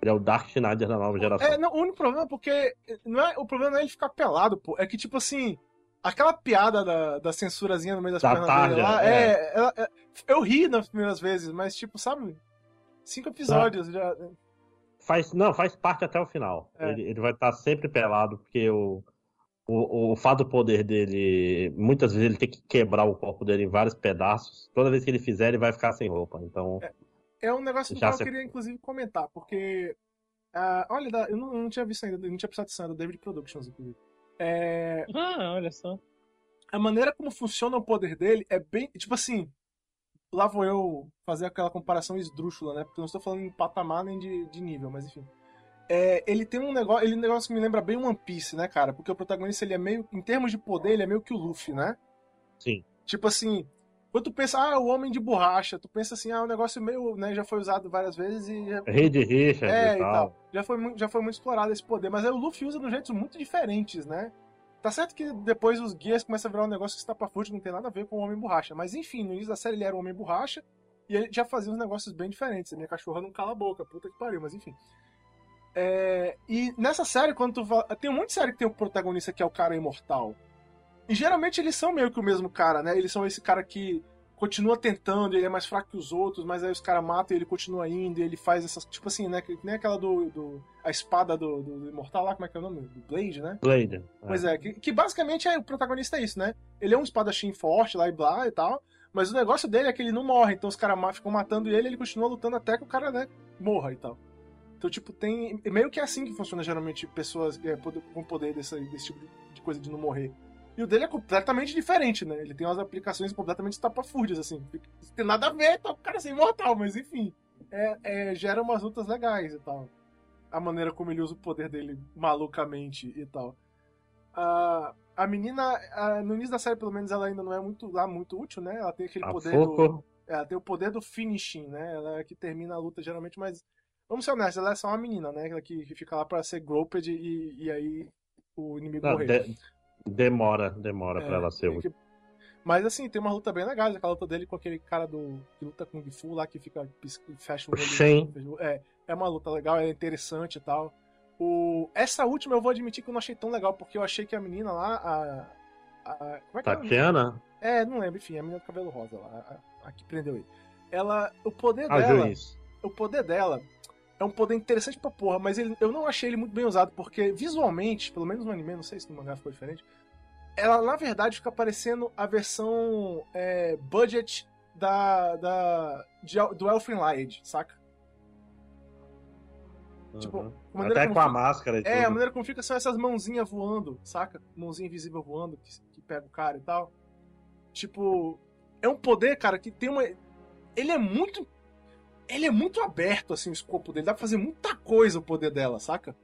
Ele é o Dark Schneider da nova geração. É, não, o único problema é porque. Não é, o problema não é ele ficar pelado, pô. É que, tipo assim. Aquela piada da, da censurazinha no meio das da pernas tarde, dele lá, é. É, é, Eu ri nas primeiras vezes, mas, tipo, sabe? Cinco episódios já. Faz, não, faz parte até o final. É. Ele, ele vai estar sempre pelado, porque o o, o fato do poder dele, muitas vezes ele tem que quebrar o corpo dele em vários pedaços. Toda vez que ele fizer, ele vai ficar sem roupa. Então. É, é um negócio que eu se... queria, inclusive, comentar, porque. Uh, olha, eu não, eu não, tinha visto ainda, não tinha prestado atenção, é da David Productions, inclusive. É... Ah, olha só. A maneira como funciona o poder dele é bem. Tipo assim. Lá vou eu fazer aquela comparação esdrúxula, né? Porque eu não estou falando em patamar nem de, de nível, mas enfim. É, ele tem um negócio, ele um negócio que me lembra bem One Piece, né, cara? Porque o protagonista ele é meio, em termos de poder, ele é meio que o Luffy, né? Sim. Tipo assim, quando tu pensa, ah, o homem de borracha, tu pensa assim, ah, o um negócio meio, né, já foi usado várias vezes e já... Rei de Richard é, e tal. tal. Já foi já foi muito explorado esse poder, mas aí o Luffy usa de jeitos muito diferentes, né? Tá certo que depois os guias começam a virar um negócio que fute, não tem nada a ver com o homem borracha, mas enfim, no início da série ele era o homem borracha e ele já fazia uns negócios bem diferentes. A minha cachorra não cala a boca, puta que pariu, mas enfim. É, e nessa série, quando tu tem um monte de série que tem o um protagonista que é o cara imortal. E geralmente eles são meio que o mesmo cara, né? Eles são esse cara que continua tentando, ele é mais fraco que os outros, mas aí os caras matam e ele continua indo, e ele faz essas. Tipo assim, né? Que nem aquela do. do a espada do, do, Imortal lá, como é que é o nome? Do Blade, né? Blade. É. Pois é, que, que, basicamente é, o protagonista é isso, né? Ele é um espadachim forte lá e blá e tal, mas o negócio dele é que ele não morre, então os caras ficam matando ele e ele continua lutando até que o cara, né, morra e tal. Então, tipo, tem. Meio que é assim que funciona geralmente pessoas é, com poder desse, desse tipo de coisa de não morrer. E o dele é completamente diferente, né? Ele tem umas aplicações completamente estapafúrdias, assim. Não tem nada a ver, tá o cara ser imortal, mas enfim. É, é, gera umas lutas legais e tal. a maneira como ele usa o poder dele malucamente e tal. A, a menina, a, no início da série, pelo menos, ela ainda não é muito lá muito útil, né? Ela tem aquele A poder Foco. do. é, Ela tem o poder do finishing, né? Ela é a que termina a luta geralmente, mas. Vamos ser honestos, ela é só uma menina, né? Ela que, que fica lá pra ser groped e, e aí o inimigo Não, morrer. de- demora, demora É, pra ela ser útil. que- Mas assim, tem uma luta bem legal, aquela luta dele com aquele cara do. que luta Kung Fu lá, que fica. fecha o O olho. É, é uma luta legal, é interessante e tal. O... Essa última eu vou admitir que eu não achei tão legal, porque eu achei que a menina lá, a. a- como é que é? o? Tatiana, É, não lembro, enfim, a menina do cabelo rosa lá, a, a que prendeu ele. Ela. O poder a dela. juiz. O poder dela é um poder interessante pra porra, mas ele- eu não achei ele muito bem usado, porque visualmente, pelo menos no anime, não sei se no mangá ficou diferente, ela na verdade fica parecendo a versão é, budget da, da, de do Elfin Lied, saca? Tipo, Uhum. a maneira Até com a fica- máscara e É, a maneira como fica são essas mãozinhas voando, saca? Mãozinha invisível voando, que, que pega o cara e tal. Tipo, é um poder, cara, que tem uma. Ele é muito. Ele é muito aberto, assim, o escopo dele. Dá pra fazer muita coisa o poder dela, saca?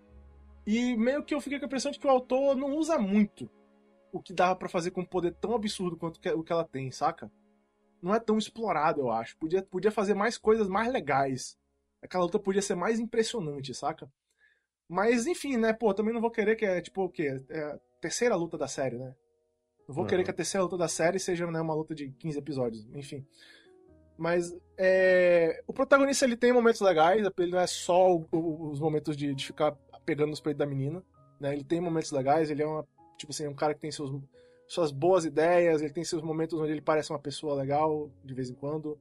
E meio que eu fiquei com a impressão de que o autor não usa muito o que dava pra fazer com um poder tão absurdo quanto o que ela tem, saca? Não é tão explorado, eu acho. Podia, podia fazer mais coisas mais legais. Aquela luta podia ser mais impressionante, saca? Mas, enfim, né, pô, também não vou querer que é, tipo, o quê? É a terceira luta da série, né? Não vou Uhum. querer que a terceira luta da série seja né, uma luta de 15 episódios, enfim. Mas, é... O protagonista, ele tem momentos legais, ele não é só o- o- os momentos de, de ficar pegando nos peitos da menina, né? Ele tem momentos legais, ele é uma, tipo assim, um cara que tem seus, suas boas ideias, ele tem seus momentos onde ele parece uma pessoa legal, de vez em quando.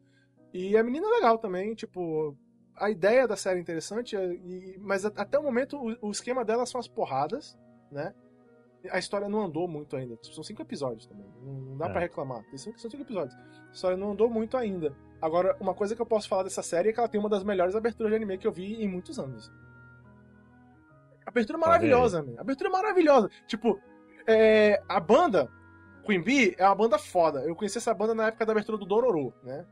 E a menina é legal também, tipo, a ideia da série é interessante, e- mas até o momento o, o esquema dela são as porradas, né? A história não andou muito ainda. São cinco episódios também. Não, não dá É. pra reclamar. Cinco, são cinco episódios. A história não andou muito ainda. Agora, uma coisa que eu posso falar dessa série é que ela tem uma das melhores aberturas de anime que eu vi em muitos anos. Abertura maravilhosa, man. Abertura maravilhosa. Tipo, é, a banda, Queen Bee, é uma banda foda. Eu conheci essa banda na época da abertura do Dororo, né?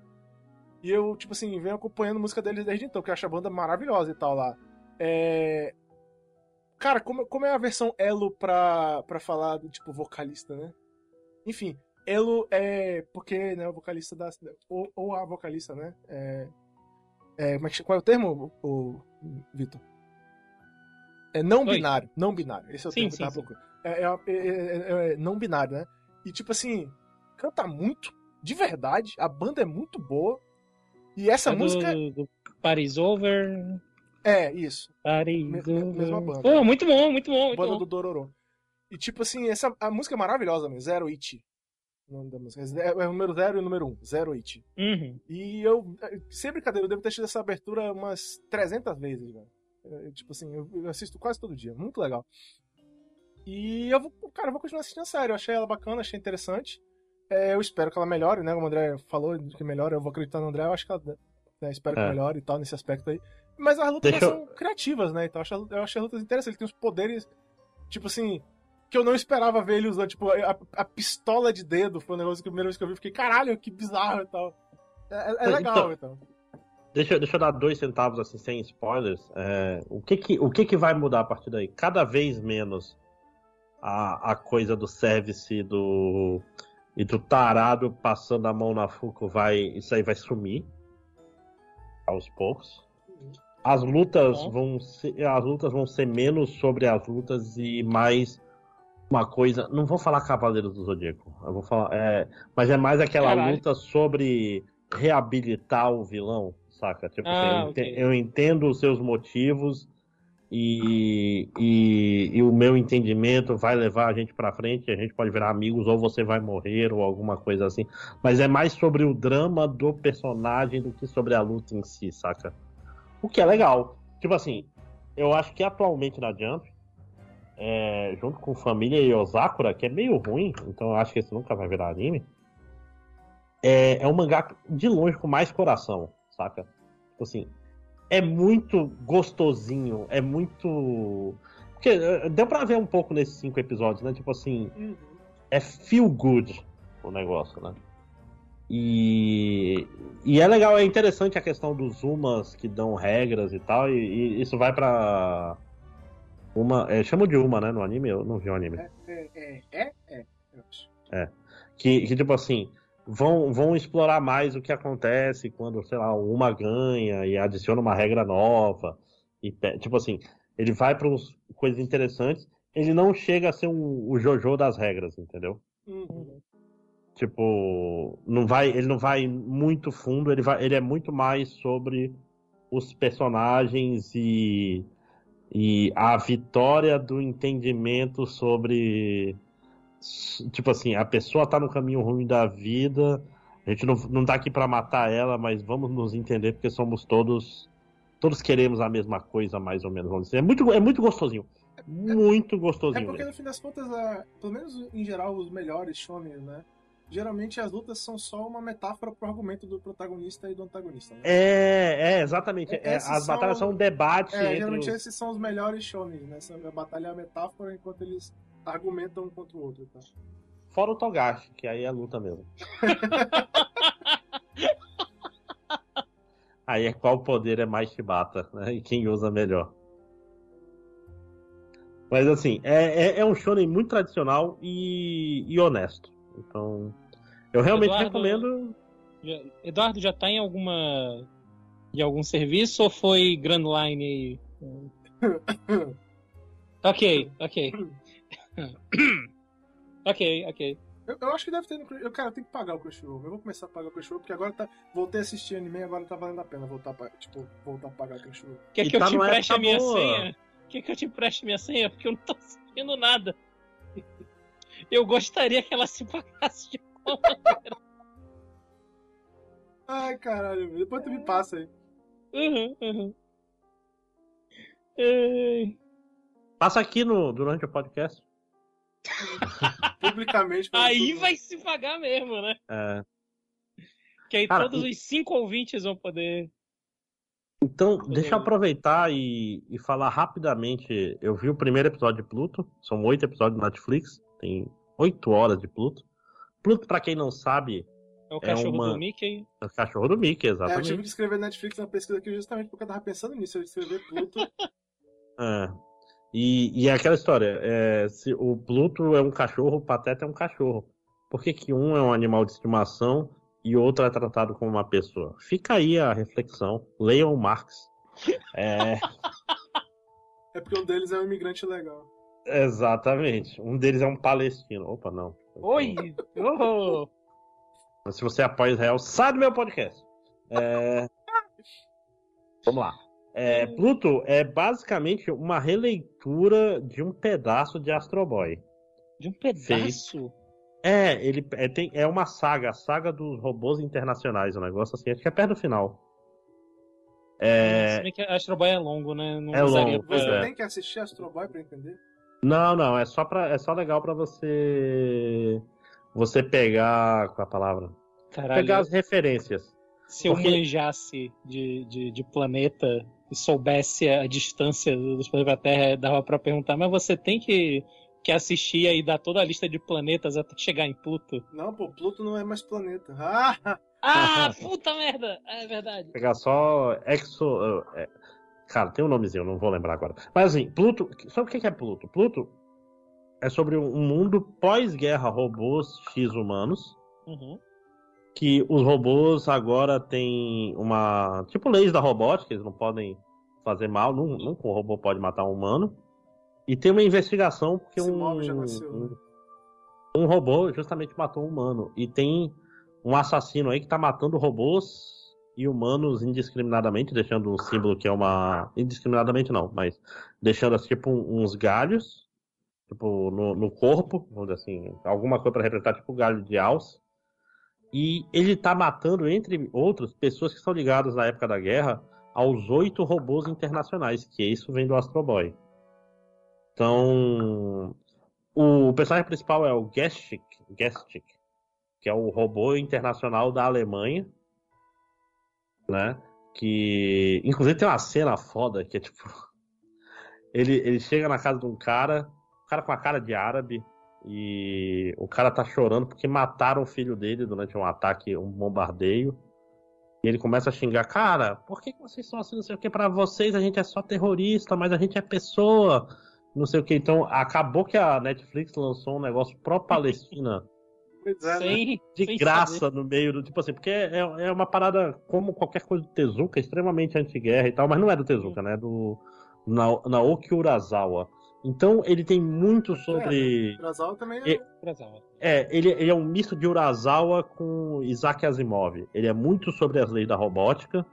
E eu, tipo assim, venho acompanhando a música deles desde então, que eu acho a banda maravilhosa e tal lá. É... Cara, como, como é a versão Elo pra, pra falar do tipo vocalista, né? Enfim, Elo é porque, né, o vocalista da. Ou, ou a vocalista, né? É, é, é que, qual é o termo, o, o Vitor? É não Oi. binário. Não binário. Esse é o Sim, termo que sim, eu tava sim. procurando. É, é, é- é- é não binário, né? E tipo assim, canta muito, de verdade. A banda é muito boa. E essa música. do, do Paris Over. É, isso. Over. mesma banda. Pô, muito bom, muito bom, muito banda bom. do Dororo. E tipo assim, essa, a música é maravilhosa, mesmo. Zero It. O nome da música. É, é o número zero e o número um. Zero It. Uhum. E eu, sem brincadeira, eu devo ter tido essa abertura umas 300 vezes, velho. É, Tipo assim, eu eu assisto quase todo dia. Muito legal. E eu vou, cara, eu vou continuar assistindo a série. Eu achei ela bacana, achei interessante. É, eu espero que ela melhore, né? Como o André falou que melhora, eu vou acreditar no André. Eu acho que ela, né, espero que É. melhore e tal, nesse aspecto aí. Mas as lutas Deixa são criativas, né? Então eu achei, eu achei as lutas interessantes. Ele tem uns poderes, tipo assim, que eu não esperava ver ele usando. Tipo, a, a pistola de dedo foi um negócio que a primeira vez que eu vi, eu fiquei, caralho, que bizarro e tal. É, é- é Então- legal, então. Deixa, deixa eu dar dois centavos assim, sem spoilers. É, o que que, o que que vai mudar a partir daí? Cada vez menos a, a coisa do service do, e do tarado passando a mão na Fuco vai. Isso aí vai sumir. Aos poucos. As lutas Bom. vão ser, as lutas vão ser menos sobre as lutas e mais uma coisa. Não vou falar Cavaleiros do Zodíaco. Eu vou falar. é, mas é mais aquela Caralho. luta sobre reabilitar o vilão, saca? Tipo Ah, assim, eu, ok. ente- eu entendo os seus motivos e, e, e o meu entendimento vai levar a gente pra frente, a gente pode virar amigos ou você vai morrer ou alguma coisa assim. Mas é mais sobre o drama do personagem do que sobre a luta em si, saca? O que é legal. Tipo assim, eu acho que atualmente na Jump, é, junto com Família e Osakura, que é meio ruim, então eu acho que esse nunca vai virar anime, é, é um mangá de longe com mais coração, saca? Tipo assim, é muito gostosinho, é muito. Porque eh, deu pra ver um pouco nesses cinco episódios, né? Tipo assim, é feel good o negócio, né? E, e é legal, é interessante a questão dos Umas que dão regras e tal, e, e isso vai pra. Uma. É, chamo de Uma, né? No anime, eu não vi o anime. É, é, é, é, é, acho. Que, que tipo assim, vão, vão explorar mais o que acontece quando, sei lá, uma ganha e adiciona uma regra nova. E, tipo assim, ele vai para coisas interessantes. Ele não chega a ser um, o Jojo das regras, entendeu? Uhum. Tipo, não vai, ele não vai muito fundo, ele, vai, ele é muito mais sobre os personagens e, e a vitória do entendimento sobre. Tipo assim, a pessoa tá no caminho ruim da vida, a gente não, não tá aqui pra matar ela, mas vamos nos entender porque somos todos. Todos queremos a mesma coisa, mais ou menos, vamos dizer. É muito, é muito gostosinho. Muito É gostosinho. porque mesmo. no fim das contas, a- pelo menos em geral, os melhores shonen, né? Geralmente as lutas são só uma metáfora pro argumento do protagonista e do antagonista. Né? É, é, exatamente. É, Esses as são- batalhas são um debate É, geralmente os... esses são os melhores shonen, né? A batalha é a metáfora enquanto eles argumentam um contra o outro. Tá? Fora o Togashi, que aí é luta mesmo. aí é qual poder é mais chibata, né? E quem usa melhor. Mas assim, é, é, é um shonen muito tradicional e, e honesto. Então, eu realmente Eduardo- recomendo. Já- Eduardo já tá em alguma. em algum serviço ou foi Grand Line aí? ok, ok. ok, ok. Eu, eu acho que deve ter no Crunchyroll. Eu, cara, eu tenho que pagar o Crunchyroll. Eu vou começar a pagar o Crunchyroll porque agora tá. Voltei a assistir anime e agora tá valendo a pena voltar a, tipo, voltar a pagar o Crunchyroll. Quer E que eu tá te empreste a minha boa. senha? Quer que eu te empreste minha senha? Porque eu não tô assistindo nada. Eu gostaria que ela se pagasse de Ai, caralho, depois tu me passa aí. Uhum, uhum. Passa aqui no, durante o podcast. Publicamente. Aí vai se pagar mesmo, né? É, Que aí Cara, todos e- os cinco ouvintes vão poder. Então, deixa eu aproveitar e, e falar rapidamente. Eu vi o primeiro episódio de Pluto. São oito episódios do Netflix. Tem oito horas de Pluto. Pluto, pra quem não sabe, É o É cachorro uma- do Mickey. é o cachorro do Mickey, É, eu tive exatamente. que escrever Netflix na pesquisa aqui justamente porque eu tava pensando nisso. Eu escrever Pluto. É. E, e é aquela história: é, se o Pluto é um cachorro, o Pateta é um cachorro. Por que, que um é um animal de estimação e o outro é tratado como uma pessoa? Fica aí a reflexão. Leiam Marx. É, é porque um deles é um imigrante legal. Exatamente. Um deles é um palestino. Opa, não. Oi! Oh! Mas Se você apoia Israel, sai do meu podcast. É, Vamos lá. É, Pluto é basicamente uma releitura de um pedaço de Astro Boy. De um pedaço. É, ele é, tem, é uma saga, a saga dos robôs internacionais, um negócio assim, acho que é perto do final. É, Se bem que Astro Boy é longo, né? Não É longo, pra- Você é. tem que assistir Astro Boy pra entender? Não, não, é só para é só legal pra você você pegar com a palavra, Caralho, pegar as referências. se eu porque- manjasse de, de, de planeta e soubesse a distância dos planetas pra Terra, dava pra perguntar, mas você tem que, que assistir aí dar toda a lista de planetas até chegar em Pluto? Não, pô, Pluto não é mais planeta. Ah, Ah, puta merda! É verdade. Pegar só exo, é, cara, tem um nomezinho, não vou lembrar agora. Mas assim, Pluto, sabe o que é Pluto? Pluto é sobre um mundo pós-guerra robôs X humanos. Uhum. que os robôs agora têm uma. Tipo leis da robótica, eles não podem fazer mal, nun- nunca um robô pode matar um humano. E tem uma investigação porque Esse um, já nasceu, um, né? um robô justamente matou um humano. E tem um assassino aí que tá matando robôs e humanos indiscriminadamente, deixando um símbolo que é uma. Indiscriminadamente não, mas deixando assim, tipo uns galhos, tipo, no, no corpo, assim, alguma coisa para representar tipo galho de alce. E ele tá matando, entre outros, pessoas que são ligadas na época da guerra aos oito robôs internacionais, que isso vem do Astro Boy. Então, o personagem principal é o Gestik, Gestik, que é o robô internacional da Alemanha, né? Que, inclusive, tem uma cena foda que é tipo. Ele, ele chega na casa de um cara, um cara com a cara de árabe, E o cara tá chorando porque mataram o filho dele durante um ataque, um bombardeio. E ele começa a xingar, cara, por que, que vocês são assim, não sei o que, pra vocês a gente é só terrorista, mas a gente é pessoa, não sei o que. Então, acabou que a Netflix lançou um negócio pró-Palestina É, né? Sem, de sem graça saber. no meio do. Tipo assim, porque é, é uma parada, como qualquer coisa do Tezuka, extremamente anti-guerra e tal, mas não é do Tezuka, né? É do Na- Naoki Urasawa. Então ele tem muito sobre. Urasawa também é. Urasawa. É, ele, ele é um misto de Urasawa com Isaac Asimov. Ele é muito sobre as leis da robótica.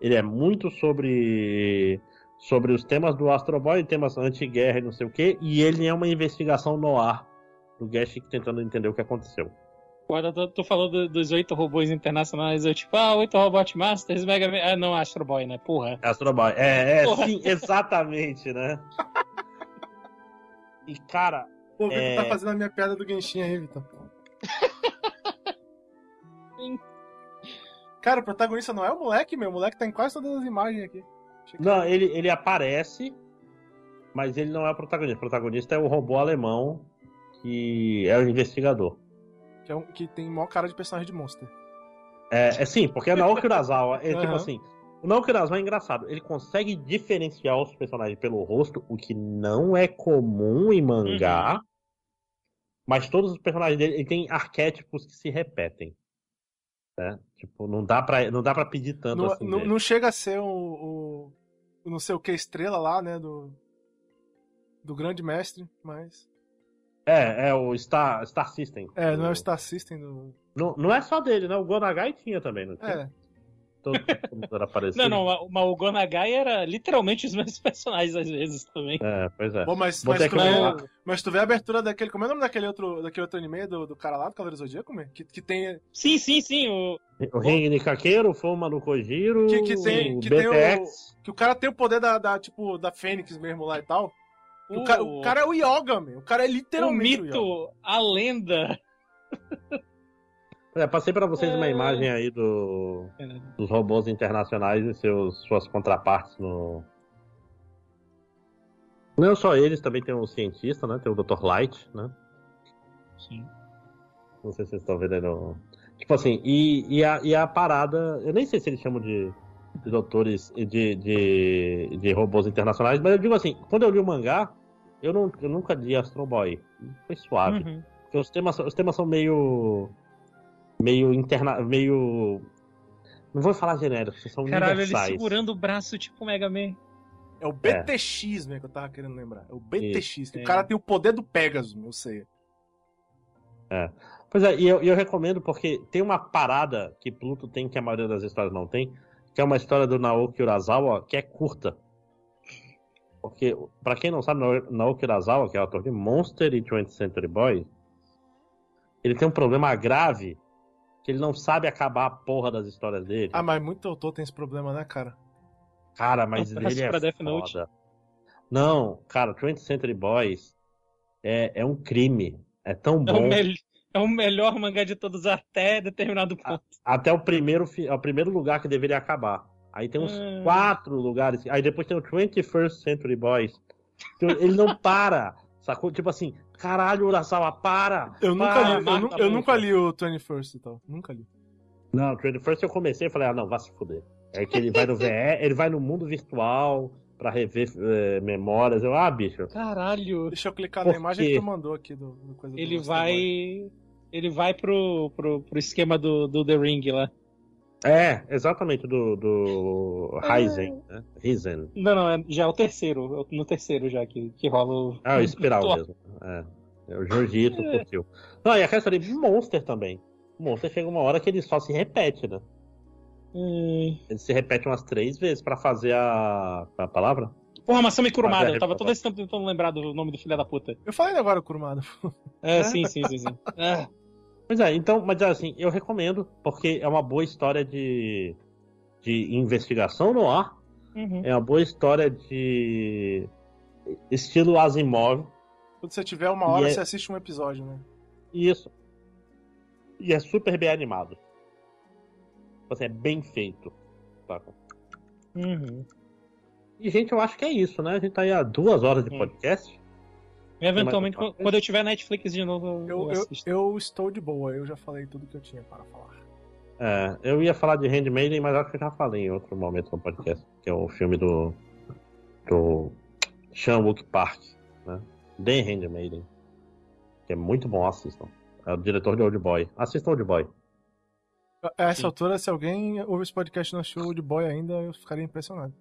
Ele é muito sobre sobre os temas do Astro Boy, temas anti-guerra e não sei o quê. E ele é uma investigação no ar do Gashik tentando entender o que aconteceu. Quando tu, tu falou do- dos oito robôs internacionais, eu tipo, ah, oito Robot Masters, Mega Man. Ah, não, Astro Boy, né? Porra. Astro Boy. É, é, Porra. sim, exatamente, né? E cara, Pô, o Vitor É. tá fazendo a minha piada do Genshin aí, Vitor. Cara, o protagonista não é o moleque, meu. O moleque tá em quase todas as imagens aqui. Que- não, ele, ele aparece, mas ele não é o protagonista. O protagonista é o robô alemão que é o investigador. Que, é um- que tem maior cara de personagem de monster. É, é sim, porque é Naoki Urasawa. É tipo Aham. assim. O Naoki Urasawa é engraçado. Ele consegue diferenciar os personagens pelo rosto, o que não é comum em mangá. Uhum. Mas todos os personagens dele ele tem arquétipos que se repetem. Né? Tipo, não dá pra, não dá pra pedir tanto Não, assim. não, não chega a ser o, o, o não sei o que estrela lá, né? Do, do grande mestre, mas. É, é o Star, Star System. É, não é o Star System do. Não, não é só dele, né? O Gonagai tinha também, não tinha? É, Todo, mundo era parecido. Não, não, mas- o Gonagai era literalmente os mesmos personagens às vezes também. É, pois é. Bom, mas, mas, tu vê, mas tu vê a abertura daquele. Como é o nome daquele outro, daquele outro anime do, do cara lá, do Cavaleiro Zodíaco? Que, que tem. Sim, sim, sim. O... O Ring de Kakeiro, Foma no Kojiro, Que- que tem- o que tem o- BTX. Que o cara tem o poder da, da, tipo, da Fênix mesmo lá e tal. O, o- cara, o cara é o Yoga, meu. O cara é o literalmente o, Yoga. mito, a lenda. É, passei pra vocês uma É. imagem aí do, dos robôs internacionais e seus, suas contrapartes no. Não só eles, também tem um cientista, né? Tem o Dr. Light, né? Sim. Não sei se vocês estão vendo aí no. Tipo assim, e, e, a, e a parada. Eu nem sei se eles chamam de, de doutores de, de, de robôs internacionais, mas eu digo assim, quando eu li o mangá, eu, não, eu nunca li Astro Boy. Foi suave. Uhum. Porque os temas, os temas são meio. meio interna. meio. Não vou falar genéricos, são Caralho, ele universais. segurando o braço tipo Mega Man. É o BTX, né, que eu tava querendo lembrar. É o BTX. que É. O cara tem o poder do Pegasus, meu, eu sei. Pois é, e eu, e eu recomendo porque tem uma parada que Pluto tem que a maioria das histórias não tem, que é uma história do Naoki Urasawa que é curta. Porque, pra quem não sabe, Nao- Naoki Urasawa, que é o autor de Monster e 20th Century Boys, ele tem um problema grave que ele não sabe acabar a porra das histórias dele. Ah, mas muito autor tem esse problema, né, cara? Cara, mas Abraço ele é pra Death foda. Note. Não, cara, 20th Century Boys é, é um crime. É tão É o, bom. é o melhor mangá de todos até determinado ponto. Até o primeiro, fi- é o primeiro lugar que deveria acabar. Aí tem uns Hum. quatro lugares. Aí depois tem o 21st Century Boys. Então, ele não para. Sacou? Tipo assim, caralho, Urasawa, para! Eu nunca para, li, eu, eu nunca li o 21st e tal. Nunca li. Não, o 21st eu comecei e falei, ah, não, vai se fuder. É que ele vai no VR, ele vai no mundo virtual pra rever eh, memórias. Eu, ah, bicho. Caralho. Deixa eu clicar Por na imagem quê? que tu mandou aqui do, do coisa do Ele Master vai. Boy. Ele vai pro, pro, pro esquema do, do The Ring lá. É, exatamente, do, do Ryzen, né? Ryzen. Não, não, é- já é o terceiro. No terceiro já que, que rola o. Ah, o espiral mesmo. É. É, O Jorgito curtiu. Não, e a questão de Monster também. Monster chega uma hora que ele só se repete, né? Hum. Ele se repete umas três vezes pra fazer a. é a palavra? Porra, Masami Kurumada. É Eu tava todo esse tempo tentando lembrar do nome do filho da puta. Eu falei agora, Kurumada. É, sim, sim, sim, sim. Ah, Pois é, então, mas assim, eu recomendo, porque é uma boa história de, de investigação no ar, uhum. é uma boa história de estilo Asimov, Quando você tiver uma hora, E é- você assiste um episódio, né? e isso. E é super bem animado. Assim, é bem feito. Saca? Uhum. E, gente, eu acho que é isso, né? A gente tá aí há duas horas de podcast. Eventualmente, mais quando eu tiver Netflix de novo, eu, Eu, eu, eu estou de boa, eu já falei tudo que eu tinha para falar. É, eu ia falar de Handmaiden, mas acho que eu já falei em outro momento no podcast, que é o filme do. do. Sean Wook Park, né? The Handmaiden. Que é muito bom, assistam. É o diretor de Old Boy. Assistam Old Boy. A essa Sim. altura, se alguém ouve esse podcast e não achou de boy ainda, eu ficaria impressionado.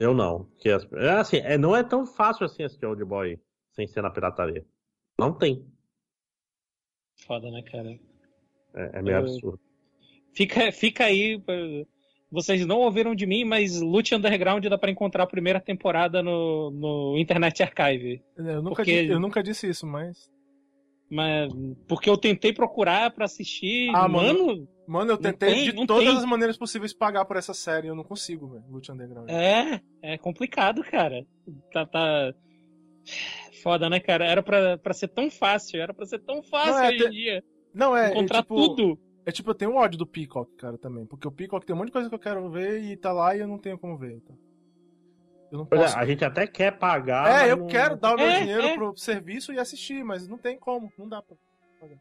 Eu não. Que as- é assim, é, não é tão fácil assim assistir Old Boy sem ser na pirataria. Não tem. Foda, né, cara? É, é meio Eu- absurdo. Fica, fica aí. Vocês não ouviram de mim, mas Lute Underground dá pra encontrar a primeira temporada no, no Internet Archive. Eu nunca, Porque- di- eu nunca disse isso, mas. Mas porque eu tentei procurar pra assistir. Ah, mano, Mano, eu tentei tem, de todas tem. as maneiras possíveis pagar por essa série. Eu não consigo, velho. Lute Underground. é, é complicado, cara. Tá, tá. Foda, né, cara? Era pra, pra ser tão fácil, era pra ser tão fácil Não, é, hoje em te- dia. Não, é. é encontrar tipo, tudo. É tipo, eu tenho ódio do Peacock, cara, também. Porque o Peacock tem um monte de coisa que eu quero ver e tá lá e eu não tenho como ver. Então. Eu não Pois posso. é, a gente até quer pagar. É, eu não- quero dar o meu É, dinheiro é. pro serviço e assistir, mas não tem como. Não dá pra. pagar.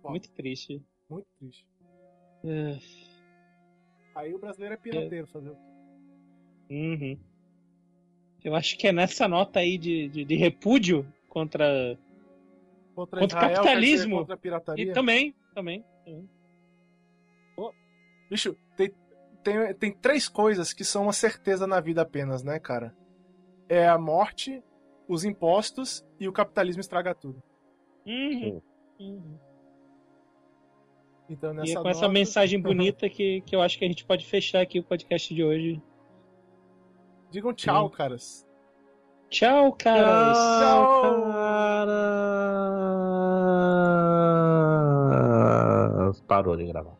Foda. Muito triste. Muito triste. É, Aí o brasileiro é pirateiro, fazer o quê? uhum. Eu acho que é nessa nota aí de, de, de repúdio contra. Contra, Contra o Israel, capitalismo. Contra a pirataria. E também, também. também. Bicho, tem, tem, tem três coisas que são uma certeza na vida apenas, né, cara? É a morte, os impostos e o capitalismo estraga tudo. Uhum. Uhum. Então, E nessa é com essa nota- mensagem bonita que, que eu acho que a gente pode fechar aqui o podcast de hoje. Digam tchau, Sim. caras. Tchau, caras. Tchau. caras. Parou de gravar.